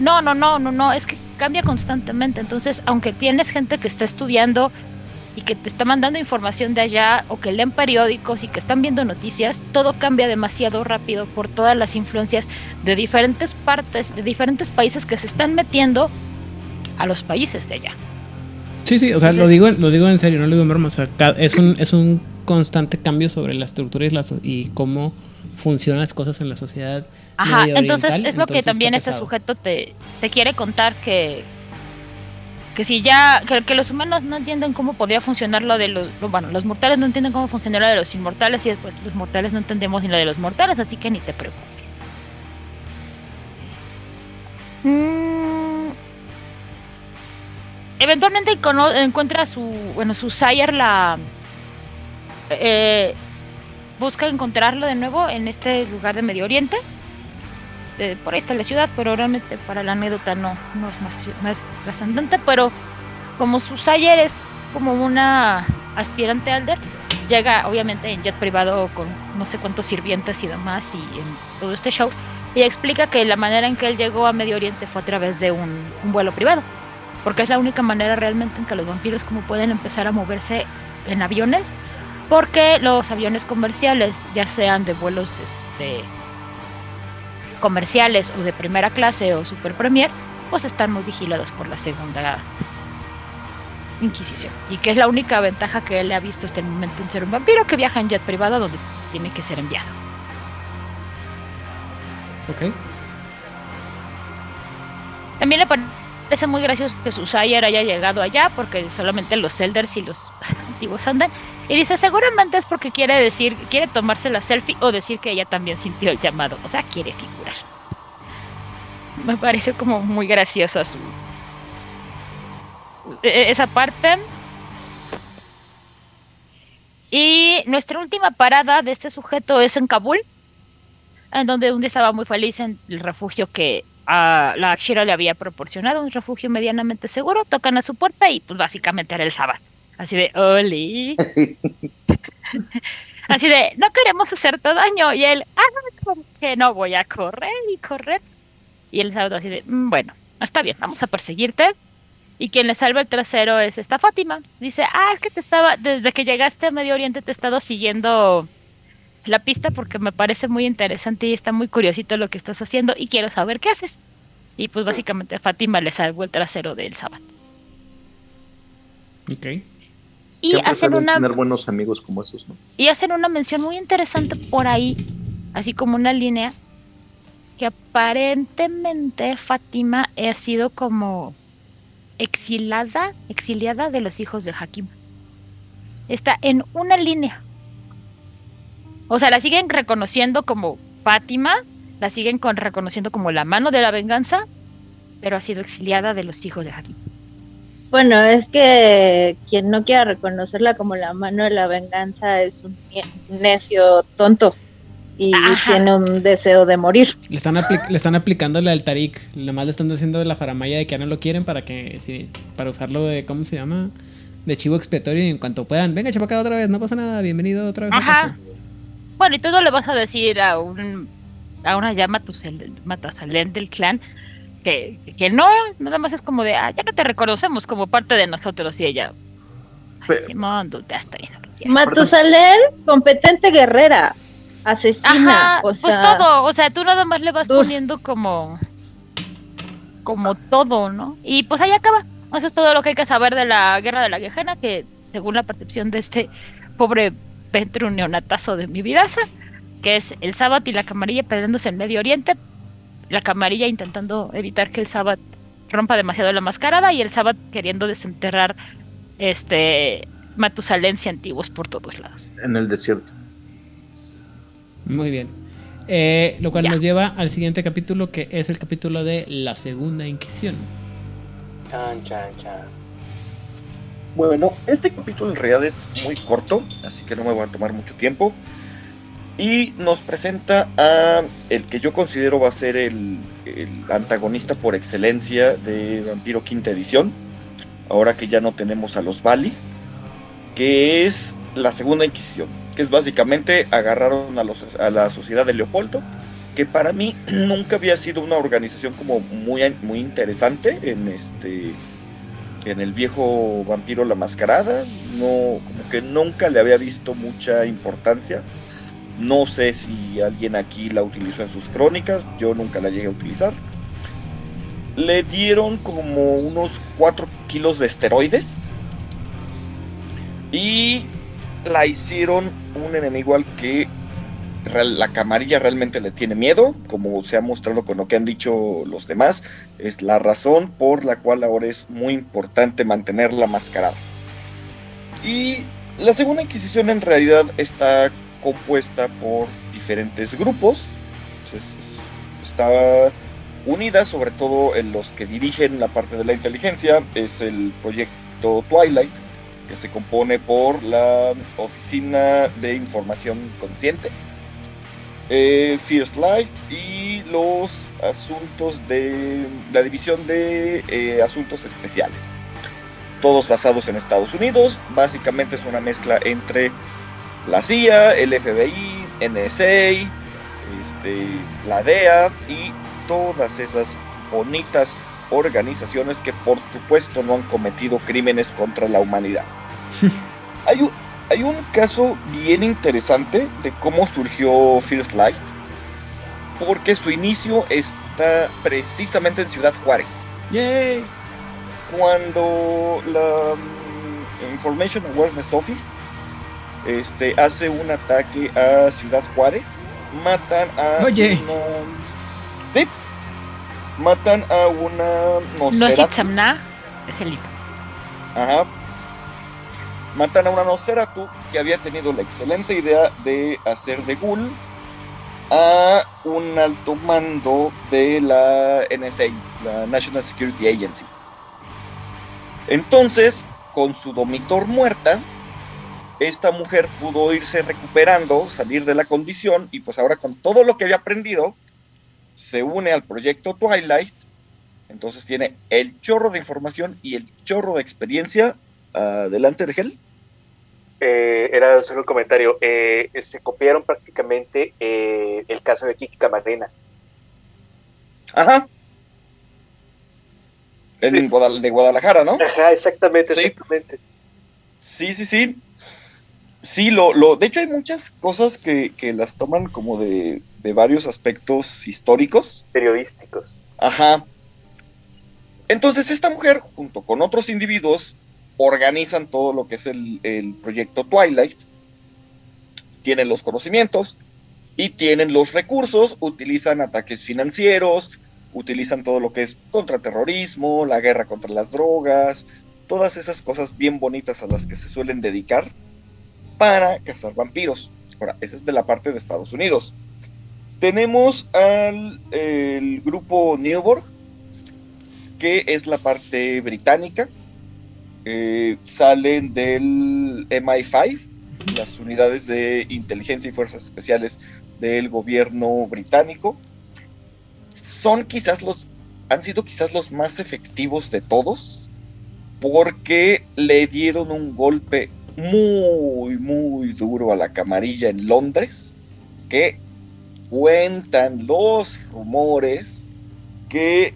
no, no, no, no, no, es que cambia constantemente. Entonces, aunque tienes gente que está estudiando y que te está mandando información de allá o que leen periódicos y que están viendo noticias, todo cambia demasiado rápido por todas las influencias de diferentes partes, de diferentes países que se están metiendo a los países de allá. Sí, sí, o sea, lo digo, lo digo en serio, no lo digo en broma. O sea, es un, es un constante cambio sobre la estructura y, la so- y cómo funcionan las cosas en la sociedad. Ajá, entonces es lo que también este pesado. sujeto te, te quiere contar que que si ya que, que los humanos no entienden cómo podría funcionar lo de los lo- bueno los mortales no entienden cómo funciona lo de los inmortales y después los mortales no entendemos ni lo de los mortales así que ni te preocupes Mm, eventualmente encuentra su bueno su sire la eh, busca encontrarlo de nuevo en este lugar de Medio Oriente. Eh, por ahí está la ciudad, pero realmente para la anécdota no, no es más, más trascendente. Pero como Susayer es como una aspirante Alder, llega obviamente en jet privado con no sé cuántos sirvientes y demás y en todo este show. Y explica que la manera en que él llegó a Medio Oriente fue a través de un, un vuelo privado. Porque es la única manera realmente en que los vampiros como pueden empezar a moverse en aviones. Porque los aviones comerciales, ya sean de vuelos este, comerciales o de primera clase o super premier, pues están muy vigilados por la segunda Inquisición. Y que es la única ventaja que él ha visto hasta el momento en ser un vampiro que viaja en jet privado donde tiene que ser enviado. Ok. También le parece muy gracioso que Susayer haya llegado allá porque solamente los elders y los antiguos andan. Y dice, seguramente es porque quiere decir, quiere tomarse la selfie o decir que ella también sintió el llamado. O sea, quiere figurar. Me parece como muy gracioso su, e-, esa parte. Y nuestra última parada de este sujeto es en Kabul, en donde un día estaba muy feliz en el refugio que la Akshira le había proporcionado, un refugio medianamente seguro. Tocan a su puerta y pues básicamente era el sábado. Así de, Oli. Así de, no queremos hacerte daño. Y él, ah, como que no voy a correr y correr. Y el sábado así de, "Mm, bueno, está bien, vamos a perseguirte. Y quien le salva el trasero es esta Fátima. Dice, ah, es que te estaba, desde que llegaste a Medio Oriente te he estado siguiendo la pista porque me parece muy interesante y está muy curiosito lo que estás haciendo y quiero saber qué haces. Y pues básicamente Fátima le salvó el trasero del sábado. Ok. Y Siempre hacen una tener buenos amigos como esos, ¿no? y hacen una mención muy interesante por ahí, así como una línea que aparentemente Fátima ha sido como exilada, exiliada de los hijos de Hakim. Está en una línea. O sea, la siguen reconociendo como Fátima, la siguen con, reconociendo como la mano de la venganza, pero ha sido exiliada de los hijos de Hakim. Bueno, es que quien no quiera reconocerla como la mano de la venganza es un necio tonto y Ajá. tiene un deseo de morir. Le están, le están aplicando la del Tarik. Nomás le están haciendo la faramaya de que ya no lo quieren para que sí, para usarlo de, ¿cómo se llama? De chivo expiatorio y en cuanto puedan. Venga, chapa acá otra vez, no pasa nada, bienvenido otra vez. a Ajá. casa". Bueno, y tú no le vas a decir a un a una ya Matasalén del clan que, que no, nada más es como de, ah, ya no te reconocemos como parte de nosotros y ella. Ay, Simón, tú ya está bien. ya". Matusalén, competente guerrera, asesina, Ajá, o pues sea, todo, o sea, tú nada más le vas Uf. poniendo como como todo, ¿no? Y pues ahí acaba. Eso es todo lo que hay que saber de la guerra de la Guejena, que según la percepción de este pobre Petru neonatazo de mi vidaza, que es el Sabbat y la camarilla peleándose en Medio Oriente, la camarilla intentando evitar que el Sabbat rompa demasiado la mascarada y el Sabbat queriendo desenterrar este Matusalense antiguos por todos lados. En el desierto. Muy bien. Eh, lo cual Ya. nos lleva al siguiente capítulo, que es el capítulo de la Segunda Inquisición. Chan, chan, chan. Bueno, este capítulo en realidad es muy corto, así que no me voy a tomar mucho tiempo. Y nos presenta a el que yo considero va a ser el, antagonista por excelencia de Vampiro Quinta Edición. Ahora que ya no tenemos a los Bali. Que es la Segunda Inquisición. Que es básicamente agarraron a, los- a la sociedad de Leopoldo. Que para mí nunca había sido una organización como muy, muy interesante en este en el viejo vampiro la mascarada no como que nunca le había visto mucha importancia no sé si alguien aquí la utilizó en sus crónicas yo nunca la llegué a utilizar le dieron como unos 4 kilos de esteroides y la hicieron un enemigo al que la camarilla realmente le tiene miedo, como se ha mostrado con lo que han dicho los demás, es la razón por la cual ahora es muy importante mantener la mascarada. Y la segunda Inquisición en realidad está compuesta por diferentes grupos, entonces, está unida sobre todo en los que dirigen la parte de la inteligencia, es el proyecto Twilight, que se compone por la Oficina de Información Consciente, eh, Light y los asuntos de la División de eh, Asuntos Especiales. Todos basados en Estados Unidos, básicamente es una mezcla entre la CIA, el FBI, NSA, este, la DEA y todas esas bonitas organizaciones que por supuesto no han cometido crímenes contra la humanidad. hay, un, hay un caso bien interesante de cómo surgió First Light, porque su inicio está precisamente en Ciudad Juárez. ¡Yay! Cuando la mm, Information Awareness Office este, hace un ataque a Ciudad Juárez, matan a Oye. una... Sí, matan a una No es. Itzamna, es el libro. Ajá. Matan a una Nosferatu que había tenido la excelente idea de hacer de Ghoul a un alto mando de la NSA, la National Security Agency. Entonces, con su domitor muerta, esta mujer pudo irse recuperando, salir de la condición y pues ahora con todo lo que había aprendido, se une al proyecto Twilight. Entonces tiene el chorro de información y el chorro de experiencia adelante de Hell. Eh, era solo un comentario. eh, se copiaron prácticamente eh, el caso de Kiki Camarena. Ajá. El Es- de Guadalajara, ¿no? Ajá, exactamente, Sí. exactamente. Sí, sí, sí. Sí, lo, lo, de hecho hay muchas cosas que, que las toman como de, de varios aspectos históricos. Periodísticos. Ajá. Entonces esta mujer, junto con otros individuos, organizan todo lo que es el, el proyecto Twilight. Tienen los conocimientos y tienen los recursos, utilizan ataques financieros, utilizan todo lo que es contraterrorismo, la guerra contra las drogas, todas esas cosas bien bonitas a las que se suelen dedicar para cazar vampiros. Ahora, esa es de la parte de Estados Unidos. Tenemos al el grupo Newborn, que es la parte británica. Eh, salen del MI5, las unidades de inteligencia y fuerzas especiales del gobierno británico. Son quizás los, han sido quizás los más efectivos de todos, porque le dieron un golpe muy, muy duro a la camarilla en Londres, que cuentan los rumores que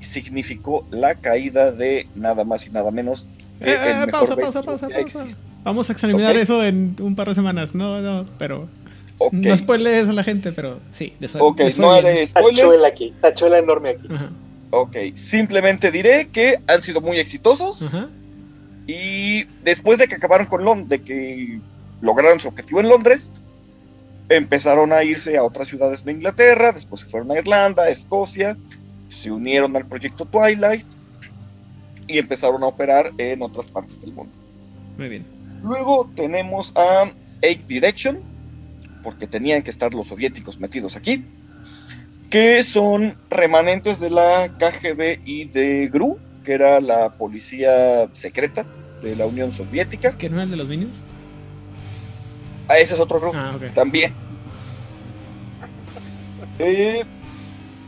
significó la caída de nada más y nada menos que Eh, eh, el mejor pausa, pausa, pausa, pausa. existe. Vamos a examinar eso en un par de semanas. No, no, pero. Ok, No spoilees a la gente, pero sí. fue- ok, no haré spoilers. Tachuela aquí, tachuela enorme aquí. Ajá, Ok, simplemente diré que han sido muy exitosos ajá. Y después de que acabaron con Londres, de que lograron su objetivo en Londres, empezaron a irse a otras ciudades de Inglaterra, después se fueron a Irlanda, a Escocia, se unieron al proyecto Twilight y empezaron a operar en otras partes del mundo. Muy bien. Luego tenemos a Eight Direction, porque tenían que estar los soviéticos metidos aquí, que son remanentes de la KGB y de GRU, que era la policía secreta de la Unión Soviética. ¿Que no era el de los Minions? Ah, ese es otro grupo Ah, también. Eh,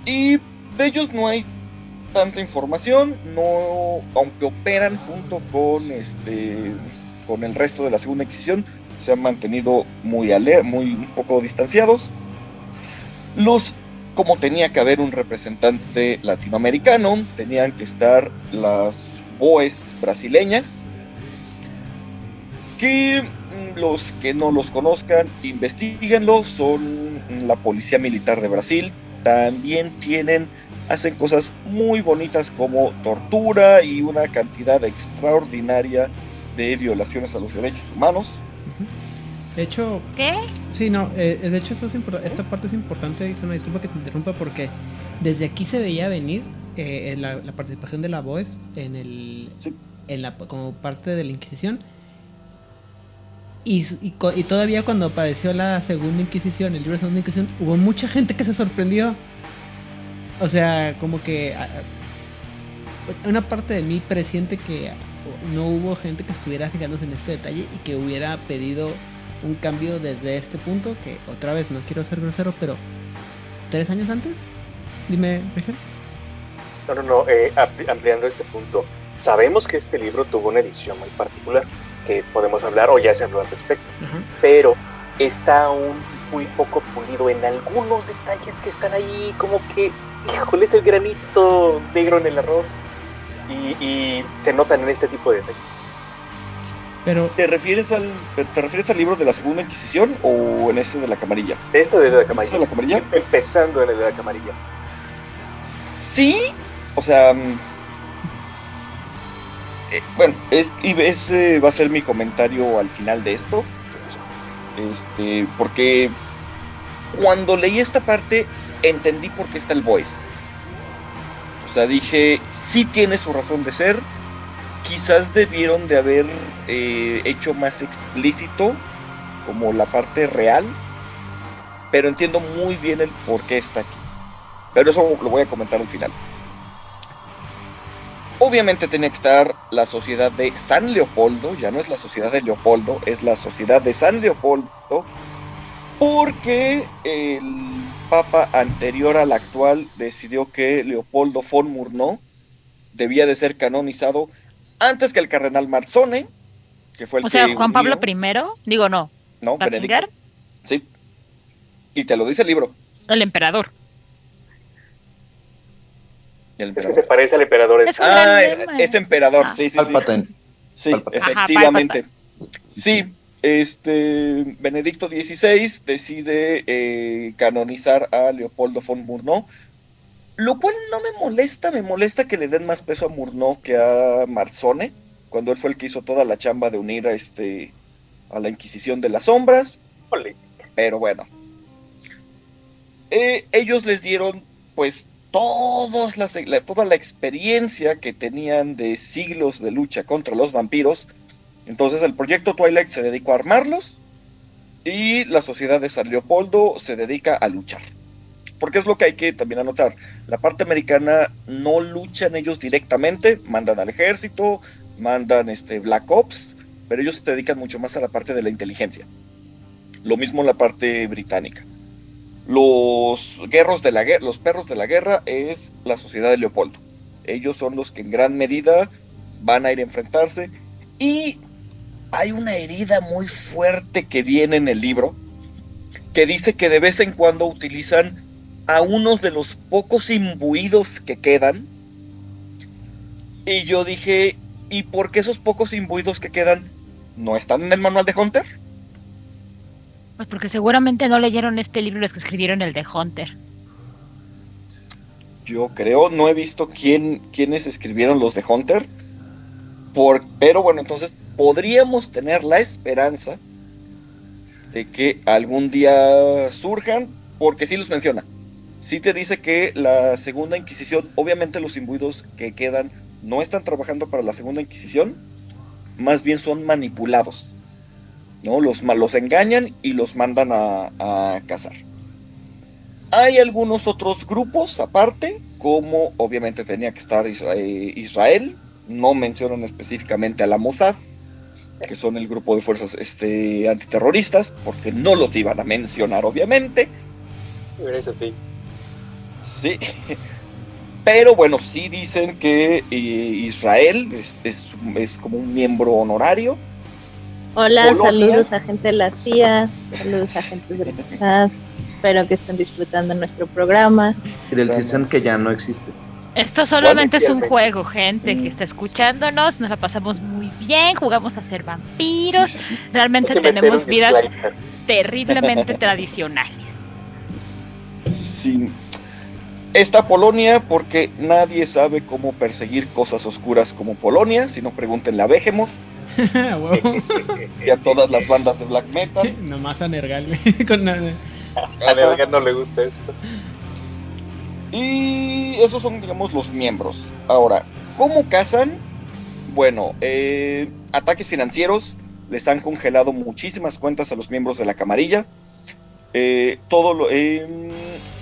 y de ellos no hay tanta información, no, aunque operan junto con este con el resto de la segunda Inquisición, se han mantenido muy ale muy un poco distanciados. Los como tenía que haber un representante latinoamericano, tenían que estar las BOEs brasileñas, que los que no los conozcan, investiguenlo, son la Policía Militar de Brasil, también tienen, hacen cosas muy bonitas como tortura y una cantidad extraordinaria de violaciones a los derechos humanos. De hecho, ¿Qué? sí, no, eh, de hecho esto es esta parte es importante, es una disculpa que te interrumpa porque desde aquí se veía venir eh, la, la participación de la voz en el Sí. en la como parte de la Inquisición y, y, y todavía cuando apareció la segunda Inquisición, el libro de segunda Inquisición, hubo mucha gente que se sorprendió. O sea, como que una parte de mí presiente que no hubo gente que estuviera fijándose en este detalle y que hubiera pedido un cambio desde este punto, que otra vez no quiero ser grosero, pero tres años antes. Dime, Rigel. No, no, no, eh, ampliando este punto. Sabemos que este libro tuvo una edición muy particular, que podemos hablar o ya se habló al respecto, pero está aún muy poco pulido en algunos detalles que están ahí, como que, híjole, es el granito negro en el arroz y, se notan en este tipo de detalles. Pero, ¿Te refieres al te refieres al libro de la Segunda Inquisición o en ese de la camarilla? Este de la camarilla. de la camarilla? Empezando en el de la camarilla. Sí, o sea, mm, eh, bueno, es, ese va a ser mi comentario al final de esto. Este, porque cuando leí esta parte entendí por qué está el voice. O sea, dije, sí tiene su razón de ser. Quizás debieron de haber eh, hecho más explícito como la parte real. Pero entiendo muy bien el por qué está aquí. Pero eso lo voy a comentar al final. Obviamente tenía que estar la sociedad de San Leopoldo, ya no es la sociedad de Leopoldo, es la sociedad de San Leopoldo, porque el papa anterior al actual decidió que Leopoldo von Murnau debía de ser canonizado antes que el cardenal Marzone, que fue el o sea, Juan Pablo I, digo no. No, Benedicto. Sí. Y te lo dice el libro. El emperador. Es que se parece al emperador. Es ah, es, emperador, sí, sí. Sí, efectivamente. sí, este Benedicto XVI decide eh, canonizar a Leopoldo von Murnau, lo cual no me molesta, me molesta que le den más peso a Murnau que a Marzone, cuando él fue el que hizo toda la chamba de unir a este a la Inquisición de las Sombras. Pero bueno. Eh, ellos les dieron pues toda la experiencia que tenían de siglos de lucha contra los vampiros entonces el proyecto Twilight se dedicó a armarlos y la sociedad de San Leopoldo se dedica a luchar. Porque es lo que hay que también anotar. La parte americana no luchan ellos directamente, mandan al ejército, mandan este Black Ops, pero ellos se dedican mucho más a la parte de la inteligencia. Lo mismo en la parte británica. Los de la los perros de la guerra es la sociedad de Leopoldo. Ellos son los que en gran medida van a ir a enfrentarse y hay una herida muy fuerte que viene en el libro, que dice que de vez en cuando utilizan a unos de los pocos imbuidos que quedan. Y yo dije, ¿y por qué esos pocos imbuidos que quedan no están en el manual de Hunter? Pues porque seguramente no leyeron este libro los que escribieron el de Hunter. Yo creo, no he visto quién, quiénes escribieron los de Hunter. Por, pero bueno, entonces podríamos tener la esperanza de que algún día surjan, porque sí los menciona. Sí te dice que la segunda Inquisición, obviamente los imbuidos que quedan no están trabajando para la segunda Inquisición, más bien son manipulados. ¿No? Los, los engañan y los mandan a, a cazar. Hay algunos otros grupos aparte, como obviamente tenía que estar Israel, no mencionan específicamente a la Mossad, que son el grupo de fuerzas este, antiterroristas, porque no los iban a mencionar, obviamente. Es así. Sí. Pero bueno, sí dicen que eh, Israel es, es, como un miembro honorario. Hola, saludos a gente de la CIA, saludos a gente de la Espero que estén disfrutando nuestro programa. Y del CISEN que ya no existe. Esto solamente es un juego, gente que está escuchándonos, nos la pasamos muy bien, jugamos a ser vampiros, realmente tenemos vidas terriblemente tradicionales. Sí. Esta Polonia, porque nadie sabe cómo perseguir cosas oscuras como Polonia, si no pregúntenle a Behemoth. y a todas las bandas de black metal. Nomás a Nergal. Con A Nergal no le gusta esto. Y esos son, digamos, los miembros. Ahora, ¿cómo cazan? Bueno, eh, ataques financieros. Les han congelado muchísimas cuentas a los miembros de la camarilla. Eh, todo lo, em,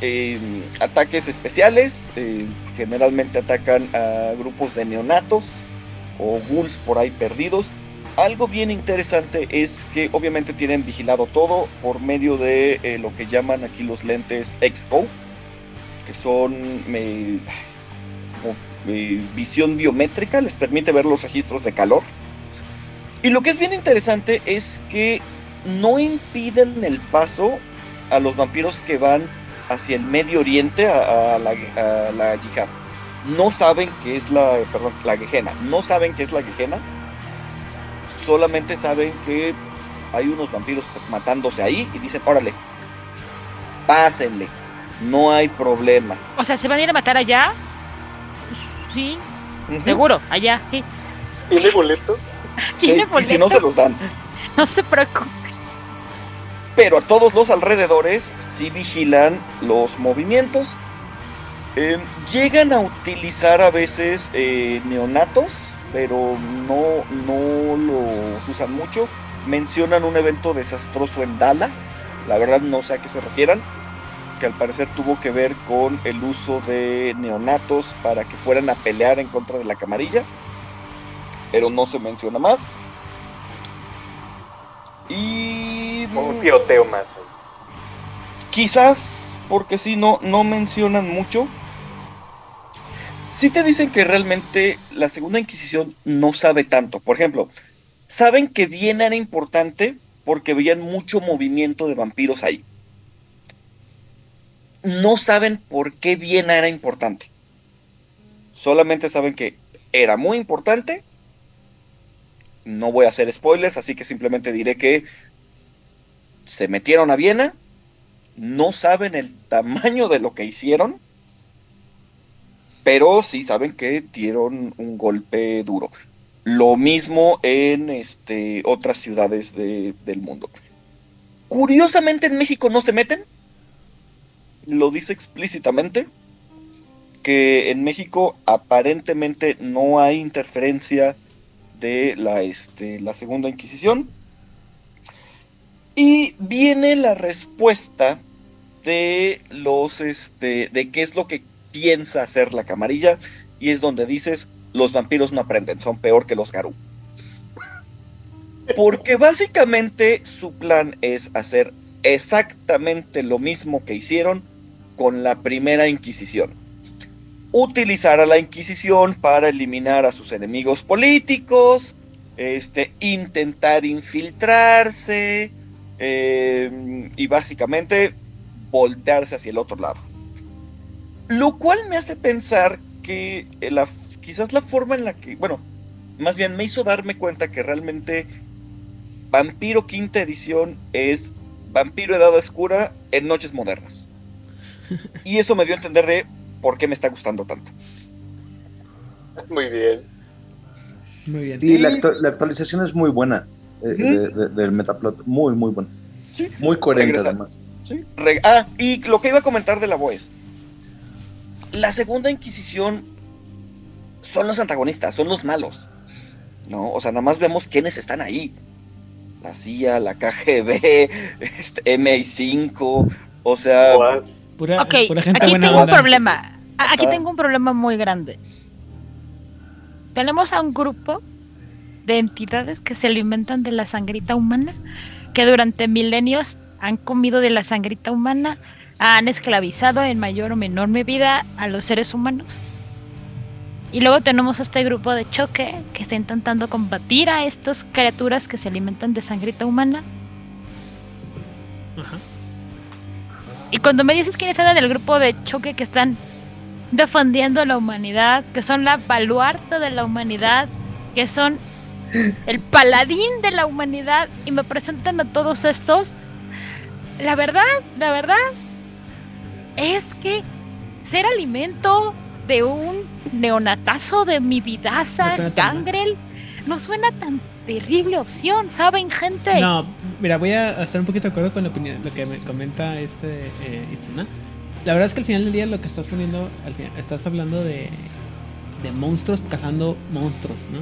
em, ataques especiales. Eh, generalmente atacan a grupos de neonatos. O ghouls por ahí perdidos. Algo bien interesante es que obviamente tienen vigilado todo por medio de eh, lo que llaman aquí los lentes XO, que son eh, visión biométrica, les permite ver los registros de calor. Y lo que es bien interesante es que no impiden el paso a los vampiros que van hacia el Medio Oriente, a la, a la yihad. No saben que es la, perdón, la Gehenna. No saben que es la Gehenna. Solamente saben que hay unos vampiros matándose ahí y dicen, órale, pásenle. No hay problema. O sea, ¿se van a ir a matar allá? Sí, seguro, allá, sí. ¿Tiene boleto? Sí, ¿Tiene y si no se los dan. No se preocupe. pero a todos los alrededores sí vigilan los movimientos. Eh, llegan a utilizar a veces eh, neonatos, pero no, no los usan mucho. Mencionan un evento desastroso en Dallas, la verdad no sé a qué se refieran, que al parecer tuvo que ver con el uso de neonatos para que fueran a pelear en contra de la camarilla, pero no se menciona más. Y Un tiroteo más. Quizás, porque si no, no mencionan mucho. Sí te dicen que realmente la segunda Inquisición no sabe tanto. Por ejemplo, saben que Viena era importante porque veían mucho movimiento de vampiros ahí. No saben por qué Viena era importante. Solamente saben que era muy importante. No voy a hacer spoilers, así que simplemente diré que se metieron a Viena, no saben el tamaño de lo que hicieron, pero sí saben que dieron un golpe duro. Lo mismo en este, otras ciudades de- del mundo. Curiosamente en México no se meten, lo dice explícitamente, que en México aparentemente no hay interferencia de la, este, la Segunda Inquisición. Y viene la respuesta de los este de qué es lo que piensa hacer la camarilla y es donde dices los vampiros no aprenden, son peor que los garú. Porque básicamente su plan es hacer exactamente lo mismo que hicieron con la primera Inquisición. Utilizar a la Inquisición para eliminar a sus enemigos políticos, este, intentar infiltrarse, eh, y básicamente voltearse hacia el otro lado. Lo cual me hace pensar que la, quizás la forma en la que, bueno, más bien me hizo darme cuenta que realmente Vampiro Quinta Edición es Vampiro Edad Oscura en Noches Modernas. Y eso me dio a entender de por qué me está gustando tanto. Muy bien. Muy bien. Sí, la, actu- la actualización es muy buena eh, de- de- del Metaplot. Muy, muy buena. Sí, Muy coherente regresa. además. Sí, ah, y lo que iba a comentar de la voz. La segunda Inquisición son los antagonistas, son los malos. ¿No? O sea, nada más vemos quiénes están ahí. La CIA, la KGB, este, MI5, o sea. Pura, Ok, pura gente aquí buena tengo un problema. Aquí Ajá. tengo un problema muy grande. Tenemos a un grupo de entidades que se alimentan de la sangrita humana, que durante milenios han comido de la sangrita humana, han esclavizado en mayor o menor medida a los seres humanos. Y luego tenemos a este grupo de choque que está intentando combatir a estas criaturas que se alimentan de sangrita humana. Ajá. Y cuando me dices quiénes están en el grupo de choque que están defendiendo a la humanidad, que son la baluarte de la humanidad, que son el paladín de la humanidad y me presentan a todos estos, la verdad, la verdad es que ser alimento de un neonatazo de mi No vidaza mal. gangrel no suena tan terrible opción, ¿saben, gente? No, mira, voy a estar un poquito de acuerdo con la opinión, lo que me comenta este eh, Itzana. La verdad es que al final del día lo que estás poniendo, al final, estás hablando de, de monstruos cazando monstruos, ¿no?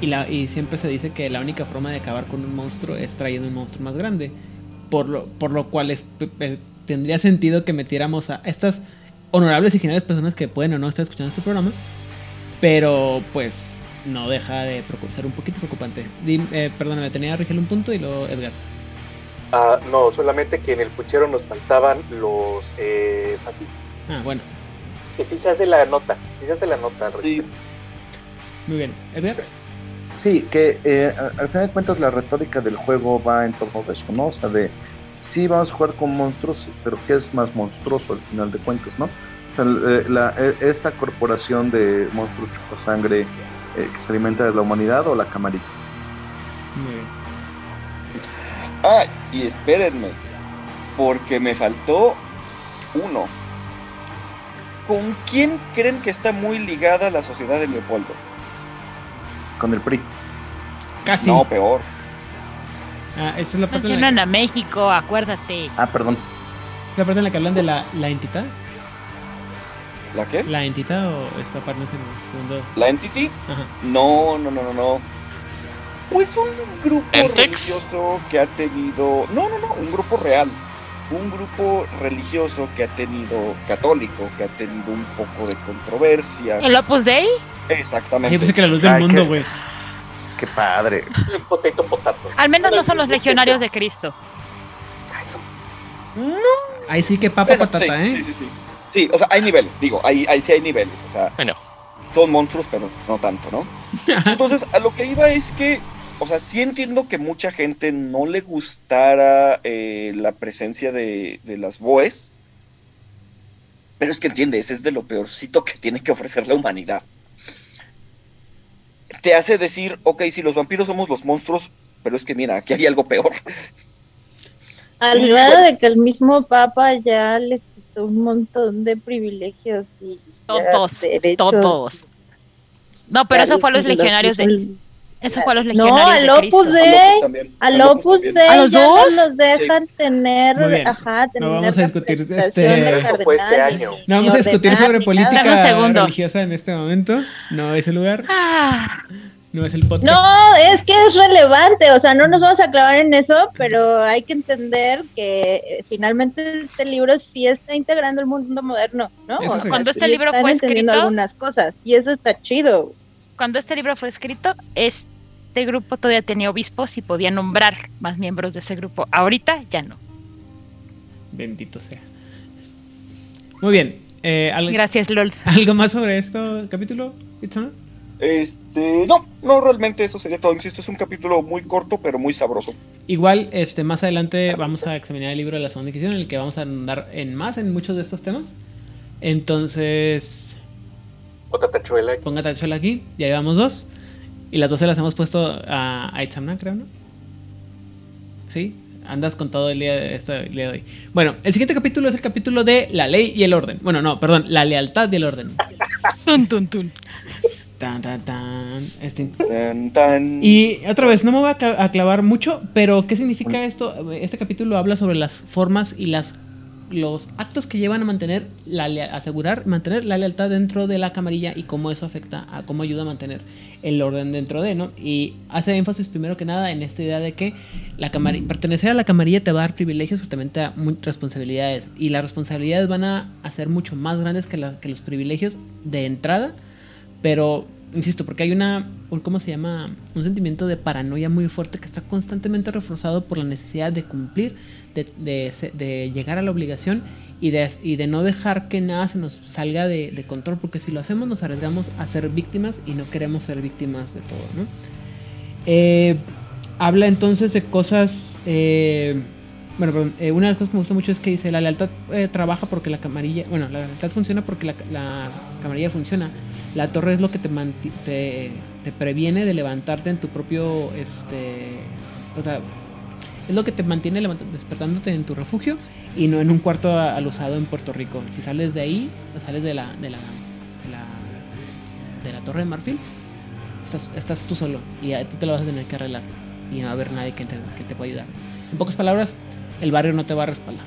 Y, la, y siempre se dice que la única forma de acabar con un monstruo es trayendo un monstruo más grande. Por lo, por lo cual es- tendría sentido que metiéramos a estas honorables y geniales personas que pueden o no estar escuchando este programa. Pero pues no deja de ser un poquito preocupante. Dim- eh, perdóname, tenía Rigel un punto y luego Edgar. Ah, no, solamente que en el puchero nos faltaban los eh, fascistas. Ah, bueno, Que sí se hace la nota, sí se hace la nota. al Sí, respecto. muy bien. Edgar, Sí, que eh, al final de cuentas la retórica del juego va en torno de eso, ¿no? O sea, de sí vamos a jugar con monstruos, pero ¿qué es más monstruoso al final de cuentas, no? O sea, eh, la- eh, esta corporación de monstruos chupasangre eh, que se alimenta de la humanidad o la camarita. Ah, y espérenme, porque me faltó uno. ¿Con quién creen que está muy ligada la sociedad de Leopoldo? Con el PRI. Casi. No, peor. Ah, esa es la parte, en la, Mencionan a México, acuérdate. Ah, perdón. es la parte en la que hablan de la, la entidad. ¿La qué? ¿La entidad o esta parte es el segundo? ¿La Entity? Ajá. No, no, no, no, no. Pues un grupo ¿Entex? religioso que ha tenido. No, no, no, un grupo real. Un grupo religioso que ha tenido. católico, que ha tenido un poco de controversia. ¿El Opus Dei? Exactamente. yo pensé que era la luz del Ay, mundo, güey. Qué padre. Potato, potato. Al menos no son los legionarios de Cristo. Ah, eso. Ahí sí que papa patata, sí, ¿eh? Sí, sí, sí. Sí, o sea, hay niveles, digo, ahí, ahí sí hay niveles. O sea, Bueno, son monstruos, pero no tanto, ¿no? Entonces, a lo que iba es que, o sea, sí entiendo que mucha gente no le gustara eh, la presencia de, de las boes, pero es que entiendes, es de lo peorcito que tiene que ofrecer la humanidad. Te hace decir, ok, si los vampiros somos los monstruos, pero es que mira, aquí hay algo peor. Al Sí, grado bueno. de que el mismo Papa ya le quitó un montón de privilegios y Todos, derechos. Todos. No, pero eso fue a los legionarios de. Eso fue a los legionarios No, al de Opus. Dei. también. Al Opus. Dei ¿A los ya no dos? los dejan tener, ajá, tener vamos a discutir, este- de Eso fue este año. No vamos a discutir sobre política religiosa en este momento. No es el lugar, Ah, no es el podcast. No, es que es relevante, o sea, no nos vamos a clavar en eso, pero hay que entender que eh, finalmente este libro sí está integrando el mundo moderno, ¿no? Eso sí. Cuando este Sí libro están fue escrito, algunas cosas y eso está chido. cuando este libro fue escrito, este grupo todavía tenía obispos y podía nombrar más miembros de ese grupo. Ahorita ya no. Bendito sea. Muy bien. eh, ¿al- Gracias, LOL. ¿Algo más sobre este capítulo? Este, no, no, realmente eso sería todo. Insisto, es un capítulo muy corto, pero muy sabroso. Igual, este, más adelante vamos a examinar el libro de la segunda edición en el que vamos a andar en más en muchos de estos temas. Entonces, Otra tachuela. ponga tachuela aquí, ya llevamos dos. Y las dos se las hemos puesto a, a Itzamna, creo, ¿no? Sí, andas con todo el día, de, este, el día de hoy. Bueno, el siguiente capítulo es el capítulo de la ley y el orden. Bueno, no, perdón, la lealtad y el orden. Tun, tun, tun. Tan, tan, tan. Este, Tan, tan. Y otra vez, no me voy a clavar mucho, pero ¿qué significa esto? Este capítulo habla sobre las formas y las los actos que llevan a mantener la asegurar mantener la lealtad dentro de la camarilla y cómo eso afecta a cómo ayuda a mantener el orden dentro de, ¿no? Y hace énfasis primero que nada en esta idea de que la camarilla, pertenecer a la camarilla te va a dar privilegios, pero también responsabilidades y las responsabilidades van a, ser mucho más grandes que, que los privilegios de entrada pero, insisto, porque hay una, un- ¿cómo se llama? Un sentimiento de paranoia muy fuerte que está constantemente reforzado por la necesidad de cumplir, de, llegar a la obligación y de, y de no dejar que nada se nos salga de, control, porque si lo hacemos nos arriesgamos a ser víctimas y no queremos ser víctimas de todo, ¿no? Eh, habla entonces de cosas... eh, bueno, perdón, eh, una de las cosas que me gusta mucho es que dice, la lealtad eh, trabaja porque la camarilla, bueno, la lealtad funciona porque la, la camarilla funciona. La torre es lo que te, te, te previene de levantarte en tu propio, este, o sea, es lo que te mantiene despertándote en tu refugio y no en un cuarto al usado en Puerto Rico. Si sales de ahí, sales de la, de la, de la, torre de marfil, estás, tú solo y tú te lo vas a tener que arreglar y no va a haber nadie que te, que te pueda ayudar. En pocas palabras, el barrio no te va a respaldar.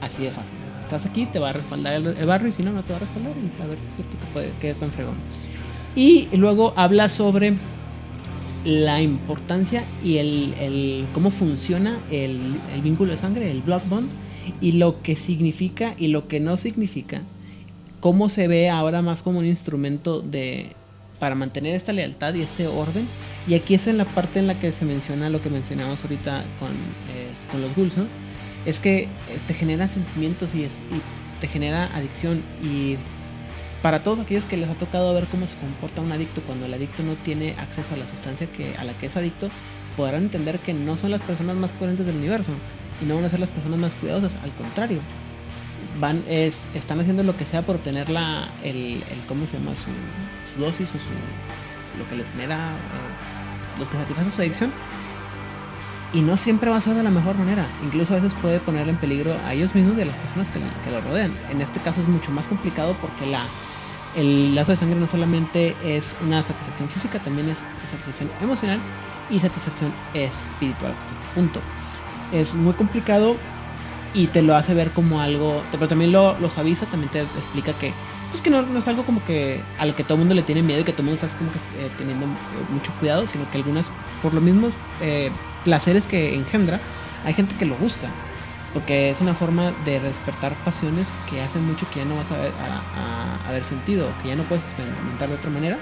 Así de fácil. Estás aquí, te va a respaldar el, barrio y si no, no te va a respaldar. Y a ver si es cierto que, puede, que tan fregón. Y luego habla sobre la importancia y el, el- cómo funciona el, el vínculo de sangre, el blood bond, y lo que significa y lo que no significa, cómo se ve ahora más como un instrumento de para mantener esta lealtad y este orden. Y aquí es en la parte en la que se menciona lo que mencionamos ahorita con, eh, con los ghouls, ¿no? Es que eh, te genera sentimientos y, es, y te genera adicción. Y para todos aquellos que les ha tocado ver cómo se comporta un adicto cuando el adicto no tiene acceso a la sustancia que, a la que es adicto, podrán entender que no son las personas más coherentes del universo y no van a ser las personas más cuidadosas, al contrario. Van, es, están haciendo lo que sea por obtener la, el, ¿cómo se llama? Su, dosis o su, lo que les genera, eh, los que satisfacen su adicción. Y no siempre va a ser de la mejor manera. Incluso a veces puede poner en peligro a ellos mismos y a las personas que, que lo rodean. En este caso es mucho más complicado porque la, el lazo de sangre no solamente es una satisfacción física, también es satisfacción emocional y satisfacción espiritual punto. Es muy complicado y te lo hace ver como algo, pero también lo, los avisa, también te explica que pues que no, es algo como que al que todo el mundo le tiene miedo y que todo el mundo está como que eh, teniendo mucho cuidado, sino que algunas, por los mismos eh, placeres que engendra, hay gente que lo busca. Porque es una forma de despertar pasiones que hacen mucho que ya no vas a ver, ver sentido, que ya no puedes experimentar de otra manera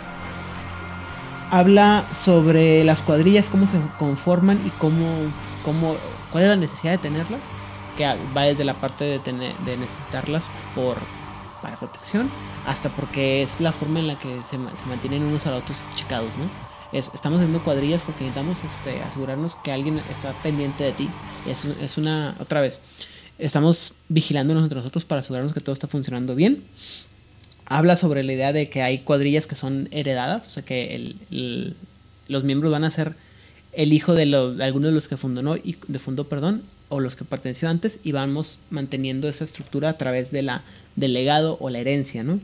habla sobre las cuadrillas, cómo se conforman y cómo, cómo cuál es la necesidad de tenerlas, que va desde la parte de necesitarlas por para protección hasta porque es la forma en la que se, se mantienen unos a los otros checados, ¿no? Es, estamos haciendo cuadrillas porque necesitamos este, asegurarnos que alguien está pendiente de ti. Es, es una, otra vez, estamos vigilándonos entre nosotros para asegurarnos que todo está funcionando bien habla sobre la idea de que hay cuadrillas que son heredadas, o sea que los miembros van a ser el hijo de, los, de algunos de los que fundó, ¿no? y de fundó, perdón, o los que perteneció antes, y vamos manteniendo esa estructura a través de la, del legado o la herencia, ¿no?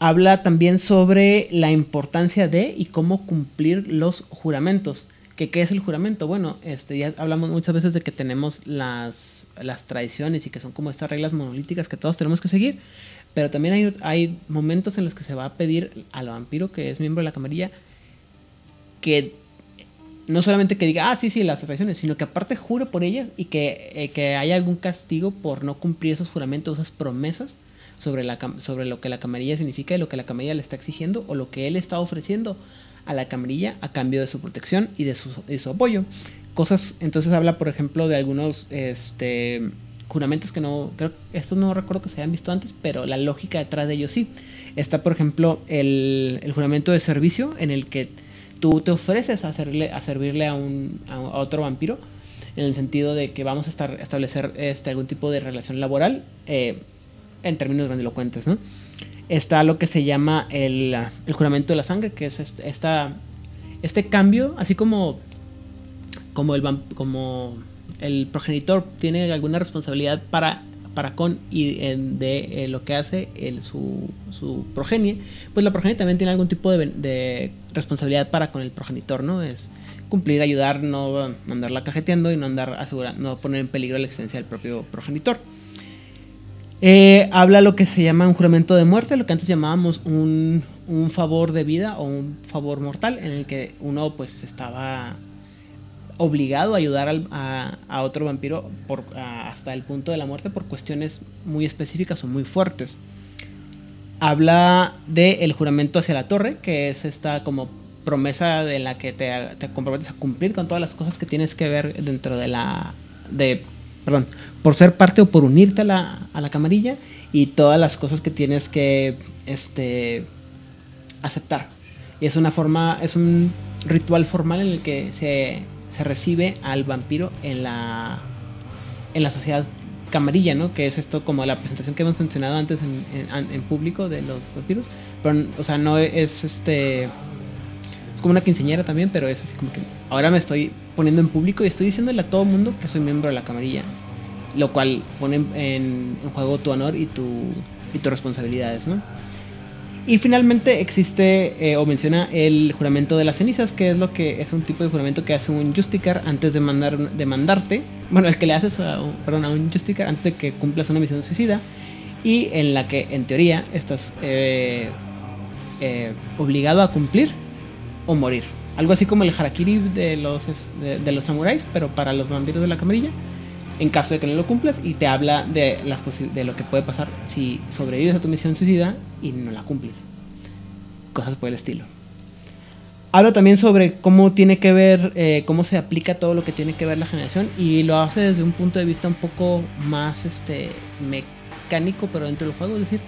Habla también sobre la importancia de y cómo cumplir los juramentos. ¿Qué, ¿Qué es el juramento? Bueno, este, ya hablamos muchas veces de que tenemos las, las tradiciones y que son como estas reglas monolíticas que todos tenemos que seguir, pero también hay, hay, momentos en los que se va a pedir al vampiro que es miembro de la camarilla que no solamente que diga, ah, sí, sí, las tradiciones, sino que aparte jure por ellas y que, eh, que haya algún castigo por no cumplir esos juramentos, esas promesas sobre, la, sobre lo que la camarilla significa y lo que la camarilla le está exigiendo o lo que él está ofreciendo a la camarilla a cambio de su protección y de su, de su apoyo. Cosas, entonces habla, por ejemplo, de algunos, este juramentos que no, creo, estos no recuerdo que se hayan visto antes, pero la lógica detrás de ellos sí. Está, por ejemplo, el, el juramento de servicio, en el que tú te ofreces a, hacerle, a servirle a, un, a, otro vampiro, en el sentido de que vamos a estar, establecer este, algún tipo de relación laboral, eh, en términos grandilocuentes, ¿no? Está lo que se llama el, el juramento de la sangre, que es esta, este cambio, así como, como, el, como el progenitor tiene alguna responsabilidad para, para con y de eh, lo que hace el, su, su, progenie, pues la progenie también tiene algún tipo de, de, responsabilidad para con el progenitor, ¿no? Es cumplir, ayudar, no, no andarla cajeteando y no andar asegurando, no poner en peligro la existencia del propio progenitor. Eh, habla lo que se llama un juramento de muerte, lo que antes llamábamos un, un favor de vida o un favor mortal, en el que uno pues estaba obligado a ayudar a, otro vampiro hasta el punto de la muerte por cuestiones muy específicas o muy fuertes. Habla del el juramento hacia la torre, que es esta como promesa de la que te, te, comprometes a cumplir con todas las cosas que tienes que ver dentro de la... de perdón, por ser parte o por unirte a la, a la camarilla y todas las cosas que tienes que este, aceptar. Y es una forma, es un ritual formal en el que se se recibe al vampiro en la, en la sociedad camarilla, ¿no? Que es esto como la presentación que hemos mencionado antes en, en, en público de los vampiros. Pero, o sea, no es este... Es como una quinceñera también, pero es así como que ahora me estoy poniendo en público y estoy diciéndole a todo mundo que soy miembro de la camarilla. Lo cual pone en, en juego tu honor y, tu, y tus responsabilidades, ¿no? Y finalmente existe eh, o menciona el juramento de las cenizas, que es lo que es un tipo de juramento que hace un Justicar antes de, mandar, de mandarte. Bueno, el que le haces a, perdón, a un Justicar antes de que cumplas una misión suicida. Y en la que, en teoría, estás eh, eh, obligado a cumplir o morir. Algo así como el harakiri de los, de, los samuráis, pero para los vampiros de la camarilla en caso de que no lo cumplas y te habla de, las de lo que puede pasar si sobrevives a tu misión suicida y no la cumples. cosas por el estilo. Habla también sobre cómo tiene que ver, eh, cómo se aplica todo lo que tiene que ver la generación y lo hace desde un punto de vista un poco más este, mecánico, pero dentro del juego, es decir,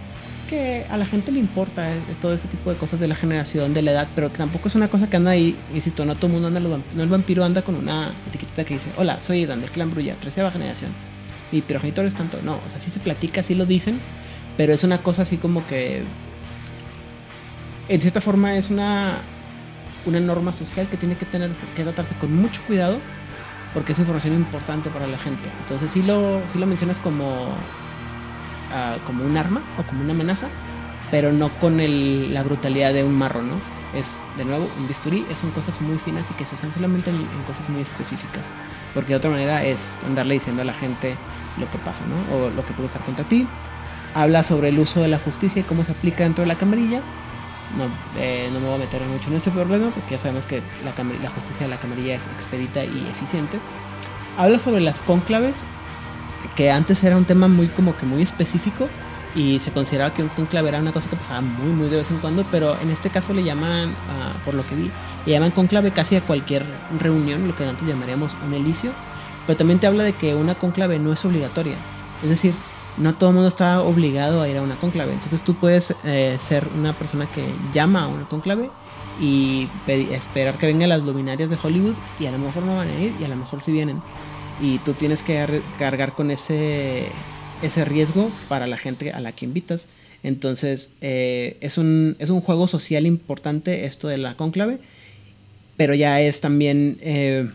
que a la gente le importa eh, todo este tipo de cosas de la generación, de la edad, pero que tampoco es una cosa que anda ahí, insisto, no todo el mundo anda, no el vampiro anda con una etiqueta que dice, hola, soy Dan del clan Brulla, treceava generación, mi progenitor es tanto, no, o sea, sí se platica, sí lo dicen, pero es una cosa así como que, en cierta forma es una una norma social que tiene que tener que tratarse con mucho cuidado porque es información importante para la gente. Entonces si lo, si lo mencionas como, ah, como un arma o como una amenaza, pero no con la brutalidad de un marro, ¿no? Es, de nuevo, un bisturí, son cosas muy finas y que se usan solamente en, cosas muy específicas. Porque de otra manera es andarle diciendo a la gente lo que pasa, ¿no? O lo que puede estar contra ti. Habla sobre el uso de la justicia y cómo se aplica dentro de la camarilla no, eh, no me voy a meter mucho en ese problema porque ya sabemos que la, la justicia de la camarilla es expedita y eficiente. Habla sobre las cónclaves, que antes era un tema muy como que muy específico y se consideraba que un conclave era una cosa que pasaba muy muy de vez en cuando, pero en este caso le llaman, ah, por lo que vi, le llaman conclave casi a cualquier reunión, lo que antes llamaríamos un elicio, pero también te habla de que una conclave no es obligatoria, es decir, no todo el mundo está obligado a ir a una conclave. Entonces tú puedes eh, ser una persona que llama a una conclave y esperar que vengan las luminarias de Hollywood y a lo mejor no van a ir y a lo mejor sí vienen. Y tú tienes que cargar con ese, ese riesgo para la gente a la que invitas. Entonces eh, es, un, es un juego social importante esto de la conclave, pero ya es también... Eh,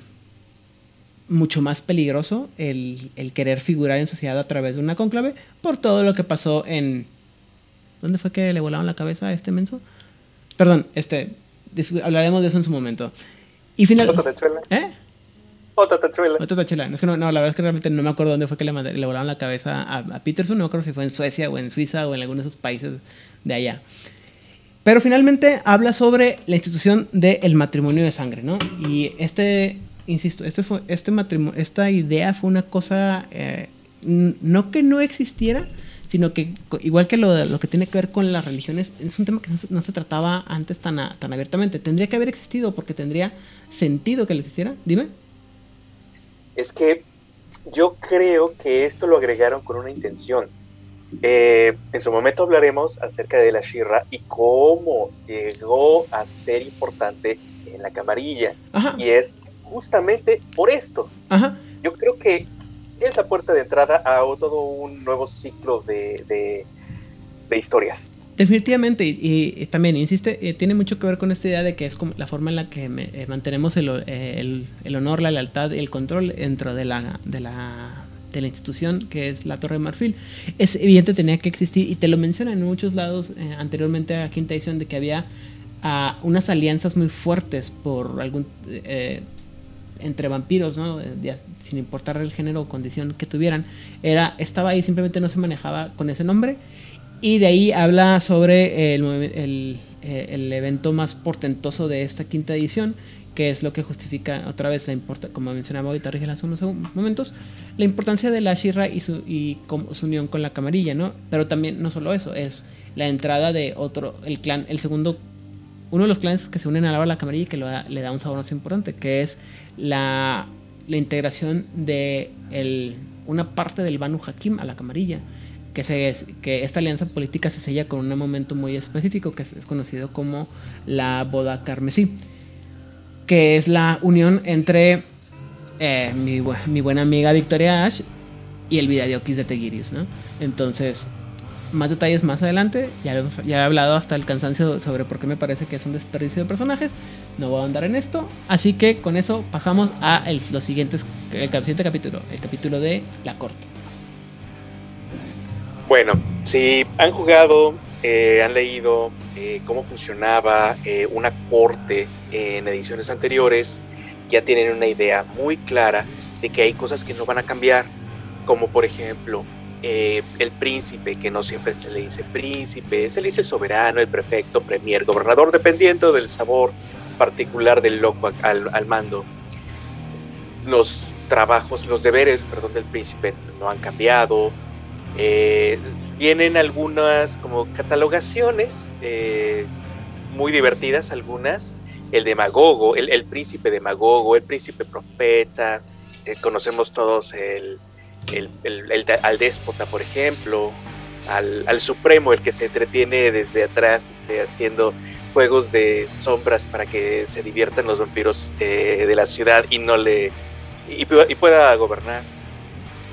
mucho más peligroso el, querer figurar en sociedad a través de una conclave por todo lo que pasó en... ¿Dónde fue que le volaron la cabeza a este menso? Perdón, este... Hablaremos de eso en su momento. Y finalmente... ¿Eh? Tachuela. Es que no, la verdad es que realmente no me acuerdo dónde fue que le, le volaron la cabeza a, Peterson. No acuerdo si fue en Suecia o en Suiza o en alguno de esos países de allá. Pero finalmente habla sobre la institución del matrimonio de sangre, ¿no? Y este insisto, este fue, este matrimonio, esta idea fue una cosa, eh, no que no existiera, sino que igual que lo, lo que tiene que ver con las religiones, es un tema que no se, trataba antes tan, tan abiertamente. Tendría que haber existido porque tendría sentido que lo existiera. Dime. Es que yo creo que esto lo agregaron con una intención. Eh, en su momento hablaremos acerca de la Shira y cómo llegó a ser importante en la camarilla. Y es justamente por esto. Yo creo que es la puerta de entrada a todo un nuevo ciclo de, historias. Definitivamente, y, también, insiste, eh, tiene mucho que ver con esta idea de que es como la forma en la que eh, mantenemos el, honor, la lealtad y el control dentro de la, de la, de la institución que es la Torre de Marfil. Es evidente, tenía que existir, y te lo menciona en muchos lados eh, anteriormente a quinta edición, de que había ah, unas alianzas muy fuertes por algún entre vampiros, ¿no? sin importar el género o condición que tuvieran, era, estaba ahí, simplemente no se manejaba con ese nombre. Y de ahí habla sobre el, el, eh, el evento más portentoso de esta quinta edición, que es lo que justifica otra vez la como mencionaba ahorita Rigel hace unos momentos, la importancia de la Shira y su, y su unión con la camarilla, ¿no? Pero también no solo eso, es la entrada de otro, el clan, el segundo uno de los clanes que se unen a la, la camarilla y que le da un sabor más importante, que es la, integración de una parte del Banu Hakim a la camarilla. Que, esta alianza política se sella con un momento muy específico que es, conocido como la boda carmesí, que es la unión entre eh, mi, buena amiga Victoria Ash y el Vidadiokis de Tegirius, ¿no? Entonces, más detalles más adelante. Ya, ya he hablado hasta el cansancio sobre por qué me parece que es un desperdicio de personajes. No voy a andar en esto. Así que con eso pasamos a los siguientes, el siguiente capítulo, el capítulo de la corte. Bueno, si han jugado, eh, han leído eh, cómo funcionaba eh, una corte en ediciones anteriores, ya tienen una idea muy clara de que hay cosas que no van a cambiar, como por ejemplo el príncipe, que no siempre se le dice príncipe, se le dice soberano, el prefecto, premier, gobernador, dependiendo del sabor particular del loco al, mando. Los trabajos, los deberes, perdón, del príncipe no han cambiado. Eh, vienen algunas como catalogaciones, eh, muy divertidas algunas. El de Magogo, el, el príncipe de Magogo, el príncipe profeta. eh, conocemos todos el, el, al déspota, por ejemplo. Al, al supremo, el que se entretiene desde atrás este, haciendo juegos de sombras para que se diviertan los vampiros eh, de la ciudad y no le y, y pueda gobernar.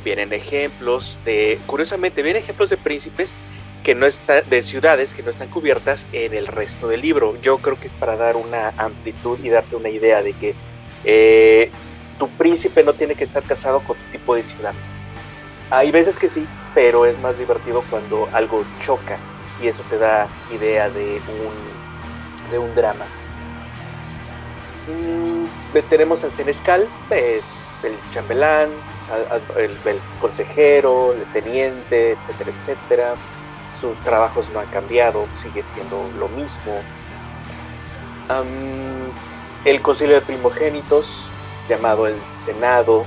Vienen ejemplos de, curiosamente, vienen ejemplos de príncipes que no están, de ciudades que no están cubiertas en el resto del libro. Yo creo que es para dar una amplitud y darte una idea de que eh, tu príncipe no tiene que estar casado con tu tipo de ciudad. Hay veces que sí, pero es más divertido cuando algo choca y eso te da idea de un, de un drama. Mm, tenemos al Senescal, es el chambelán, el, consejero, el teniente, etcétera, etcétera. Sus trabajos no han cambiado, sigue siendo lo mismo. El concilio de primogénitos, llamado el Senado,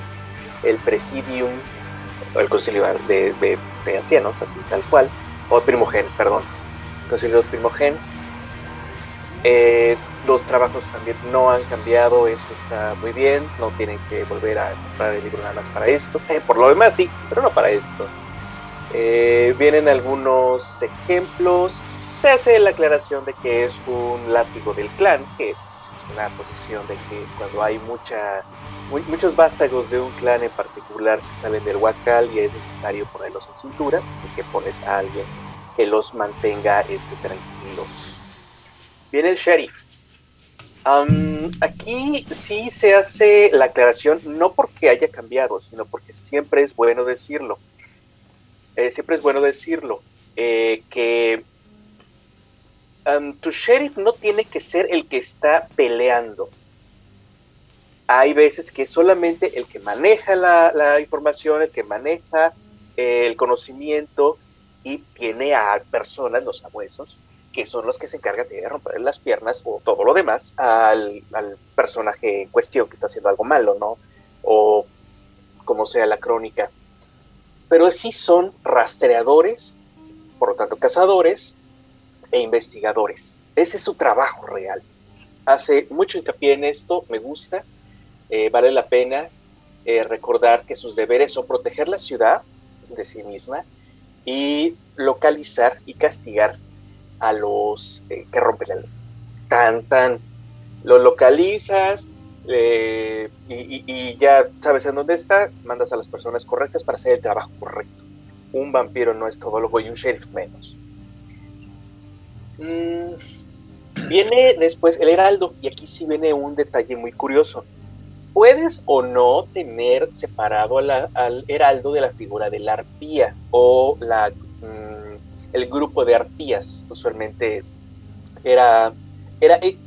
el Presidium, el concilio de, ancianos, así tal cual, o primogénitos, perdón, concilio de los primogénitos. Eh, los trabajos también no han cambiado, eso está muy bien, no tienen que volver a comprar el libro nada más para esto. Eh, por lo demás sí, pero no para esto. Eh, vienen algunos ejemplos, se hace la aclaración de que es un látigo del clan, que es una posición de que cuando hay mucha, mu- muchos vástagos de un clan en particular se salen del huacal y es necesario ponerlos en cintura, así que pones a alguien que los mantenga este, tranquilos. Viene el sheriff. Aquí sí se hace la aclaración, no porque haya cambiado, sino porque siempre es bueno decirlo. Eh, siempre es bueno decirlo, eh, que tu sheriff no tiene que ser el que está peleando. Hay veces que solamente el que maneja la, la información, el que maneja eh, el conocimiento y tiene a personas, los sabuesos, que son los que se encargan de romper las piernas o todo lo demás al, al personaje en cuestión que está haciendo algo malo, ¿no? O como sea la crónica. Pero sí son rastreadores, por lo tanto cazadores e investigadores. Ese es su trabajo real. Hace mucho hincapié en esto, me gusta, eh, vale la pena eh, recordar que sus deberes son proteger la ciudad de sí misma y localizar y castigar a los eh, que rompen la ley. Tan, tan. Lo localizas y, ya sabes en dónde está, mandas a las personas correctas para hacer el trabajo correcto. Un vampiro no es todólogo y un sheriff menos. Mm, viene después el heraldo y aquí sí viene un detalle muy curioso. Puedes o no tener separado al heraldo de la figura de la arpía o la, mm, el grupo de arpías. Usualmente era, era eh,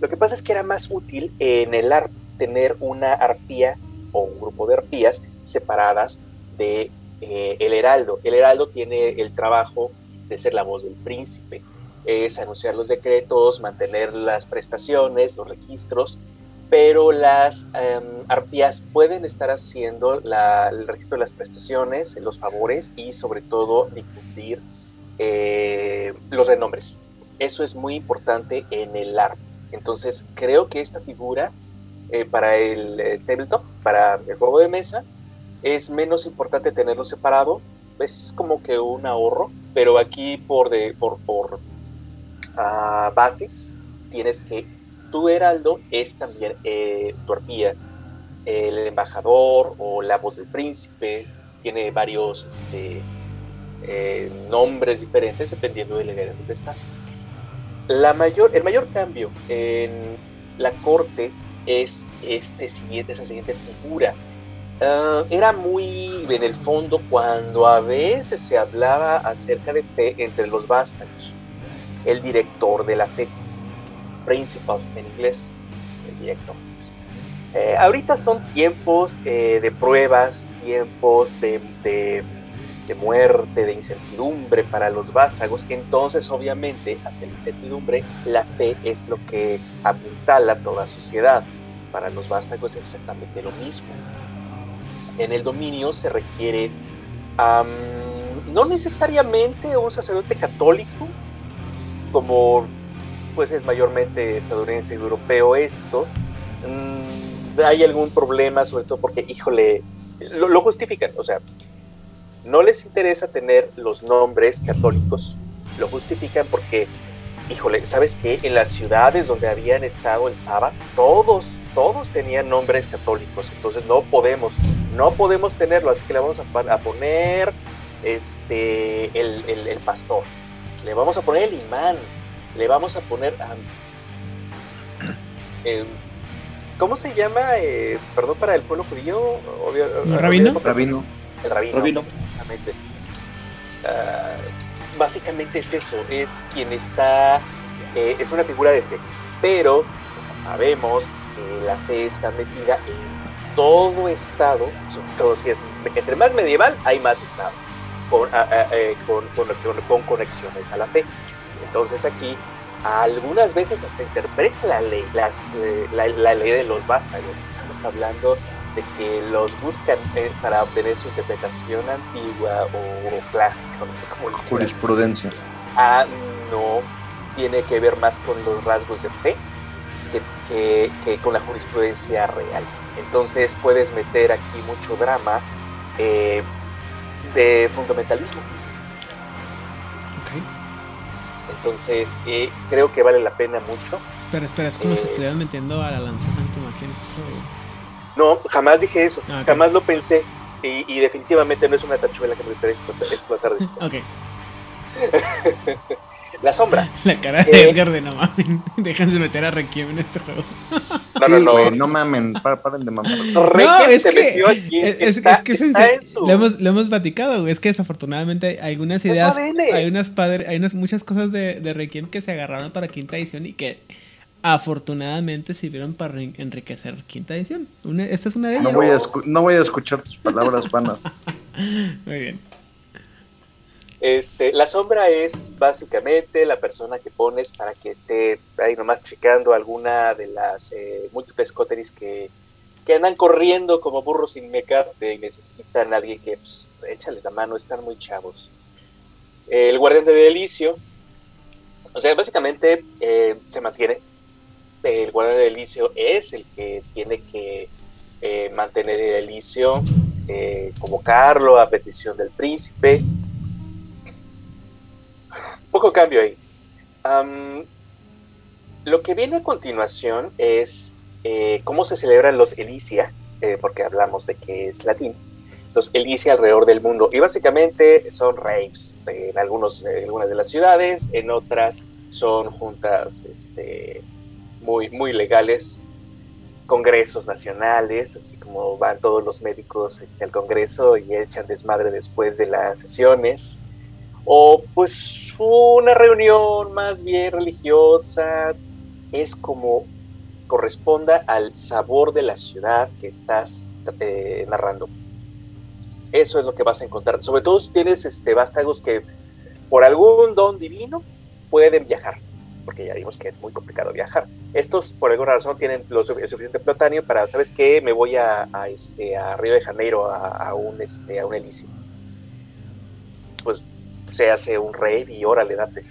lo que pasa es que era más útil en el ARP tener una arpía o un grupo de arpías separadas de eh, el heraldo. El heraldo tiene el trabajo de ser la voz del príncipe, es anunciar los decretos, mantener las prestaciones, los registros, pero las em, arpías pueden estar haciendo el registro de las prestaciones, los favores y sobre todo difundir eh, los renombres. Eso es muy importante en el ARP. Entonces creo que esta figura eh, para el, eh, tabletop, para el juego de mesa, es menos importante tenerlo separado. Es como que un ahorro, pero aquí por, de, por, por ah, base tienes que tu heraldo es también eh, tu arpía, el embajador o la voz del príncipe, tiene varios este, eh, nombres diferentes dependiendo del lugar donde estás. La mayor, el mayor cambio en la corte es este siguiente, esa siguiente figura. Ah, era muy en el fondo cuando a veces se hablaba acerca de fe entre los vástagos. El director de la fe, principal en inglés, el director. Eh, ahorita son tiempos eh, de pruebas, tiempos de, de, de muerte, de incertidumbre para los vástagos. Entonces, obviamente, ante la incertidumbre, la fe es lo que apuntala toda sociedad. Para los vástagos es exactamente lo mismo. En el dominio se requiere am, no necesariamente un sacerdote católico, como pues es mayormente estadounidense y europeo esto. Mm, hay algún problema, sobre todo porque, híjole, lo, lo justifican, o sea, no les interesa tener los nombres católicos, lo justifican porque híjole, ¿sabes qué? En las ciudades donde habían estado el sábado, todos, todos tenían nombres católicos, entonces no podemos, no podemos tenerlo, así que le vamos a, poner este, el, el, pastor, le vamos a poner el imán, le vamos a poner... Eh, ¿Cómo se llama? Eh, perdón, para el pueblo judío. ¿El rabino? Rabino. El rabino. rabino. Uh, básicamente es eso, es quien está, eh, es una figura de fe, pero sabemos que la fe está metida en todo estado, sobre todo si es, entre más medieval hay más estado, con, eh, con, con, conexiones a la fe. Entonces aquí algunas veces hasta interpreta la ley, las, eh, la, ley de los vástagos. Estamos hablando de que los buscan eh, para obtener su interpretación antigua o, clásica, no sé cómo Jurisprudencia. Ah, no, tiene que ver más con los rasgos de fe que, que, con la jurisprudencia real. Entonces puedes meter aquí mucho drama eh, de fundamentalismo. Entonces eh, creo que vale la pena mucho. Espera, espera, es como si estuvieran metiendo a la lanza este no, jamás dije eso, ah, jamás lo pensé. Y, definitivamente no es una tachuela que me gustaría explotar, después. Ok. la sombra. La cara de eh, Edgar de no mames. Dejan de meter a Requiem en este juego. No, no, no. no mamen, paren de mamar. Requiem se metió aquí. Es, está, que está en su... lo, hemos, lo hemos platicado, güey. Es que desafortunadamente hay algunas ideas, hay unas padres, hay unas muchas cosas de, de Requiem que se agarraron para quinta edición y que afortunadamente sirvieron para enriquecer quinta edición. esta es una de ellas. No voy, a no voy a escuchar tus palabras vanas. Muy bien. Este, la sombra es básicamente la persona que pones para que esté ahí nomás checando alguna de las eh, múltiples coteris que, que, andan corriendo como burros sin mecate y necesitan a alguien que pues, échales la mano, están muy chavos. El guardián de delicio, o sea, básicamente eh, se mantiene el guardián del Elicio es el que tiene que eh, mantener el Elicio, eh, convocarlo a petición del príncipe. Poco cambio ahí. lo que viene a continuación es eh, cómo se celebran los Elicia, porque hablamos de que es latín, los Elicia alrededor del mundo. Y básicamente son raves en, algunos, en algunas de las ciudades, en otras son juntas este, muy, muy legales, congresos nacionales, así como van todos los médicos este, al congreso y echan desmadre después de las sesiones, o pues una reunión más bien religiosa, es como corresponda al sabor de la ciudad que estás eh, narrando. Eso es lo que vas a encontrar. Sobre todo si tienes este, vástagos que por algún don divino pueden viajar porque ya vimos que es muy complicado viajar. Estos, por alguna razón, tienen lo suficiente plutonio para, ¿sabes qué? Me voy a, este, a Río de Janeiro a, un, este, a un. Pues se hace un rey y órale, date.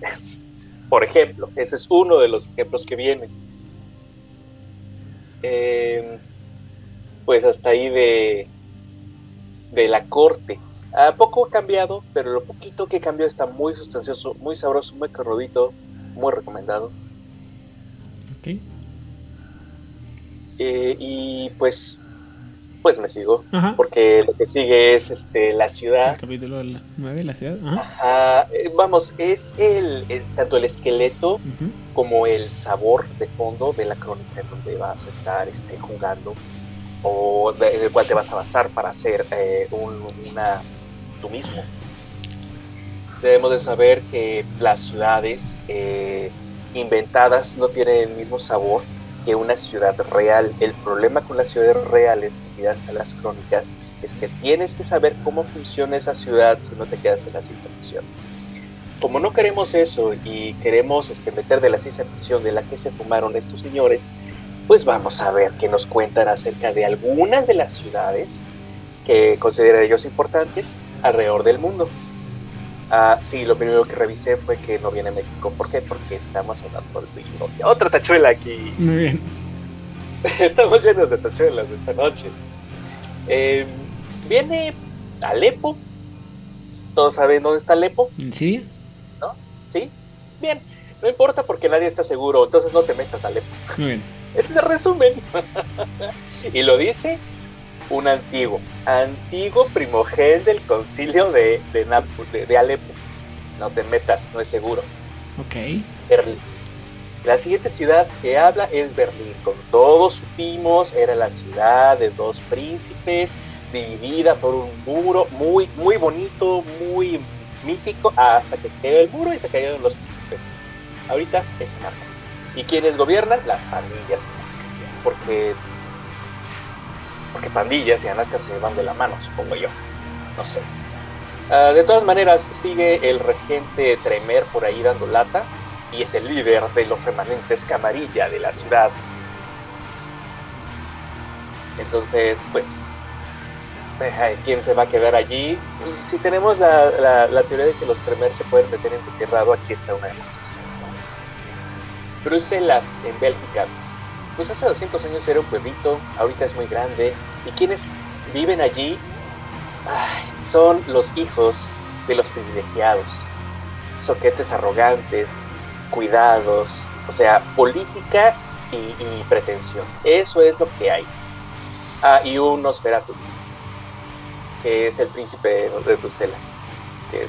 por ejemplo, ese es uno de los ejemplos que vienen. Em, pues hasta ahí de, de la corte. A poco ha cambiado, pero lo poquito que cambió está muy sustancioso, muy sabroso, muy carrodito muy recomendado. Ok. Eh, y pues, pues me sigo, porque lo que sigue es este la ciudad. El capítulo 9, la ciudad. Eh, vamos, es el, tanto el esqueleto como el sabor de fondo de la crónica en donde vas a estar este, jugando o en el cual te vas a basar para hacer eh, un, una tú mismo debemos de saber que las ciudades eh, inventadas no tienen el mismo sabor que una ciudad real. El problema con las ciudades reales, quedarse a las crónicas, es que tienes que saber cómo funciona esa ciudad si no te quedas en la ciencia ficción. Como no queremos eso y queremos este, meter de la ciencia ficción de la que se fumaron estos señores, pues vamos a ver qué nos cuentan acerca de algunas de las ciudades que consideran ellos importantes alrededor del mundo. Ah, sí, lo primero que revisé fue que no viene México. ¿Por qué? Porque estamos en libro. Otra tachuela aquí. Muy bien. Estamos llenos de tachuelas esta noche. Eh, viene Alepo. ¿Todos saben dónde está Alepo? ¿En Siria? ¿Sí? Bien. No importa porque nadie está seguro, entonces no te metas a Alepo. Muy bien. Ese es el resumen. y lo dice un antiguo, antiguo primogén del concilio de, de, Napu- de- de Alepo. No te metas, no es seguro. Ok. Berlín. La siguiente ciudad que habla es Berlín. Como todos supimos, era la ciudad de dos príncipes, dividida por un muro muy, muy bonito, muy mítico, hasta que se cayó el muro y se cayeron los príncipes. Ahorita es anarca. ¿Y quiénes gobiernan? Las pandillas. Porque, porque pandillas y anarcas se van de la mano, supongo yo. No sé. Ah, de todas maneras, sigue el regente Tremer por ahí dando lata y es el líder de los remanentes camarilla de la ciudad. Entonces, pues, eh, ¿quién se va a quedar allí? Si tenemos la, la- la teoría de que los Tremer se pueden meter en lado, aquí está una demostración. Bruselas, en Bélgica. Pues hace 200 años era un pueblito, ahorita es muy grande. ¿Y quienes viven allí? Son los hijos de los privilegiados. Soquetes arrogantes, cuidados, o sea, política y, pretensión. Eso es lo que hay. Ah, y un Nosferatu, que es el príncipe de Bruselas, que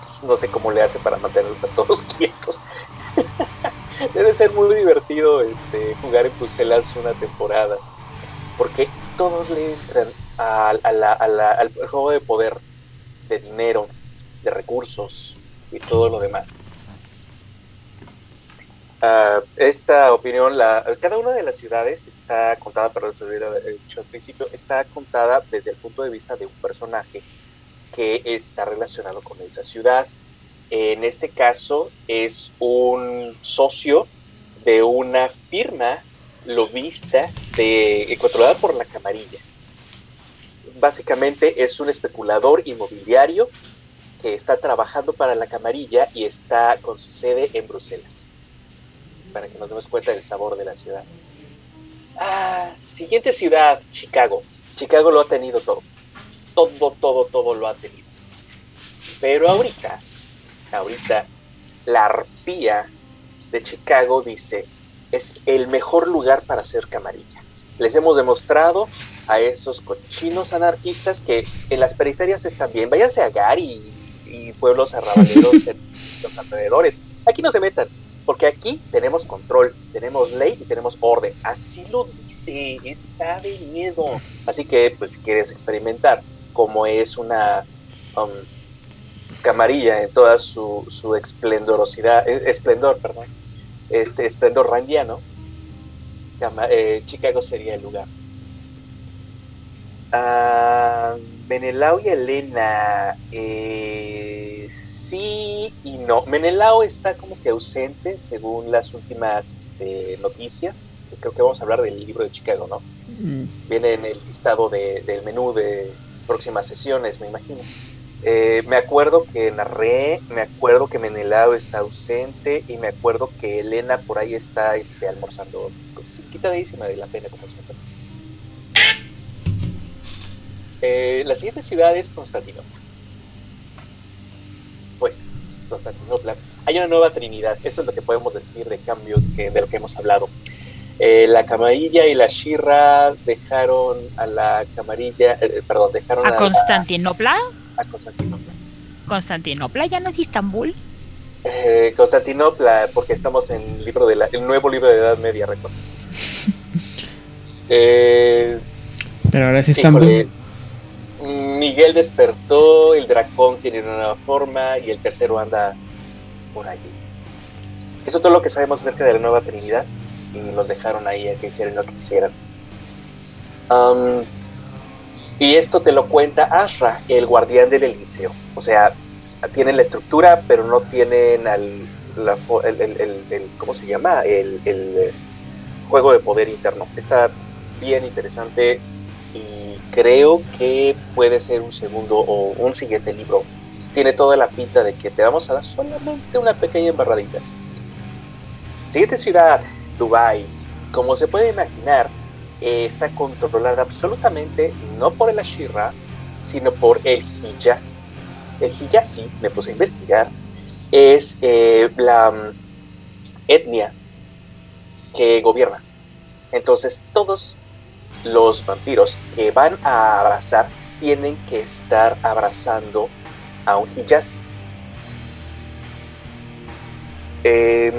pues, no sé cómo le hace para mantener a todos quietos. Debe ser muy divertido este, jugar en Bruselas una temporada, porque todos le entran al- a la- a la- al juego de poder, de dinero, de recursos y todo lo demás. Ah, esta opinión, la, cada una de las ciudades está contada, perdón, se hubiera dicho al principio, está contada desde el punto de vista de un personaje que está relacionado con esa ciudad. En este caso es un socio de una firma lobista de, controlada por la camarilla. Básicamente es un especulador inmobiliario que está trabajando para la camarilla y está con su sede en Bruselas para que nos demos cuenta del sabor de la ciudad. Ah, siguiente ciudad, Chicago. Chicago lo ha tenido todo. Todo, todo, todo lo ha tenido. Pero ahorita, ahorita, la arpía de Chicago dice, es el mejor lugar para hacer camarilla. Les hemos demostrado a esos cochinos anarquistas que en las periferias están bien. Váyanse a Gary y, y pueblos arrabaleros en los alrededores. Aquí no se metan porque aquí tenemos control, tenemos ley y tenemos orden. Así lo dice, está de miedo. Así que, pues, si quieres experimentar cómo es una um, camarilla en toda su, su esplendorosidad, eh, esplendor, perdón, este esplendor rangiano, Cama- eh, Chicago sería el lugar. Ah, Menelao y Elena, eh, sí y no. Menelao está como que ausente según las últimas este, noticias. Creo que vamos a hablar del libro de Chicago, ¿no? Mm, Viene en el listado de- del menú de próximas sesiones, me imagino. Eh, me acuerdo que narré, me acuerdo que Menelao está ausente y me acuerdo que Elena por ahí está este, almorzando. Quita de ahí se me da la pena, como siempre. Eh, la siguiente ciudad es Constantinopla. Pues, Constantinopla. Hay una nueva Trinidad, eso es lo que podemos decir de cambio que, de lo que hemos hablado. Eh, la camarilla y la Shirra dejaron a la camarilla, eh, perdón, dejaron ¿A a, Constantinopla? A Constantinopla. ¿Constantinopla ya no es Istambul? Eh, Constantinopla, porque estamos en el libro de la, el nuevo libro de Edad Media, ¿recuerdas? Eh, Pero ahora híjole, Estambul. Miguel despertó, el dragón tiene una nueva forma y el tercero anda por allí. Eso es todo lo que sabemos acerca de la nueva Trinidad y los dejaron ahí a que hicieran lo que quisieran. Am, y esto te lo cuenta Ashra, el guardián del Eliseo. O sea, tienen la estructura, pero no tienen al, el, ¿cómo se llama? El, eh, juego de poder interno. Está bien interesante y creo que puede ser un segundo o un siguiente libro tiene toda la pinta de que te vamos a dar solamente una pequeña embarradita. Siguiente ciudad, Dubai. Como se puede imaginar, eh, está controlada absolutamente no por el Ashira, sino por el Hijazi. El Hijazi, me puse a investigar, es eh, la mm, etnia que gobierna. Entonces todos los vampiros que van a abrazar tienen que estar abrazando a un Hijazi. Em,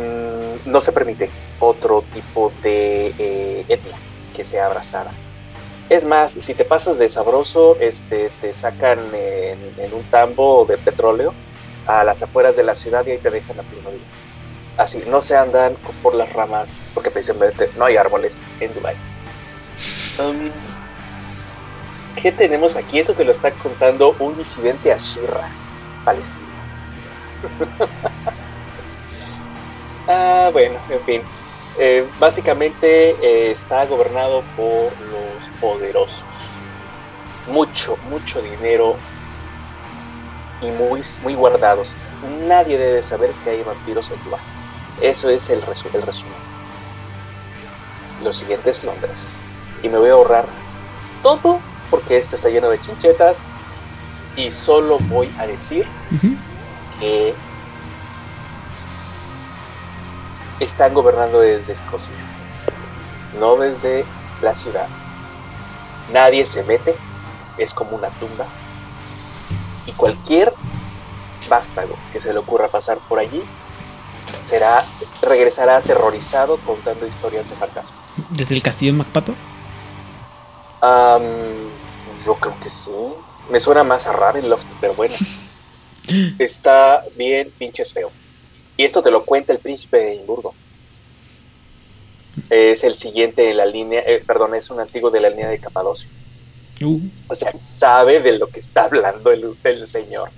no se permite otro tipo de eh, etnia que sea abrazada. Es más, si te pasas de sabroso, este, te sacan en, un tambo de petróleo a las afueras de la ciudad y ahí te dejan la pluma Así, no se andan por las ramas, porque precisamente no hay árboles en Dubai. Um, ¿Qué tenemos aquí? Eso te lo está contando un disidente a Shira, Palestina. ah, bueno, en fin. Eh, básicamente eh, está gobernado por los poderosos. Mucho, mucho dinero y muy, muy guardados. Nadie debe saber que hay vampiros en Dubái. Eso es el, el resumen. Lo siguiente es Londres. Y me voy a ahorrar todo porque este está lleno de chinchetas. Y solo voy a decir que están gobernando desde Escocia, no desde la ciudad. Nadie se mete, es como una tumba. Y cualquier vástago que se le ocurra pasar por allí será regresará aterrorizado contando historias de fantasmas. ¿Desde el castillo de Macpato? yo creo que sí. Me suena más a Ravenloft, pero bueno. Está bien pinches feo. Y esto te lo cuenta el príncipe de Edimburgo. Es el siguiente de la línea, eh, perdón, es un antiguo de la línea de Capadocia. Uh. O sea, sabe de lo que está hablando el, señor.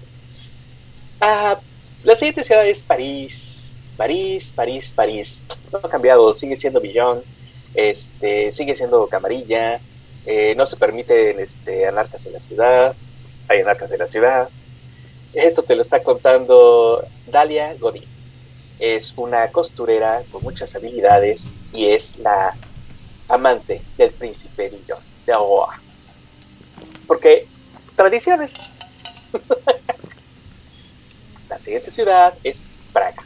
Ah, la siguiente ciudad es París. París, París, París. No ha cambiado, sigue siendo Billón, este, sigue siendo Camarilla, eh, no se permiten este, anarcas en la ciudad, hay anarcas en la ciudad. Esto te lo está contando Dalia Godín es una costurera con muchas habilidades y es la amante del príncipe Lyon de Aoa. Porque tradiciones. la siguiente ciudad es Praga.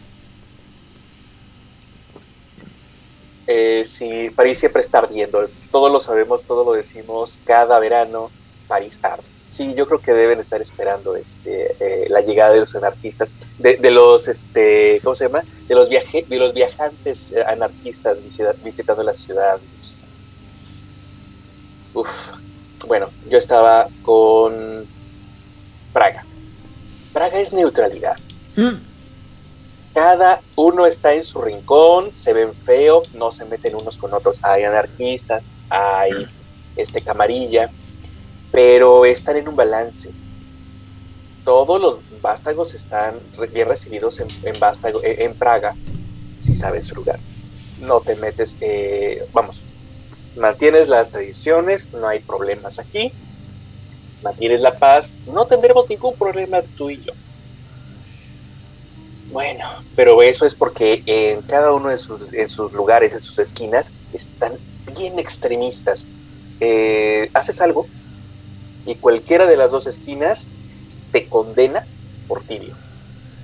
Eh, si París siempre está ardiendo, todos lo sabemos, todos lo decimos, cada verano París arde sí, yo creo que deben estar esperando este, eh, la llegada de los anarquistas, de, los, este, ¿cómo se llama? De los, viaje, de los viajantes eh, anarquistas visitando la ciudad. Uf, bueno, yo estaba con Praga. Praga es neutralidad. Mm. Cada uno está en su rincón, se ven feo, no se meten unos con otros. Hay anarquistas, hay este camarilla pero están en un balance. Todos los vástagos están bien recibidos en, en, Praga, si sabes su lugar. No te metes, eh, vamos, mantienes las tradiciones, no hay problemas aquí, mantienes la paz, no tendremos ningún problema tú y yo. Bueno, pero eso es porque en cada uno de sus, sus lugares, en sus esquinas, están bien extremistas. Eh, haces algo y cualquiera de las dos esquinas te condena por tibio.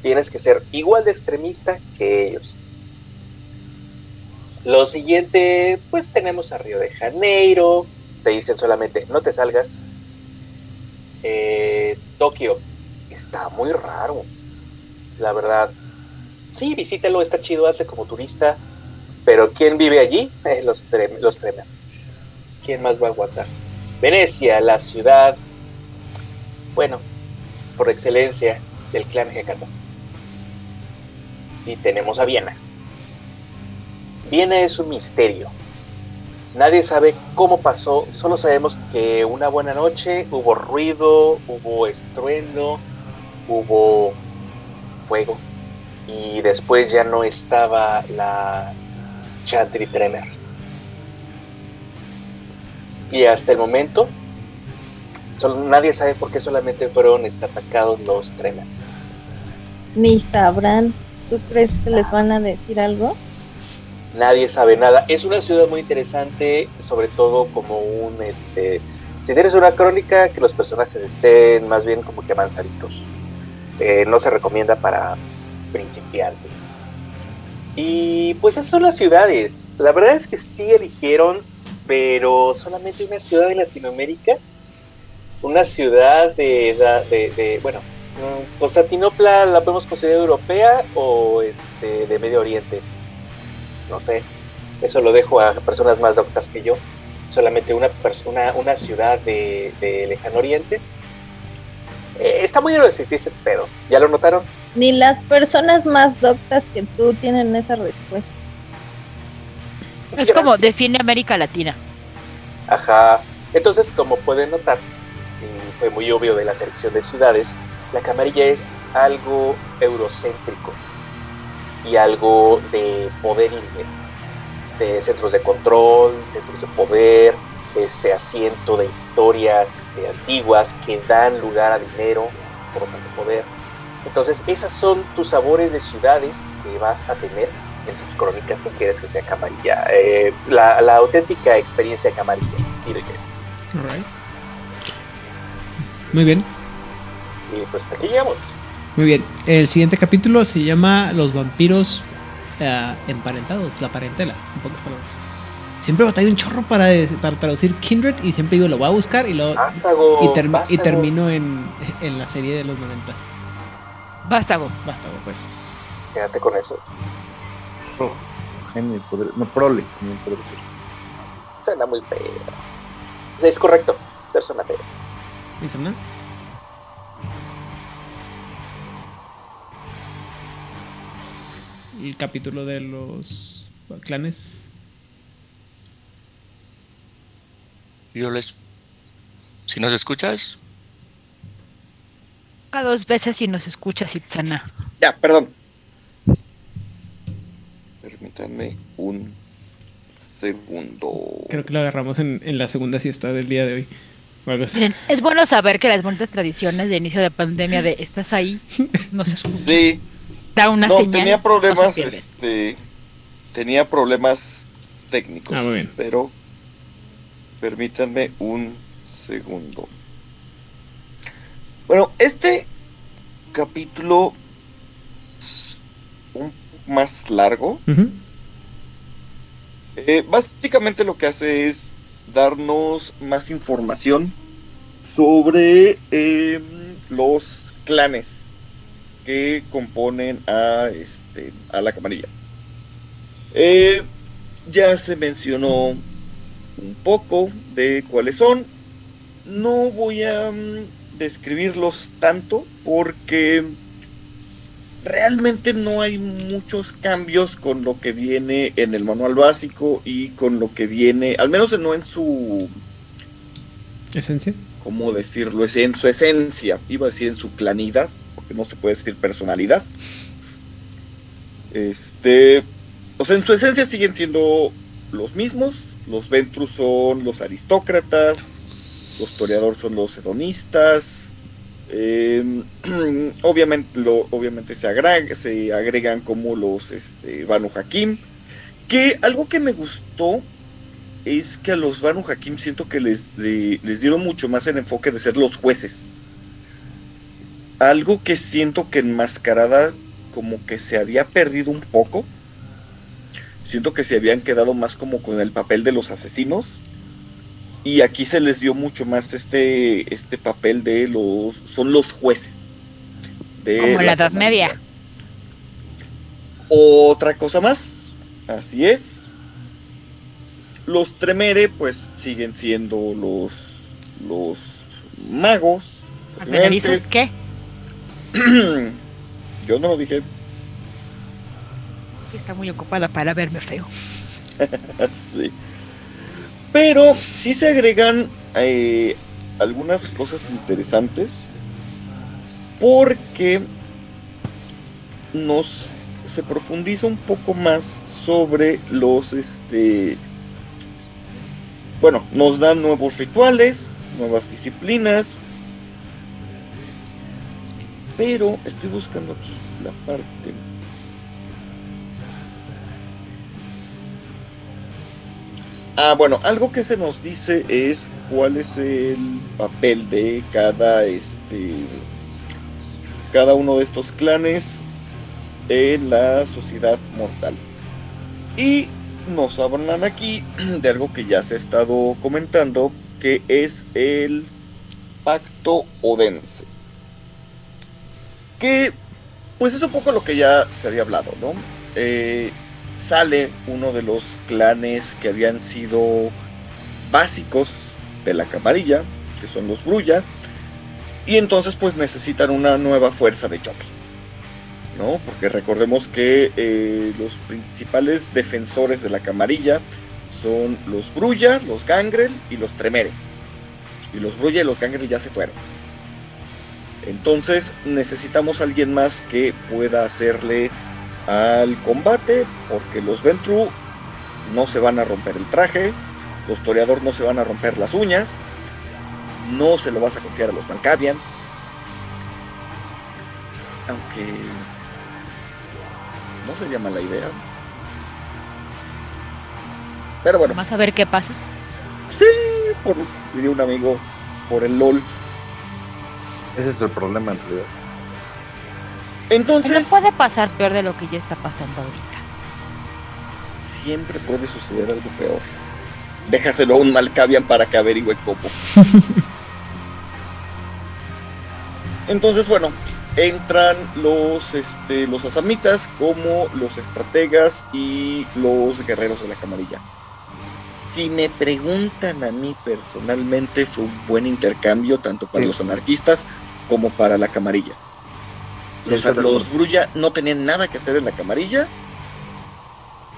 Tienes que ser igual de extremista que ellos. Lo siguiente, pues tenemos a Río de Janeiro, te dicen solamente no te salgas. Eh, Tokio, está muy raro, la verdad. Sí, visítalo, está chido, hazle como turista, pero ¿quién vive allí? Eh, los, los tremen. ¿Quién más va a aguantar? Venecia, la ciudad, bueno, por excelencia del clan Hecatón. Y tenemos a Viena. Viena es un misterio. Nadie sabe cómo pasó, solo sabemos que una buena noche hubo ruido, hubo estruendo, hubo fuego y después ya no estaba la Chantry Tremer. Y hasta el momento Sol- nadie sabe por qué solamente fueron este, atacados los Tremere. Ni sabrán. ¿Tú crees que les van a decir algo? Nadie sabe nada. Es una ciudad muy interesante, sobre todo como un, este, si tienes una crónica, que los personajes estén más bien como que avanzaditos. Eh, no se recomienda para principiantes. Y pues esas son las ciudades. La verdad es que sí eligieron, pero solamente una ciudad de Latinoamérica. Una ciudad de, de, de- bueno, Constantinopla la podemos considerar europea o este de Medio Oriente. No sé, eso lo dejo a personas más doctas que yo. Solamente una persona, una ciudad de, lejano oriente. Eh, está muy ese pedo. ¿Ya lo notaron? Ni las personas más doctas que tú tienen esa respuesta. Es como define América Latina. Ajá. Entonces, como pueden notar, y fue muy obvio de la selección de ciudades, la camarilla es algo eurocéntrico y algo de poder de centros de control, centros de poder, este asiento de historias este, antiguas que dan lugar a dinero, por lo tanto poder. Entonces, esas son tus sabores de ciudades que vas a tener en tus crónicas si quieres que sea camarilla. Eh, la, la auténtica experiencia camarilla. Alright. Muy bien, Y pues hasta aquí llegamos. muy bien. El siguiente capítulo se llama Los vampiros eh, emparentados, la parentela, en pocas palabras. Siempre batallé un chorro para, para traducir Kindred y siempre digo lo voy a buscar y lo Vástago. y, y vástago. termino en, en la serie de los 90. Vástago. Basta, pues. Quédate con eso. Genio, podría- no, prole. ser. Suena muy feo. Es correcto. Personaje. ¿Dice nada? El capítulo de los clanes. Yo les... Si nos escuchas, Cada dos veces y nos escuchas, Itzana. Ya, perdón. Permítanme un segundo. Creo que lo agarramos en, en la segunda siesta del día de hoy. Miren, es bueno saber que las bonitas tradiciones de inicio de pandemia de estás ahí, no se escucha. Sí, Da una no, señal. tenía problemas, este, tenía problemas técnicos. Ah, muy bien. Pero permítanme un segundo. Bueno, este capítulo es un poco más largo. Ujú. Eh, básicamente lo que hace es darnos más información sobre eh, los clanes que componen a, este, a la camarilla. Eh, ya se mencionó un poco de cuáles son. No voy a mm, describirlos tanto porque realmente no hay muchos cambios con lo que viene en el manual básico y con lo que viene, al menos no en su, Esencia. ¿cómo decirlo? Es en su esencia, iba a decir en su clanidad, porque no se puede decir personalidad. Este, o sea, en su esencia siguen siendo los mismos. Los Ventrus son los aristócratas, los Toreador son los hedonistas. Eh, obviamente, obviamente se, agrega- se agregan como los este, Banu Hakim. Que algo que me gustó es que a los Banu Hakim siento que les, les dieron mucho más el enfoque de ser los jueces. Algo que siento que en Mascarada como que se había perdido un poco. Siento que se habían quedado más como con el papel de los asesinos. Y aquí se les dio mucho más este, este papel de los... Son los jueces. de Como la Edad. Media. Otra cosa más. Así es. Los Tremere pues siguen siendo los, los magos. ¿Me dices qué? Yo no lo dije. Está muy ocupada para verme feo. Sí. Pero sí se agregan eh, algunas cosas interesantes porque nos se profundiza un poco más sobre los este bueno nos dan nuevos rituales nuevas disciplinas. Pero estoy buscando la parte. Ah, bueno, algo que se nos dice es cuál es el papel de cada este cada uno de estos clanes en la sociedad mortal. Y nos hablan aquí de algo que ya se ha estado comentando, que es el pacto odense. Que pues es un poco lo que ya se había hablado, ¿no? Eh, sale uno de los clanes que habían sido básicos de la camarilla, que son los Brulla, y entonces pues necesitan una nueva fuerza de choque. ¿no? Porque recordemos que eh, los principales defensores de la camarilla son los Brulla, los Gangrel y los Tremere. Y los Brulla y los Gangrel ya se fueron. Entonces necesitamos alguien más que pueda hacerle al combate, porque los Ventru no se van a romper el traje, los Toreador no se van a romper las uñas, no se lo vas a confiar a los Malkavian. Aunque no sería mala idea. Pero bueno. Vamos a ver qué pasa. Sí, por, diría un amigo, por el LOL. Ese es el problema en realidad. Entonces. Pero puede pasar peor de lo que ya está pasando ahorita. Siempre puede suceder algo peor. Déjaselo a un Malkavian para que averigüe cómo. Entonces, bueno, entran los, este, los asamitas como los estrategas y los guerreros de la camarilla. Si me preguntan a mí personalmente, fue un buen intercambio tanto para Sí. los anarquistas como para la camarilla. Sí, Los, los. Brulla no tenían nada que hacer en la camarilla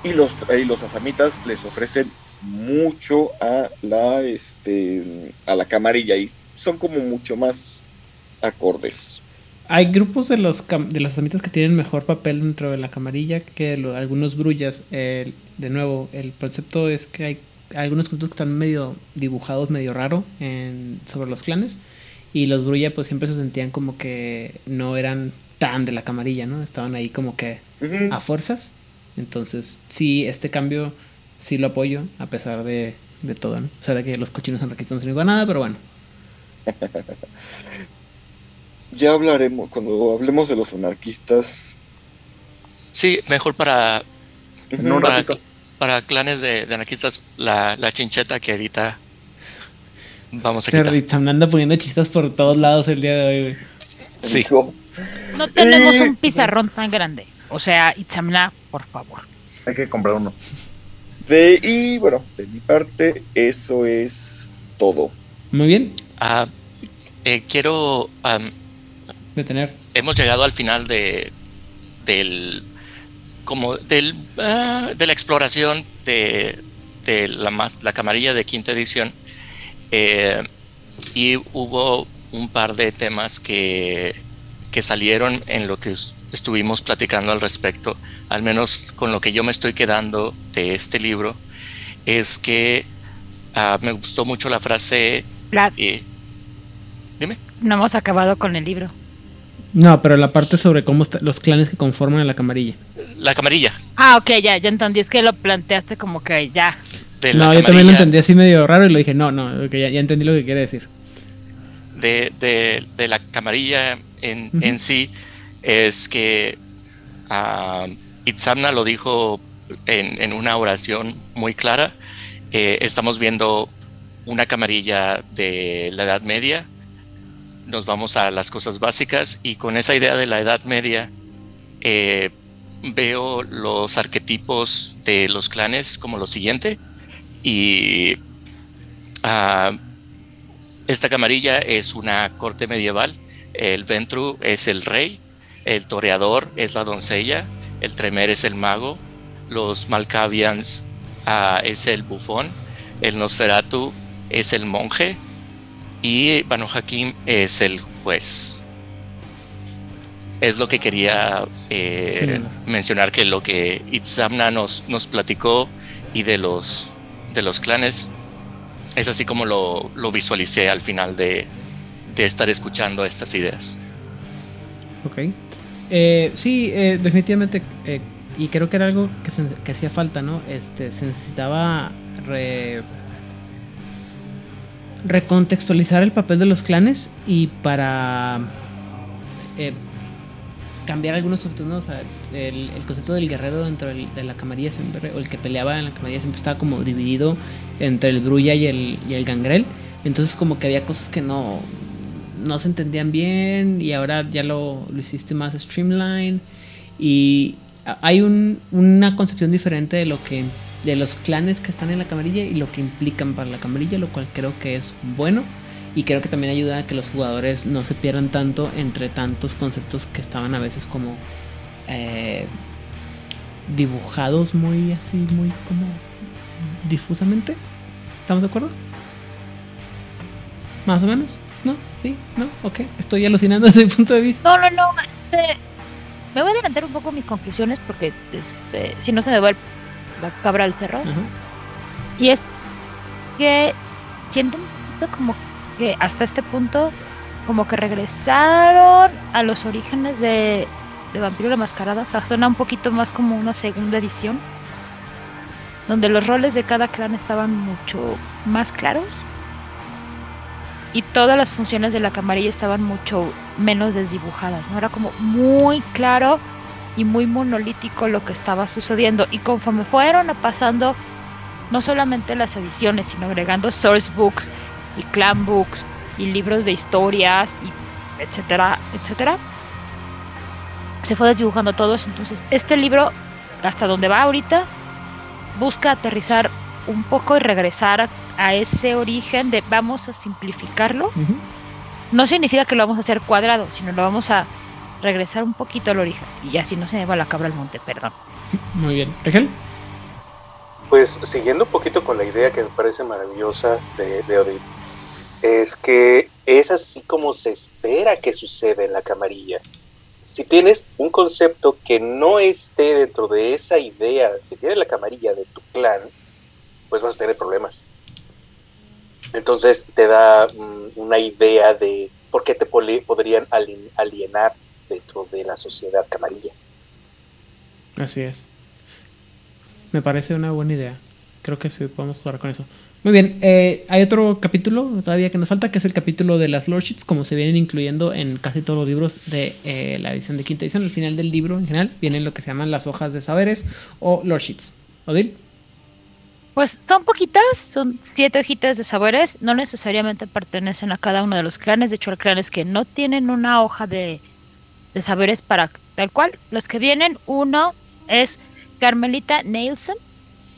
y los, y los asamitas les ofrecen mucho a la, este, a la camarilla y son como mucho más acordes. Hay grupos de los de las asamitas que tienen mejor papel dentro de la camarilla que lo- algunos brullas. El- de nuevo, el concepto es que hay algunos conceptos que están medio dibujados, medio raro en, sobre los clanes. Y los brulla pues siempre se sentían como que no eran de la camarilla, ¿no? Estaban ahí como que a fuerzas. Entonces, sí, este cambio sí lo apoyo a pesar de, de todo, ¿no? O sea, de que los cochinos anarquistas no sirven para nada, pero bueno. Ya hablaremos, cuando hablemos de los anarquistas. Sí, mejor para, En un para, clanes de, de anarquistas, la, la chincheta que ahorita vamos a Se quitar. Ritzam anda poniendo chistas por todos lados el día de hoy, güey. Sí. No tenemos un pizarrón tan grande. O sea, Itzamna, por favor. Hay que comprar uno. de- y bueno, de mi parte, eso es todo. Muy bien, Ah, eh, quiero. detener. hemos llegado al final de del como del ah, de la exploración de, de la, la camarilla de quinta edición eh, y hubo un par de temas que, que salieron en lo que estuvimos platicando al respecto, al menos con lo que yo me estoy quedando de este libro, es que ah, me gustó mucho la frase, La- eh, dime, no hemos acabado con el libro. No, pero la parte sobre cómo está- los clanes que conforman a la camarilla. la camarilla. Ah, ok, ya, ya entendí. Es que lo planteaste como que ya. De la No, yo también lo entendí así medio raro y lo dije, no, no, ok, ya, ya entendí lo que quiere decir. de, de- de la camarilla en, sí es que ah, Itzamna lo dijo en, en una oración muy clara. eh, estamos viendo una camarilla de la Edad Media. Nos vamos a las cosas básicas y con esa idea de la Edad Media eh, veo los arquetipos de los clanes como lo siguiente y ah, esta camarilla es una corte medieval. El Ventru es el rey, el toreador es la doncella, el Tremer es el mago, los Malkavians ah, es el bufón, el Nosferatu es el monje y Banu Hakim es el juez. Es lo que quería eh, Sí. mencionar que lo que Itzamna nos, nos platicó y de los, de los clanes es así como lo, lo visualicé al final de, de, estar escuchando estas ideas. Ok. Eh, sí, eh, definitivamente. Eh, y creo que era algo que, se, hacía falta, ¿no? Este, se necesitaba re, recontextualizar el papel de los clanes y para eh, cambiar algunos conceptos. O sea, el, concepto del guerrero dentro de la camarilla siempre, o el que peleaba en la camarilla siempre estaba como dividido entre el Brulla y el, y el Gangrel. Entonces como que había cosas que no, no se entendían bien y ahora ya lo, lo hiciste más streamline y hay un, una concepción diferente de lo que de los clanes que están en la camarilla y lo que implican para la camarilla, lo cual creo que es bueno y creo que también ayuda a que los jugadores no se pierdan tanto entre tantos conceptos que estaban a veces como eh, dibujados muy así, muy como difusamente. ¿Estamos de acuerdo? Más o menos. ¿No? ¿Sí? ¿No? Ok. Estoy alucinando desde el punto de vista. No, no, no. Este, me voy a adelantar un poco mis conclusiones porque este, si no se me va el, la cabra al cerro. Y es que siento un poquito como que hasta este punto como que regresaron a los orígenes de, de Vampiro la Mascarada. O sea, suena un poquito más como una segunda edición. Donde los roles de cada clan estaban mucho más claros y todas las funciones de la camarilla estaban mucho menos desdibujadas, ¿no? Era como muy claro y muy monolítico lo que estaba sucediendo. Y conforme fueron pasando no solamente las ediciones, sino agregando source books y clan books y libros de historias etcétera, etcétera, se fue desdibujando todos. Entonces, este libro, hasta donde va ahorita, busca aterrizar un poco y regresar a ese origen de vamos a simplificarlo. No significa que lo vamos a hacer cuadrado, sino lo vamos a regresar un poquito al origen. Y así no se me va la cabra al monte, perdón. Muy bien. ¿Rigel? Pues siguiendo un poquito con la idea que me parece maravillosa de, de Odil, es que es así como se espera que suceda en la camarilla. Si tienes un concepto que no esté dentro de esa idea que tiene la camarilla de tu clan, pues vas a tener problemas. Entonces te da um, una idea de por qué te podrían alienar dentro de la sociedad camarilla. Así es. Me parece una buena idea. Creo que sí podemos jugar con eso. Muy bien, eh, hay otro capítulo todavía que nos falta, que es el capítulo de las Lordships, como se vienen incluyendo en casi todos los libros de eh, la edición de quinta edición. Al final del libro, en general, vienen lo que se llaman las hojas de saberes o Lordships. ¿Odil? Pues son poquitas, son siete hojitas de sabores, no necesariamente pertenecen a cada uno de los clanes, de hecho hay clanes que no tienen una hoja de, de saberes para tal cual. Los que vienen, uno es Carmelita Nelson,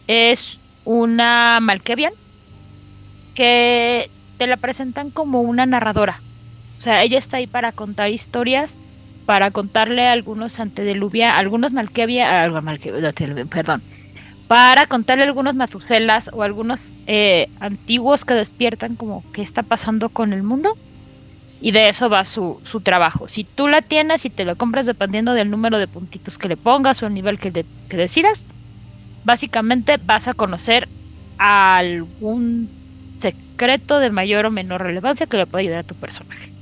es una Malkevian que te la presentan como una narradora. O sea, ella está ahí para contar historias, para contarle a algunos antediluvianos, algunos Malkevia, Malkevia, perdón, para contarle algunos matuselas o algunos eh, antiguos que despiertan como qué está pasando con el mundo. Y de eso va su, su, trabajo. Si tú la tienes y te lo compras dependiendo del número de puntitos que le pongas o el nivel que, que decidas, básicamente vas a conocer algún secreto de mayor o menor relevancia que le pueda ayudar a tu personaje.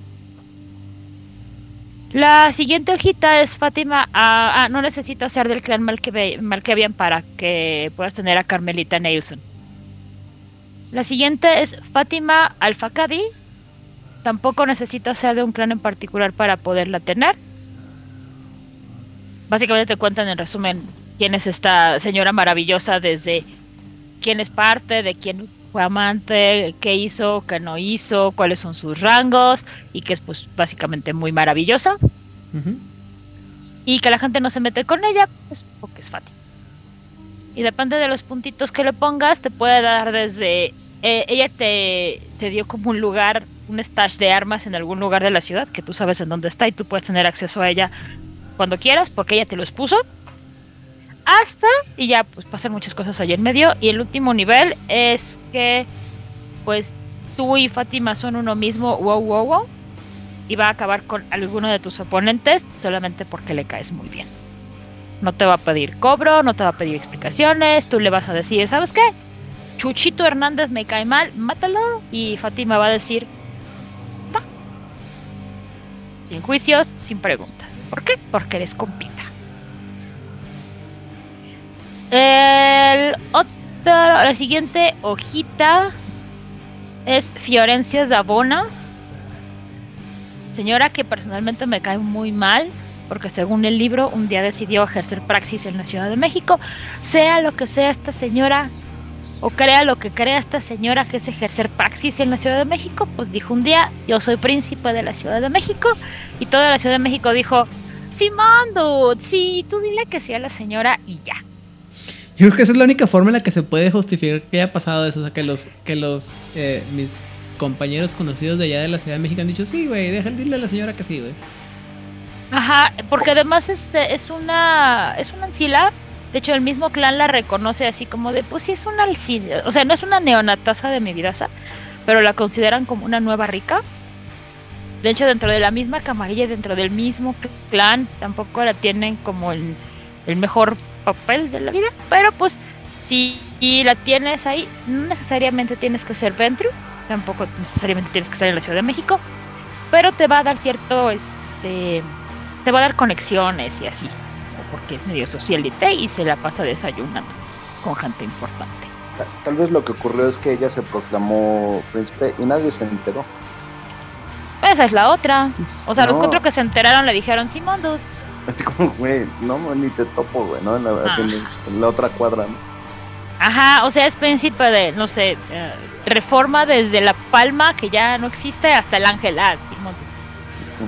La siguiente hojita es Fátima. Ah, ah, no necesitas ser del clan Malkevian para que puedas tener a Carmelita Nelson. La siguiente es Fátima Alfakadi. Tampoco necesitas ser de un clan en particular para poderla tener. Básicamente te cuentan en resumen quién es esta señora maravillosa desde quién es parte, de quién fue amante, qué hizo, qué no hizo, cuáles son sus rangos y que es pues básicamente muy maravillosa. Y que la gente no se mete con ella, pues porque es fácil. Y depende de los puntitos que le pongas, te puede dar desde... Eh, ella te, te dio como un lugar, un stash de armas en algún lugar de la ciudad, que tú sabes en dónde está y tú puedes tener acceso a ella cuando quieras, porque ella te los puso hasta y ya pues pasan muchas cosas allí en medio y el último nivel es que pues tú y Fátima son uno mismo wow wow wow y va a acabar con alguno de tus oponentes solamente porque le caes muy bien no te va a pedir cobro no te va a pedir explicaciones tú le vas a decir sabes qué Chuchito Hernández me cae mal, mátalo. Y Fátima va a decir, va. Sin juicios, sin preguntas. ¿Por qué? Porque eres compita. El otro, la siguiente hojita es Fiorencia Zabona. Señora que personalmente me cae muy mal, porque según el libro, un día decidió ejercer praxis en la Ciudad de México. Sea lo que sea esta señora, o crea lo que crea esta señora que es ejercer praxis en la Ciudad de México, pues dijo un día, yo soy príncipe de la Ciudad de México, y toda la Ciudad de México dijo, Simón, dude, sí, tú dile que sí a la señora y ya. Yo creo que esa es la única forma en la que se puede justificar que haya pasado eso. O sea, que los, que los eh, mis compañeros conocidos de allá de la Ciudad de México han dicho, sí, güey, déjale dile a la señora que sí, güey. Ajá, porque además este es una es una ancila. De hecho, el mismo clan la reconoce así como de, pues sí, es una ancila. O sea, no es una neonataza de mi vidaza, pero la consideran como una nueva rica. De hecho, dentro de la misma camarilla, dentro del mismo clan, tampoco la tienen como el, el mejor papel de la vida. Pero pues, si la tienes ahí, no necesariamente tienes que ser Ventru, tampoco necesariamente tienes que estar en la Ciudad de México, pero te va a dar cierto, este, te va a dar conexiones y así, porque es medio socialite y se la pasa desayunando con gente importante. Tal vez lo que ocurrió es que ella se proclamó príncipe y nadie se enteró. Esa es la otra. O sea, los cuatro que se enteraron le dijeron, Simón, dude. Así como, güey, no, ni te topo, güey, ¿no? En la, así en- en la otra cuadra, ¿no? Ajá, o sea, es príncipe de, no sé, eh, reforma desde la palma, que ya no existe, hasta el ángel. Ah.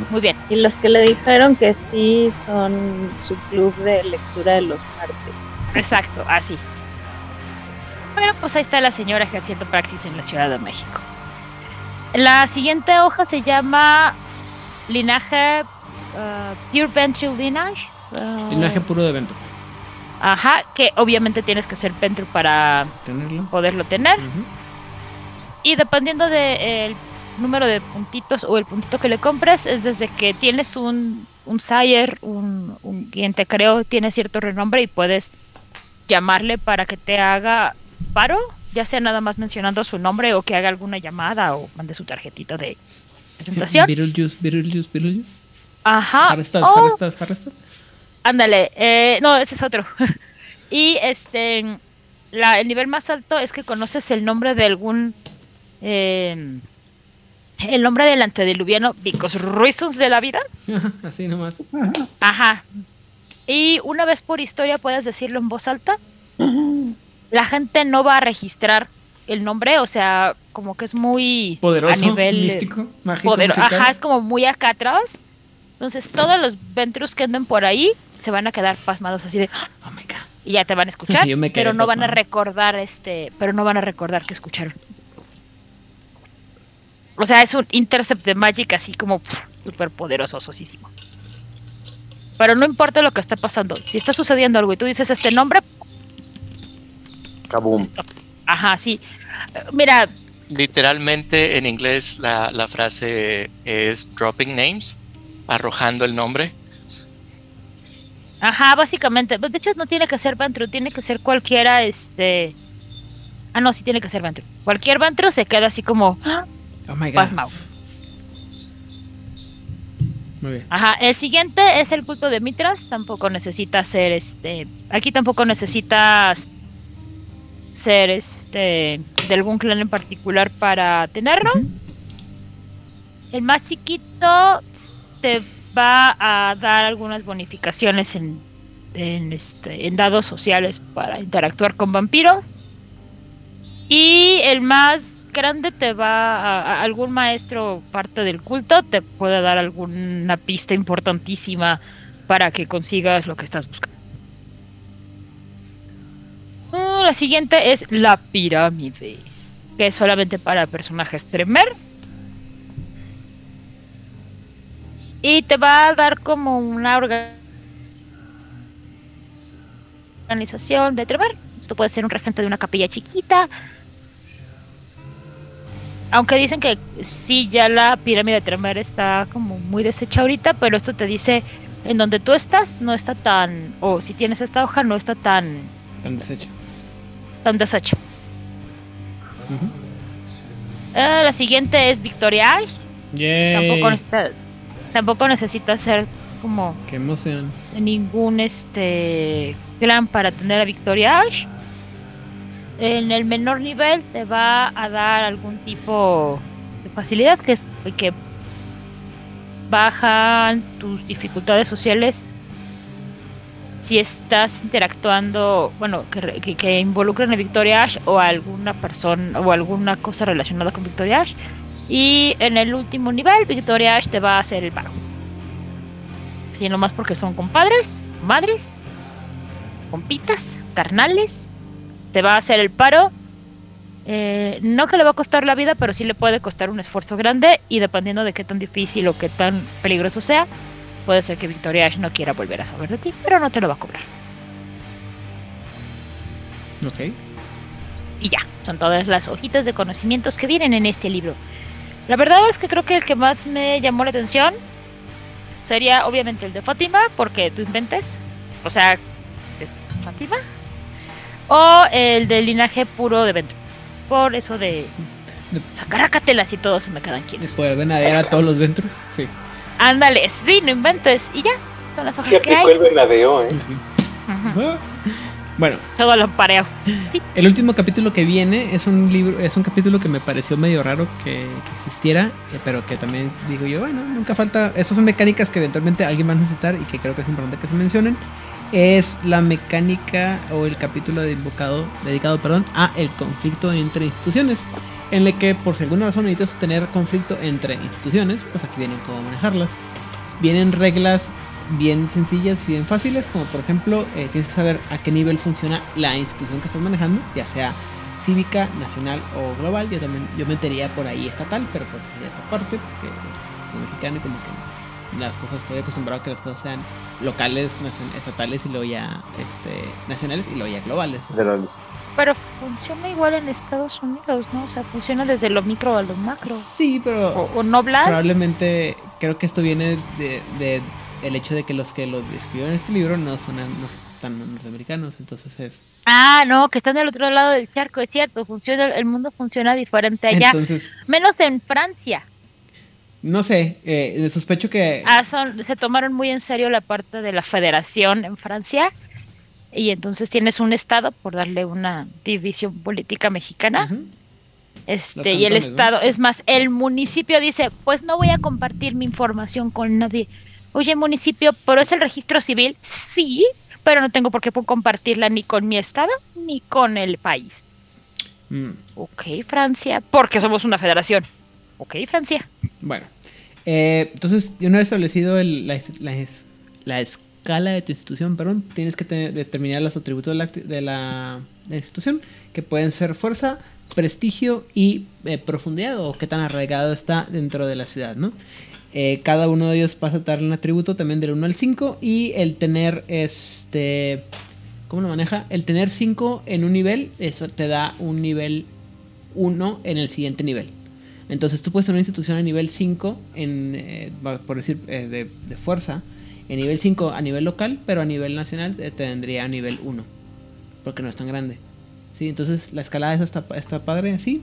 Muy bien. Y los que le dijeron que sí son su club de lectura de los martes. Exacto, así. Pero pues ahí está la señora ejerciendo praxis en la Ciudad de México. La siguiente hoja se llama Linaje uh, Pure Ventral Lineage. uh, Linaje puro de evento. Ajá, que obviamente tienes que ser Ventral para Tenerlo. poderlo tener. Y dependiendo del número de puntitos o el puntito que le compres, es desde que tienes un, un sire, un, un quien te creó, tiene cierto renombre y puedes llamarle para que te haga paro, ya sea nada más mencionando su nombre o que haga alguna llamada o mande su tarjetita de presentación. Beetlejuice, Beetlejuice, Beetlejuice. Ajá. Harrestad, o- Harrestad, Harrestad. Ándale, eh, no, ese es otro. y este, la, el nivel más alto es que conoces el nombre de algún, eh, el nombre del antediluviano, because reasons de la vida. Así nomás. Ajá. Y una vez por historia puedes decirlo en voz alta. La gente no va a registrar el nombre, o sea, como que es muy Poderoso, a nivel místico, mágico. poder, ajá, es como muy acá atrás. Entonces todos los Ventrus que anden por ahí se van a quedar pasmados así de Oh my god. y ya te van a escuchar, Sí, yo me quedé pero no van a pasmado. recordar este, pero no van a recordar que escucharon. O sea, es un intercept de Magic así como súper poderoso, sosísimo. Pero no importa lo que está pasando, si está sucediendo algo y tú dices este nombre, Kaboom. ajá, sí. Mira, Literalmente en inglés la, la frase es dropping names, arrojando el nombre. Ajá, básicamente. Pues, De hecho, no tiene que ser Vantru, tiene que ser cualquiera, este... Ah, no, sí tiene que ser Vantru. Cualquier Vantru se queda así como ¡ah! Oh my god. Muy bien. Ajá, el siguiente es el culto de Mitras. Tampoco necesitas ser, este... Aquí tampoco necesitas ser, este... De algún clan en particular para tenerlo. El más chiquito te va a dar algunas bonificaciones en, en, este, en dados sociales para interactuar con vampiros. Y el más grande te va a, algún maestro parte del culto te puede dar alguna pista importantísima para que consigas lo que estás buscando. Mm, La siguiente es la pirámide, que es solamente para personajes tremer. Y te va a dar como una orga- organización de tremer. Esto puede ser un regente de una capilla chiquita. Aunque dicen que sí, ya la pirámide de tremer está como muy deshecha ahorita, pero esto te dice en donde tú estás no está tan, o si tienes esta hoja no está tan, Tan deshecho. tan deshecha. Ah, la siguiente es Victoria. Tampoco necesitas, tampoco necesitas ser como Qué emoción. ningún este clan para tener a Victoria Ash. En el menor nivel te va a dar algún tipo de facilidad que es que bajan tus dificultades sociales si estás interactuando, bueno, que, que, que involucren a Victoria Ash o a alguna persona o alguna cosa relacionada con Victoria Ash. Y en el último nivel, Victoria Ash te va a hacer el paro. Sí, nomás porque son compadres, madres, compitas, carnales. Te va a hacer el paro. Eh, no que le va a costar la vida, pero sí le puede costar un esfuerzo grande. Y dependiendo de qué tan difícil o qué tan peligroso sea, puede ser que Victoria Ash no quiera volver a saber de ti, pero no te lo va a cobrar. Ok. Y ya, son todas las hojitas de conocimientos que vienen en este libro. La verdad es que creo que el que más me llamó la atención sería obviamente el de Fátima, porque tú inventes, o sea, es Fátima, o el del linaje puro de Ventro. Por eso de sacarácatelas y todos se me quedan ¿De quietos. poder venadear a todos los ventros? Sí. Ándale, sí, no inventes, y ya, son las hojas Se que hay. aplicó el venadeo, ¿eh? Ujú, Ah. Bueno, Todo lo pareo. el último capítulo que viene es un libro, es un capítulo que me pareció medio raro que, existiera, eh, pero que también digo yo, bueno, nunca falta. Estas son mecánicas que eventualmente alguien va a necesitar y que creo que es importante que se mencionen. Es la mecánica o el capítulo de invocado, dedicado perdón, a el conflicto entre instituciones. En el que por si alguna razón necesitas tener conflicto entre instituciones, pues aquí vienen cómo manejarlas. Vienen reglas bien sencillas y bien fáciles, como por ejemplo, eh, tienes que saber a qué nivel funciona la institución que estás manejando, ya sea cívica, nacional o global. Yo también yo metería por ahí estatal, pero pues de esa parte, porque como mexicano y como que las cosas estoy acostumbrado a que las cosas sean locales, nacion- estatales y luego ya este, nacionales y luego ya globales. ¿no? Pero funciona igual en Estados Unidos, ¿no? O sea, funciona desde lo micro a lo macro. Sí, pero O, o no probablemente creo que esto viene de, de el hecho de que los que lo escribieron en este libro no son no tan norteamericanos, entonces es Ah, no, que están del otro lado del charco, es cierto, funciona, el mundo funciona diferente allá, entonces menos en Francia. no sé, eh, sospecho que Ah, son, se tomaron muy en serio la parte de la federación en Francia y entonces tienes un estado, por darle una división política mexicana, este y el estado, es más, el municipio dice, pues no voy a compartir mi información con nadie. Oye, municipio, pero es el registro civil, sí, pero no tengo por qué compartirla ni con mi estado ni con el país. Mm, Ok, Francia, porque somos una federación. Ok, Francia. Bueno, eh, entonces, una vez establecido el- la, la es- la escala de tu institución, perdón, tienes que tener- determinar los atributos de la, acti- de la- de la institución, que pueden ser fuerza, prestigio y eh, profundidad, o qué tan arraigado está dentro de la ciudad, ¿no? Eh, cada uno de ellos pasa a darle un atributo también del 1 al 5 y el tener este... ¿Cómo lo maneja? El tener 5 en un nivel, eso te da un nivel 1 en el siguiente nivel. Entonces tú puedes tener una institución a nivel 5, en, eh, por decir, eh, de, de fuerza, en nivel 5 a nivel local, pero a nivel nacional eh, tendría a nivel 1, porque no es tan grande. Sí, entonces la escalada esa está, está padre así.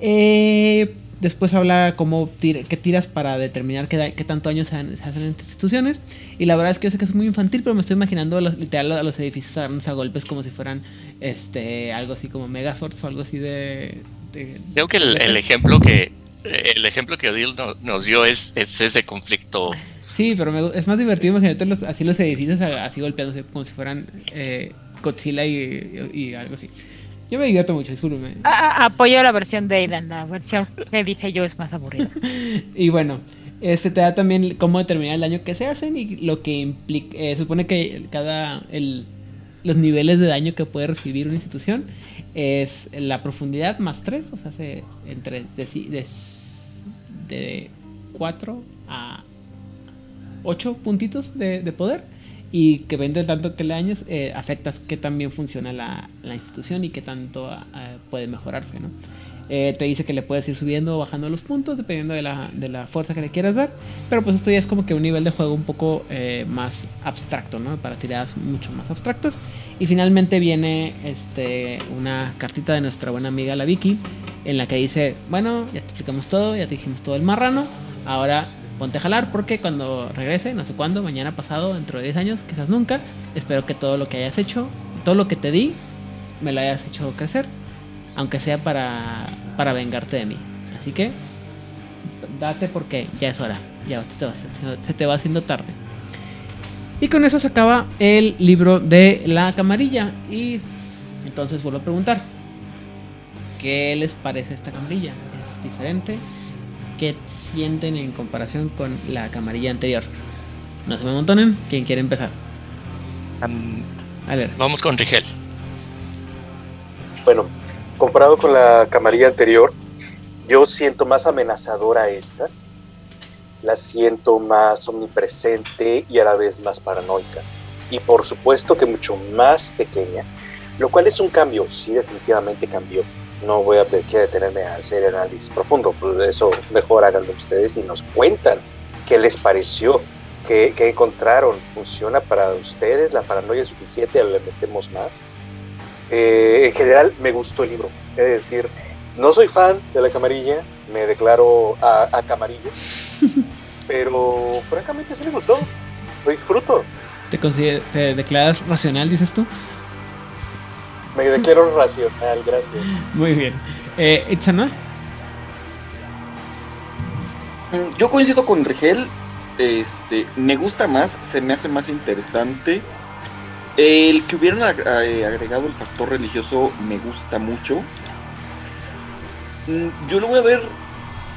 Eh, después habla cómo tir- qué tiras para determinar qué, da- qué tanto daño se, han- se hacen en instituciones. Y la verdad es que yo sé que es muy infantil, pero me estoy imaginando a los, literal a los edificios agarrándose a golpes como si fueran este algo así como Megazords o algo así de... de- Creo que el, el ejemplo que el ejemplo que Odil no- nos dio es, es ese conflicto. Sí, pero me es más divertido imaginarte los- así los edificios así golpeándose como si fueran eh, Godzilla y, y- y algo así. Yo me divierto mucho, discúlpeme. Ah, ah, apoyo la versión de Aidan, la versión que dije yo es más aburrida. Y bueno, este te da también cómo determinar el daño que se hacen y lo que implica. eh, supone que cada. El, los niveles de daño que puede recibir una institución es la profundidad más 3, o sea, se, entre de, de, de 4 a 8 puntitos de, de poder. Y que 20 tanto que le años eh, afectas que también funciona la, la institución y que tanto eh, puede mejorarse, ¿no? Eh, te dice que le puedes ir subiendo o bajando los puntos dependiendo de la, de la, fuerza que le quieras dar. Pero pues esto ya es como que un nivel de juego un poco eh, más abstracto, ¿no? Para tiradas mucho más abstractas. Y finalmente viene este, una cartita de nuestra buena amiga la Vicky en la que dice, bueno, ya te explicamos todo, ya te dijimos todo el marrano. Ahora ponte a jalar porque cuando regrese, no sé cuándo, mañana pasado, dentro de 10 años, quizás nunca, espero que todo lo que hayas hecho, todo lo que te di, me lo hayas hecho crecer aunque sea para, para vengarte de mí. Así que date porque ya es hora, ya se te va haciendo tarde. Y con eso se acaba el libro de la camarilla. Y entonces vuelvo a preguntar, ¿qué les parece esta camarilla? ¿Es diferente? ¿Qué sienten en comparación con la camarilla anterior? No se me amontonen, ¿quién quiere empezar? a ver. Vamos con Rigel. Bueno, comparado con la camarilla anterior, yo siento más amenazadora esta, la siento más omnipresente y a la vez más paranoica. Y por supuesto que mucho más pequeña, lo cual es un cambio, sí definitivamente cambió. No voy a detenerme a hacer análisis profundo, pues eso mejor háganlo ustedes y nos cuentan qué les pareció, qué, qué encontraron, funciona para ustedes, la paranoia es suficiente, le metemos más. Eh, en general me gustó el libro, es decir, no soy fan de la camarilla, me declaro a, camarillo, pero francamente sí me gustó, lo disfruto. ¿Te, ¿Te declaras racional, dices tú? Me declaro racional, gracias. Muy bien. Eh, ¿Itzana? Mm, yo coincido con Rigel. Este, me gusta más, se me hace más interesante. El que hubieran eh, agregado el factor religioso me gusta mucho. Mm, yo lo voy a ver,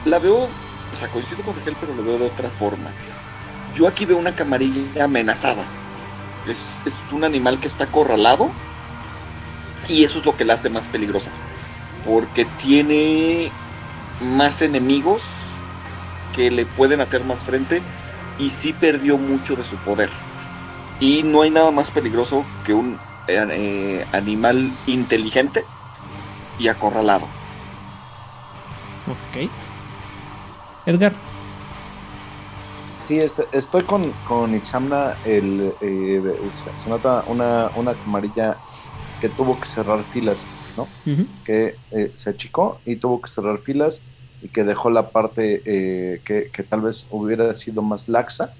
la veo, o sea, coincido con Raquel, pero lo veo de otra forma. Yo aquí veo una camarilla amenazada. Es, es un animal que está acorralado y eso es lo que la hace más peligrosa. Porque tiene más enemigos que le pueden hacer más frente y sí perdió mucho de su poder. Y no hay nada más peligroso que un eh, eh, animal inteligente y acorralado. Ok. Edgar. Sí, este, estoy con, con Ixamna. El, eh, se nota una, una camarilla que tuvo que cerrar filas, ¿no? Que se achicó y tuvo que cerrar filas y que dejó la parte que, que, tal vez hubiera sido más laxa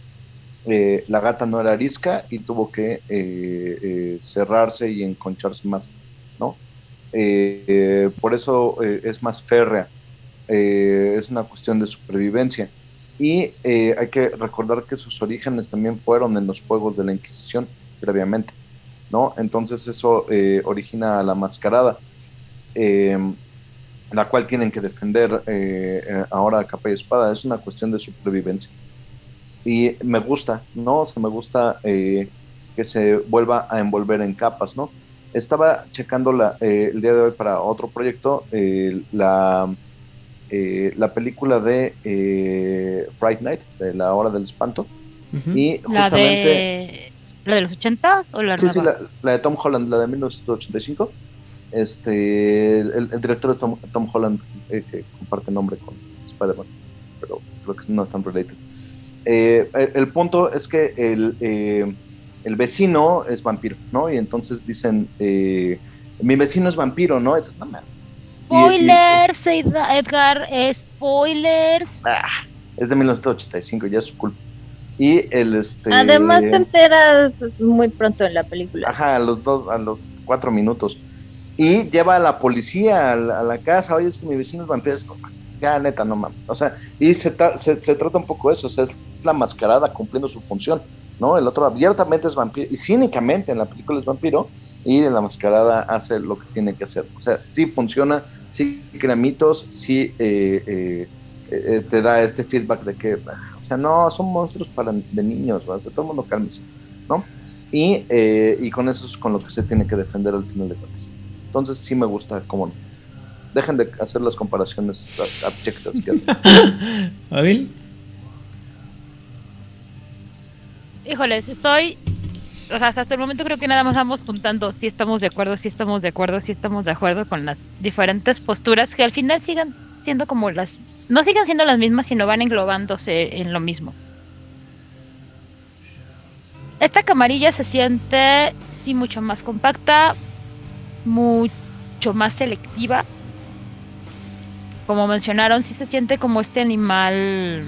eh, la gata no era arisca y tuvo que eh, eh, cerrarse y enconcharse más, ¿no? por eso es más férrea, es una cuestión de supervivencia. Y hay que recordar que sus orígenes también fueron en los fuegos de la Inquisición, previamente, ¿no? Entonces eso origina a la mascarada, la cual tienen que defender ahora a capa y espada, es una cuestión de supervivencia y me gusta, ¿no? O sea, me gusta eh, que se vuelva a envolver en capas, ¿no? Estaba checando la, eh, el día de hoy para otro proyecto la, eh, la película de Fright Night, de la hora del espanto. Y justamente... ¿La de, ¿La de los 80 o la Sí, sí, la, de Tom Holland, la de 1985. Este, el, director de Tom, Tom Holland, que comparte nombre con Spider-Man, pero creo que no están related. Eh, el punto es que el, eh, el, vecino es vampiro, ¿no? Y entonces dicen, eh, mi vecino es vampiro, ¿no? Entonces, no Spoilers, Edgar, spoilers. Ah, es de 1985, ya es su culpa. Y el este. Además te enteras muy pronto en la película. Ajá, a los dos, a los cuatro minutos. Y lleva a la policía a la, casa, oye, es que mi vecino es vampiro. Ya, neta, no mames. O sea, y se, se, se, trata un poco de eso, o sea, es la mascarada cumpliendo su función, ¿no? El otro abiertamente es vampiro, y cínicamente en la película es vampiro, y en la mascarada hace lo que tiene que hacer. O sea, sí funciona, sí crea mitos, sí eh, eh, eh, te da este feedback de que, o sea, no, son monstruos para de niños, o sea, todo el mundo cálmese, ¿no? Y, y con eso es con lo que se tiene que defender al final de cuentas. Entonces sí me gusta cómo dejen de hacer las comparaciones abyectas que hacen. Híjoles, estoy o sea, hasta el momento creo que nada más vamos puntando si estamos de acuerdo, si estamos de acuerdo, si estamos de acuerdo con las diferentes posturas que al final sigan siendo como las, no sigan siendo las mismas, sino van englobándose en lo mismo. Esta camarilla se siente, sí, mucho más compacta, mucho más selectiva. Como mencionaron, sí se siente como este animal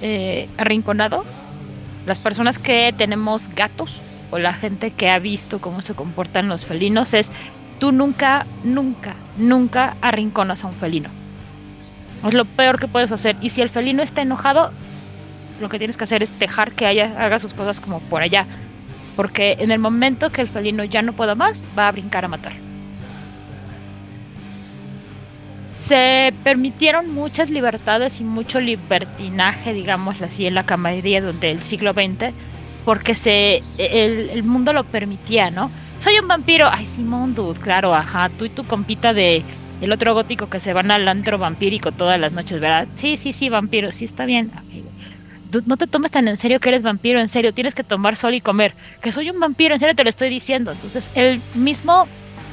eh, arrinconado. Las personas que tenemos gatos o la gente que ha visto cómo se comportan los felinos es tú nunca, nunca, nunca arrinconas a un felino. Es lo peor que puedes hacer. Y si el felino está enojado, lo que tienes que hacer es dejar que haya, haga sus cosas como por allá. Porque en el momento que el felino ya no pueda más, va a brincar a matar. Se permitieron muchas libertades y mucho libertinaje, digamos así, en la camarilla del siglo XX, porque se, el mundo lo permitía, ¿no? Soy un vampiro. Ay, Simón, dude, claro, ajá. Tú y tu compita de el otro gótico que se van al antro vampírico todas las noches, ¿verdad? Sí, sí, sí, vampiro, sí, está bien. no te tomes tan en serio que eres vampiro, en serio, tienes que tomar sol y comer. Que soy un vampiro, en serio te lo estoy diciendo. Entonces, el mismo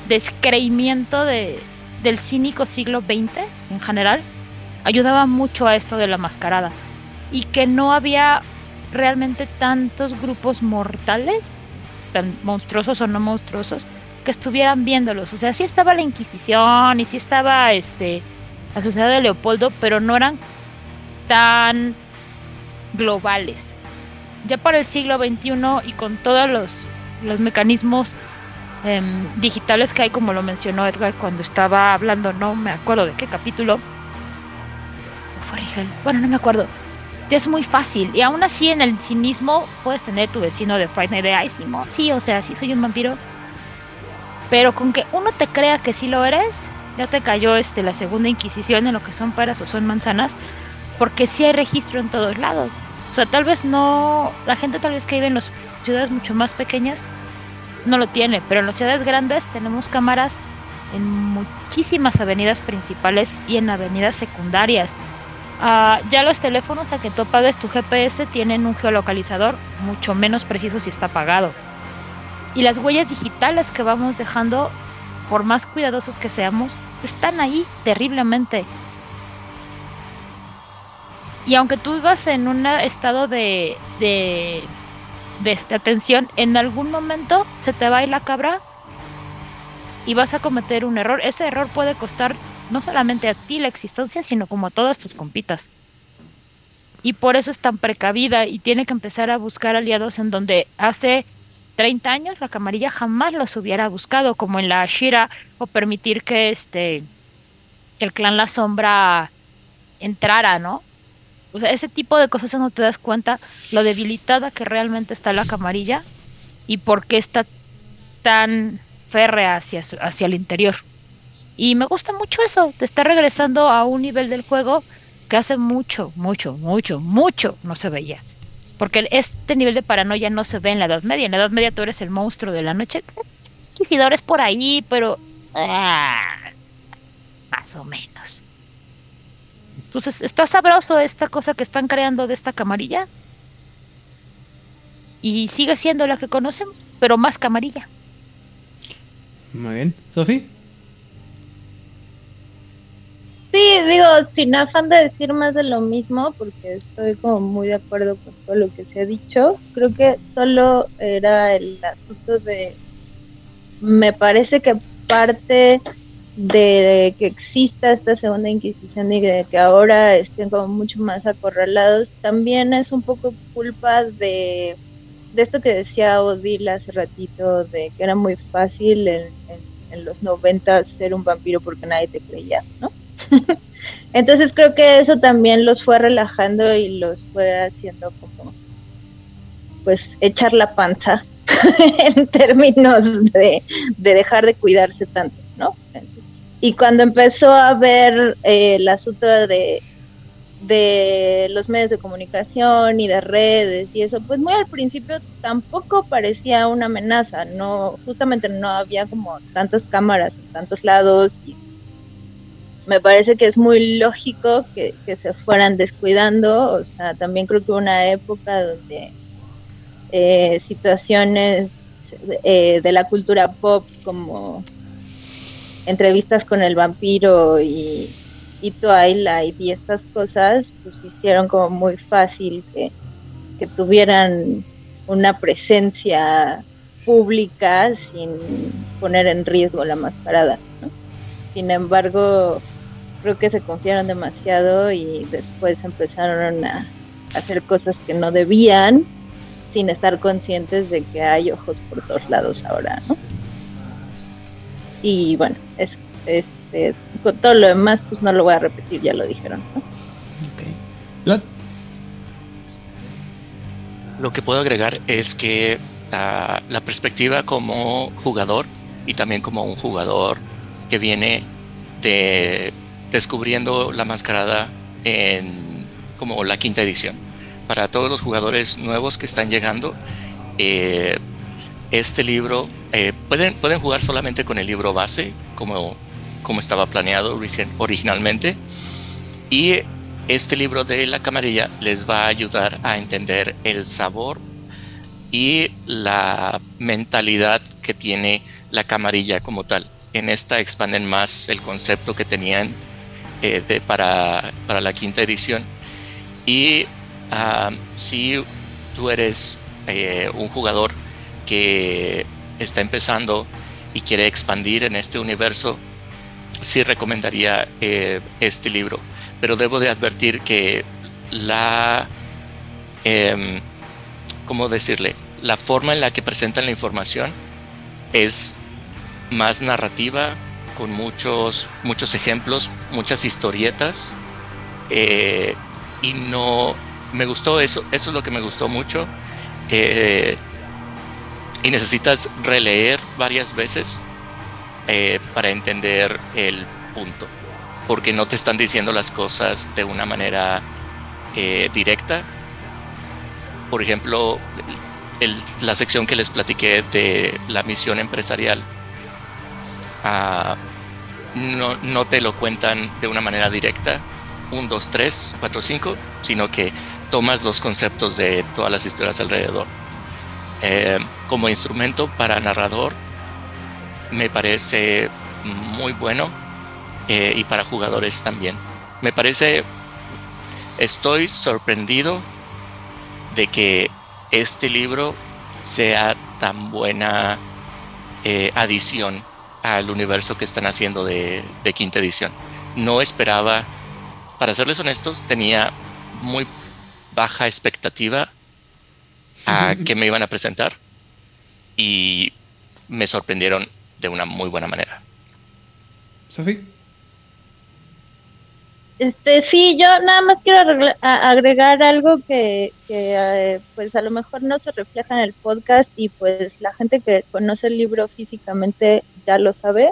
descreimiento de, del cínico siglo XX en general ayudaba mucho a esto de la mascarada. Y que no había realmente tantos grupos mortales tan monstruosos o no monstruosos, que estuvieran viéndolos. O sea, sí estaba la Inquisición y sí estaba este, la sociedad de Leopoldo, pero no eran tan globales. Ya para el siglo XXI y con todos los, los mecanismos em, digitales que hay, como lo mencionó Edgar cuando estaba hablando, no me acuerdo de qué capítulo. Bueno, no me acuerdo ya es muy fácil. Y aún así en el cinismo puedes tener tu vecino de Friday Night de ay, sí, o sea, sí soy un vampiro. Pero con que uno te crea que sí lo eres, ya te cayó este la segunda inquisición en lo que son peras o son manzanas, porque sí hay registro en todos lados. O sea, tal vez no, la gente tal vez que vive en las ciudades mucho más pequeñas no lo tiene, pero en las ciudades grandes tenemos cámaras en muchísimas avenidas principales y en avenidas secundarias. Ah, ya los teléfonos a que tú apagues tu GPS tienen un geolocalizador mucho menos preciso si está apagado. Y las huellas digitales que vamos dejando, por más cuidadosos que seamos, están ahí terriblemente. Y aunque tú ibas en un estado de, de, de, de atención, en algún momento se te va a ir la cabra y vas a cometer un error. Ese error puede costar no solamente a ti la existencia, sino como a todas tus compitas. Y por eso es tan precavida y tiene que empezar a buscar aliados en donde hace 30 años la camarilla jamás los hubiera buscado, como en la Shira, o permitir que este el clan La Sombra entrara, ¿no? O sea, ese tipo de cosas no te das cuenta lo debilitada que realmente está la camarilla y por qué está tan férrea hacia, hacia el interior. Y me gusta mucho eso, de estar regresando a un nivel del juego que hace mucho, mucho, mucho, mucho no se veía. Porque este nivel de paranoia no se ve en la Edad Media. En la Edad Media tú eres el monstruo de la noche. Inquisidores por ahí, pero... Ah, más o menos. Entonces, está sabroso esta cosa que están creando de esta camarilla. Y sigue siendo la que conocemos, pero más camarilla. Muy bien. ¿Sofi? Sí, digo, sin afán de decir más de lo mismo, porque estoy como muy de acuerdo con todo lo que se ha dicho. Creo que solo era el asunto de, me parece que parte de que exista esta segunda Inquisición y de que ahora estén como mucho más acorralados, también es un poco culpa de, de esto que decía Odile hace ratito, de que era muy fácil en los 90 ser un vampiro porque nadie te creía, ¿no? Entonces creo que eso también los fue relajando y los fue haciendo como, pues, echar la panza en términos de, dejar de cuidarse tanto, ¿no? Y cuando empezó a ver eh, el asunto de, de los medios de comunicación y de redes y eso, pues muy al principio tampoco parecía una amenaza, no, justamente no había como tantas cámaras en tantos lados y me parece que es muy lógico que, se fueran descuidando, o sea, también creo que una época donde eh, situaciones eh, de la cultura pop como entrevistas con el vampiro y, y Twilight y estas cosas, pues hicieron como muy fácil que, que tuvieran una presencia pública sin poner en riesgo la mascarada. Sin embargo, creo que se confiaron demasiado y después empezaron a hacer cosas que no debían sin estar conscientes de que hay ojos por todos lados ahora, ¿no? Y bueno, eso, este, con todo lo demás, pues no lo voy a repetir, ya lo dijeron, ¿no? Vlad. Lo que puedo agregar es que ah, la perspectiva como jugador y también como un jugador que viene de descubriendo la mascarada en como la quinta edición. Para todos los jugadores nuevos que están llegando, eh, este libro eh, pueden, pueden jugar solamente con el libro base, como, como estaba planeado origi- originalmente. Y este libro de la camarilla les va a ayudar a entender el sabor y la mentalidad que tiene la camarilla como tal. En esta expanden más el concepto que tenían eh, para, para la quinta edición. Y ah, si tú eres eh, un jugador que está empezando y quiere expandir en este universo, sí recomendaría eh, este libro. Pero debo de advertir que la, em, ¿cómo decirle? La forma en la que presentan la información es más narrativa, con muchos, muchos ejemplos, muchas historietas. eh, y no, me gustó eso, eso es lo que me gustó mucho. eh, y necesitas releer varias veces eh, para entender el punto, porque no te están diciendo las cosas de una manera directa. Por ejemplo, la sección que les platiqué de la misión empresarial, ah, no, te lo cuentan de una manera directa, un, dos, tres, cuatro, cinco, sino que tomas los conceptos de todas las historias alrededor. Eh, como instrumento para narrador, me parece muy bueno eh, y para jugadores también. Me parece, estoy sorprendido de que este libro sea tan buena eh, adición al universo que están haciendo de, de quinta edición. No esperaba, para serles honestos, tenía muy baja expectativa a que me iban a presentar y me sorprendieron de una muy buena manera. Sofi. Este, sí, yo nada más quiero agregar algo que, que eh, pues a lo mejor no se refleja en el podcast y pues la gente que conoce el libro físicamente ya lo sabe.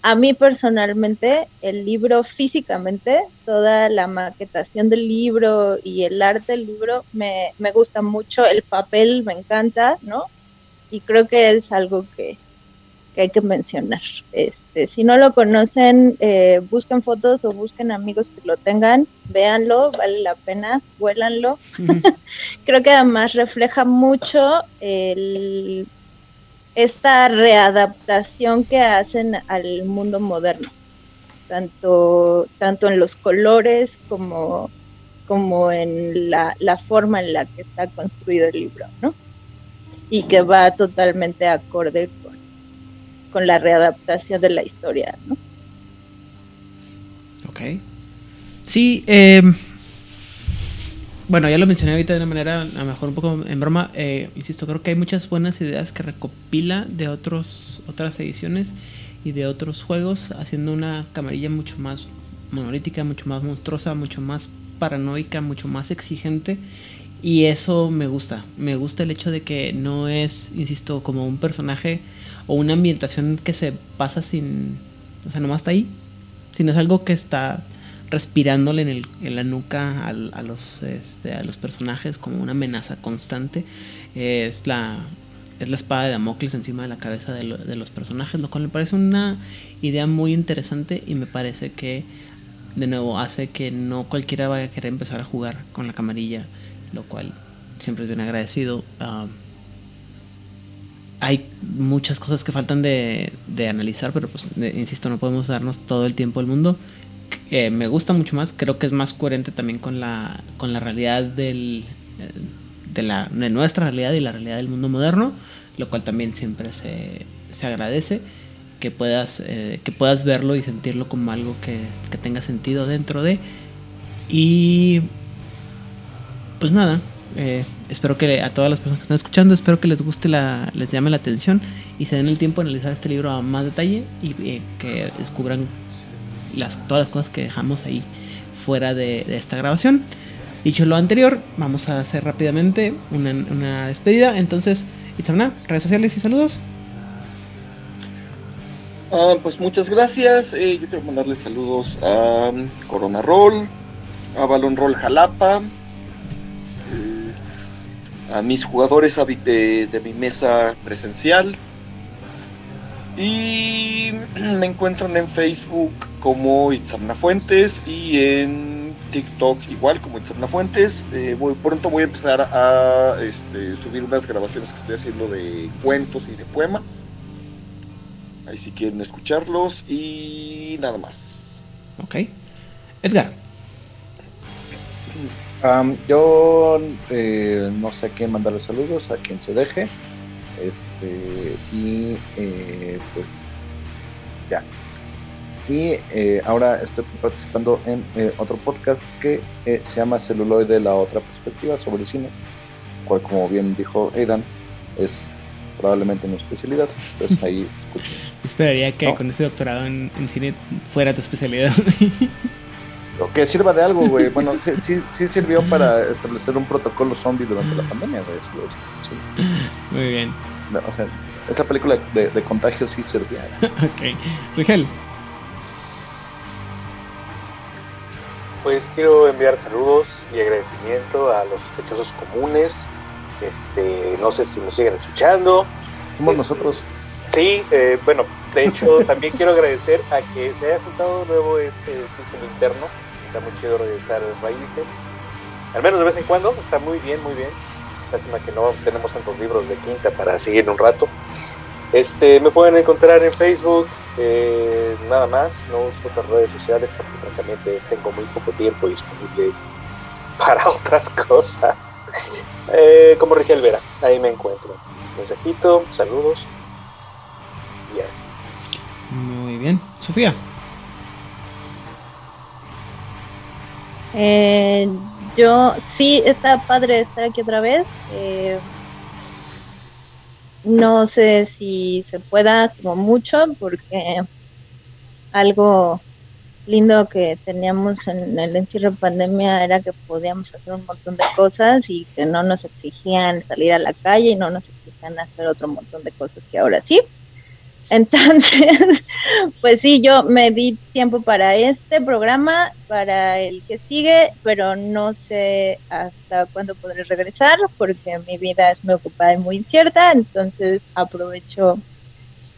A mí personalmente, el libro físicamente, toda la maquetación del libro y el arte del libro me, me gusta mucho, el papel me encanta, ¿no? Y creo que es algo que, que hay que mencionar. Este, si no lo conocen, eh, busquen fotos o busquen amigos que lo tengan, véanlo, vale la pena, huélanlo. Creo que además refleja mucho el, esta readaptación que hacen al mundo moderno, tanto, tanto en los colores como, como en la, la forma en la que está construido el libro, ¿no? Y que va totalmente acorde con, la readaptación de la historia, ¿no? Ok. Sí, eh, bueno, ya lo mencioné ahorita de una manera, a lo mejor un poco en broma. eh, insisto, creo que hay muchas buenas ideas que recopila de otros, otras ediciones y de otros juegos, haciendo una camarilla mucho más monolítica, mucho más monstruosa, mucho más paranoica, mucho más exigente. Y eso me gusta. Me gusta el hecho de que no es, insisto, como un personaje o una ambientación que se pasa sin. O sea, nomás está ahí. Sino es algo que está respirándole en, el, en la nuca al- a, los, este, a los personajes como una amenaza constante. Es, la, es la espada de Damocles encima de la cabeza de, lo- de los personajes, lo cual me parece una idea muy interesante y me parece que, de nuevo, hace que no cualquiera vaya a querer empezar a jugar con la camarilla, lo cual siempre es bien agradecido. Ah, hay muchas cosas que faltan de, de analizar, pero pues, insisto, no podemos darnos todo el tiempo del mundo. Eh, me gusta mucho más, creo que es más coherente también con la, con la realidad del, eh, de, la, de nuestra realidad y la realidad del mundo moderno, lo cual también siempre se, se agradece que puedas, eh, que puedas verlo y sentirlo como algo que, que tenga sentido dentro de. Y pues nada, eh, espero que a todas las personas que están escuchando, espero que les guste, la, les llame la atención y se den el tiempo de analizar este libro a más detalle y eh, que descubran las, todas las cosas que dejamos ahí fuera de, esta grabación. Dicho lo anterior, vamos a hacer rápidamente una, una despedida. Entonces, Itzamna, redes sociales y saludos. Ah, pues muchas gracias. Eh, yo quiero mandarle saludos a um, Corona Roll, a Balón Roll Jalapa, a mis jugadores de, de mi mesa presencial. Y me encuentran en Facebook como Itzamna Fuentes y en TikTok igual como Itzamna Fuentes. Eh, voy, pronto voy a empezar a este, subir unas grabaciones que estoy haciendo de cuentos y de poemas. Ahí si quieren escucharlos y nada más. Ok. Edgar. Am, yo eh, no sé a quién mandarle saludos, a quien se deje. Este, y eh, pues ya. Y eh, ahora estoy participando en eh, otro podcast que eh, se llama Celuloide, la otra perspectiva sobre el cine, cual como bien dijo Aidan, es probablemente mi especialidad. Pues ahí escuchen. Yo esperaría que No. con ese doctorado en, en cine fuera tu especialidad. O que sirva de algo, güey. Bueno, sí, sí, sí sirvió para establecer un protocolo zombie durante la pandemia, güey. Sí. Muy bien. No, O sea, esa película de, de contagio sí servía. Ok. Rigel. Pues quiero enviar saludos y agradecimiento a los sospechosos comunes. Este, no sé si nos siguen escuchando. Somos Es- nosotros. Sí, eh, bueno, de hecho también quiero agradecer a que se haya juntado de nuevo este círculo interno. Está muy chido regresar raíces. Al menos de vez en cuando, está muy bien, muy bien. Lástima que no tenemos tantos libros de quinta para seguir un rato. Este, me pueden encontrar en Facebook, eh, nada más, no uso otras redes sociales porque francamente tengo muy poco tiempo disponible para otras cosas. Eh, como Rigel Vera, ahí me encuentro. Mensajito, saludos y así. Muy bien. Sofía. Eh, yo sí, está padre estar aquí otra vez. Eh, no sé si se pueda como mucho porque algo lindo que teníamos en el encierro de pandemia era que podíamos hacer un montón de cosas y que no nos exigían salir a la calle y no nos exigían hacer otro montón de cosas que ahora sí. Entonces, pues sí, yo me di tiempo para este programa, para el que sigue, pero no sé hasta cuándo podré regresar porque mi vida es muy ocupada y muy incierta, entonces aprovecho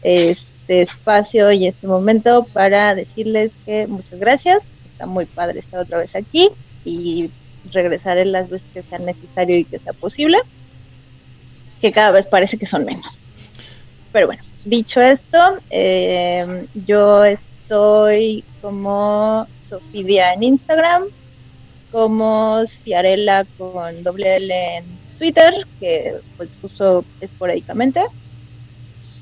este espacio y este momento para decirles que muchas gracias, está muy padre estar otra vez aquí y regresaré las veces que sea necesario y que sea posible, que cada vez parece que son menos. Pero bueno, dicho esto, eh, yo estoy como Sofidia en Instagram, como Ciarela con doble L en Twitter, que pues uso esporádicamente,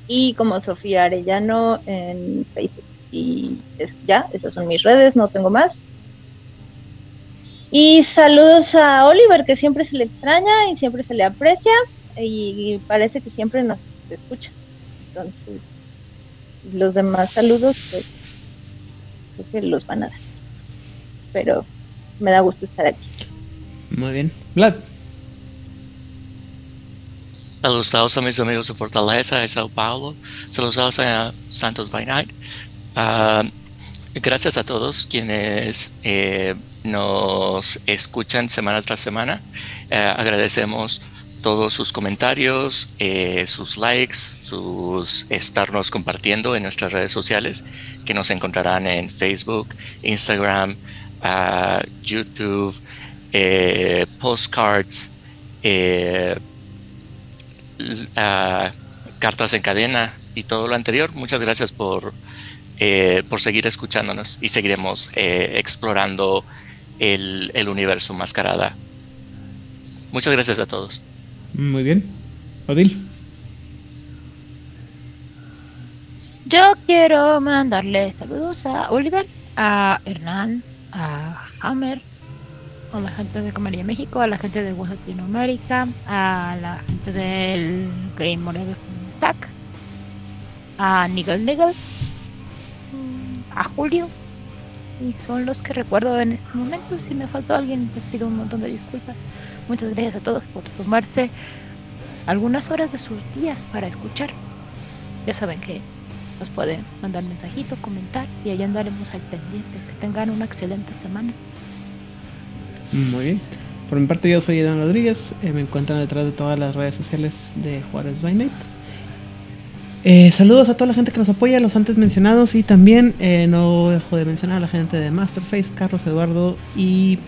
y como Sofía Arellano en Facebook. Y ya, esas son mis redes, no tengo más. Y saludos a Oliver, que siempre se le extraña y siempre se le aprecia, y parece que siempre nos escucha. Entonces, los demás saludos, pues, creo que los van a dar. Pero me da gusto estar aquí. Muy bien. Vlad. Saludos a mis amigos de Fortaleza, de Sao Paulo. Saludos a Santos by Night. Ah, gracias a todos quienes eh, nos escuchan semana tras semana. Eh, agradecemos todos sus comentarios, eh, sus likes, sus estarnos compartiendo en nuestras redes sociales que nos encontrarán en Facebook, Instagram, ah, YouTube, eh, postcards, eh, ah, cartas en cadena y todo lo anterior. Muchas gracias por, por seguir escuchándonos y seguiremos explorando el, el universo mascarada. Muchas gracias a todos. Muy bien. Odil. Yo quiero mandarle saludos a Oliver, a Hernán, a Hammer, a la gente de Comedia México, a la gente de Latinoamérica, a la gente del Green Moreno Zack, a Nigel Nigel, a Julio. Y son los que recuerdo en este momento. Si me faltó alguien, les pido un montón de disculpas. Muchas gracias a todos por tomarse algunas horas de sus días para escuchar. Ya saben que nos pueden mandar mensajito, comentar y allá andaremos al pendiente. Que tengan una excelente semana. Muy bien. Por mi parte, yo soy Edan Rodríguez. eh, me encuentran detrás de todas las redes sociales de Juárez by. Eh, saludos a toda la gente que nos apoya, los antes mencionados. Y también eh, no dejo de mencionar a la gente de Masterface, Carlos Eduardo y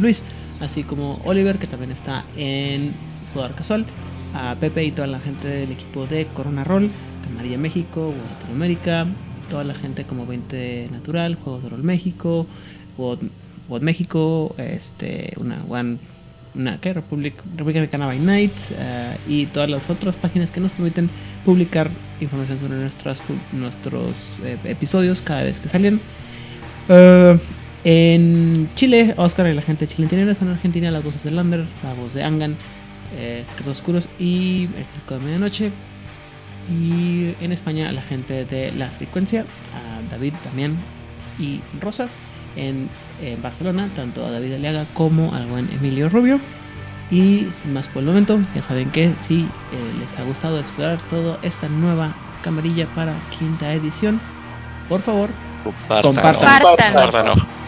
Luis. Así como Oliver, que también está en Jugador Casual. A Pepe y toda la gente del equipo de Corona Roll, Camarilla México, Latinoamérica. Toda la gente como 20 Natural, Juegos de Rol México, World México, este, una One, una ¿qué? Republic, República Americana by Night eh, y todas las otras páginas que nos permiten publicar información sobre nuestras, nuestros eh, episodios cada vez que salen. Eh, en Chile, Oscar y la gente de Chile Interiores, en Argentina, las voces de Lander, la voz de Angan, eh, Secretos Oscuros y El Circo de Medianoche. Y en España, la gente de La Frecuencia, a David también y Rosa. En, en Barcelona, tanto a David Aliaga como al buen Emilio Rubio. Y sin más por el momento, ya saben que si eh, les ha gustado explorar toda esta nueva camarilla para quinta edición, por favor, Compártanlo. Compártanlo. Compártanlo.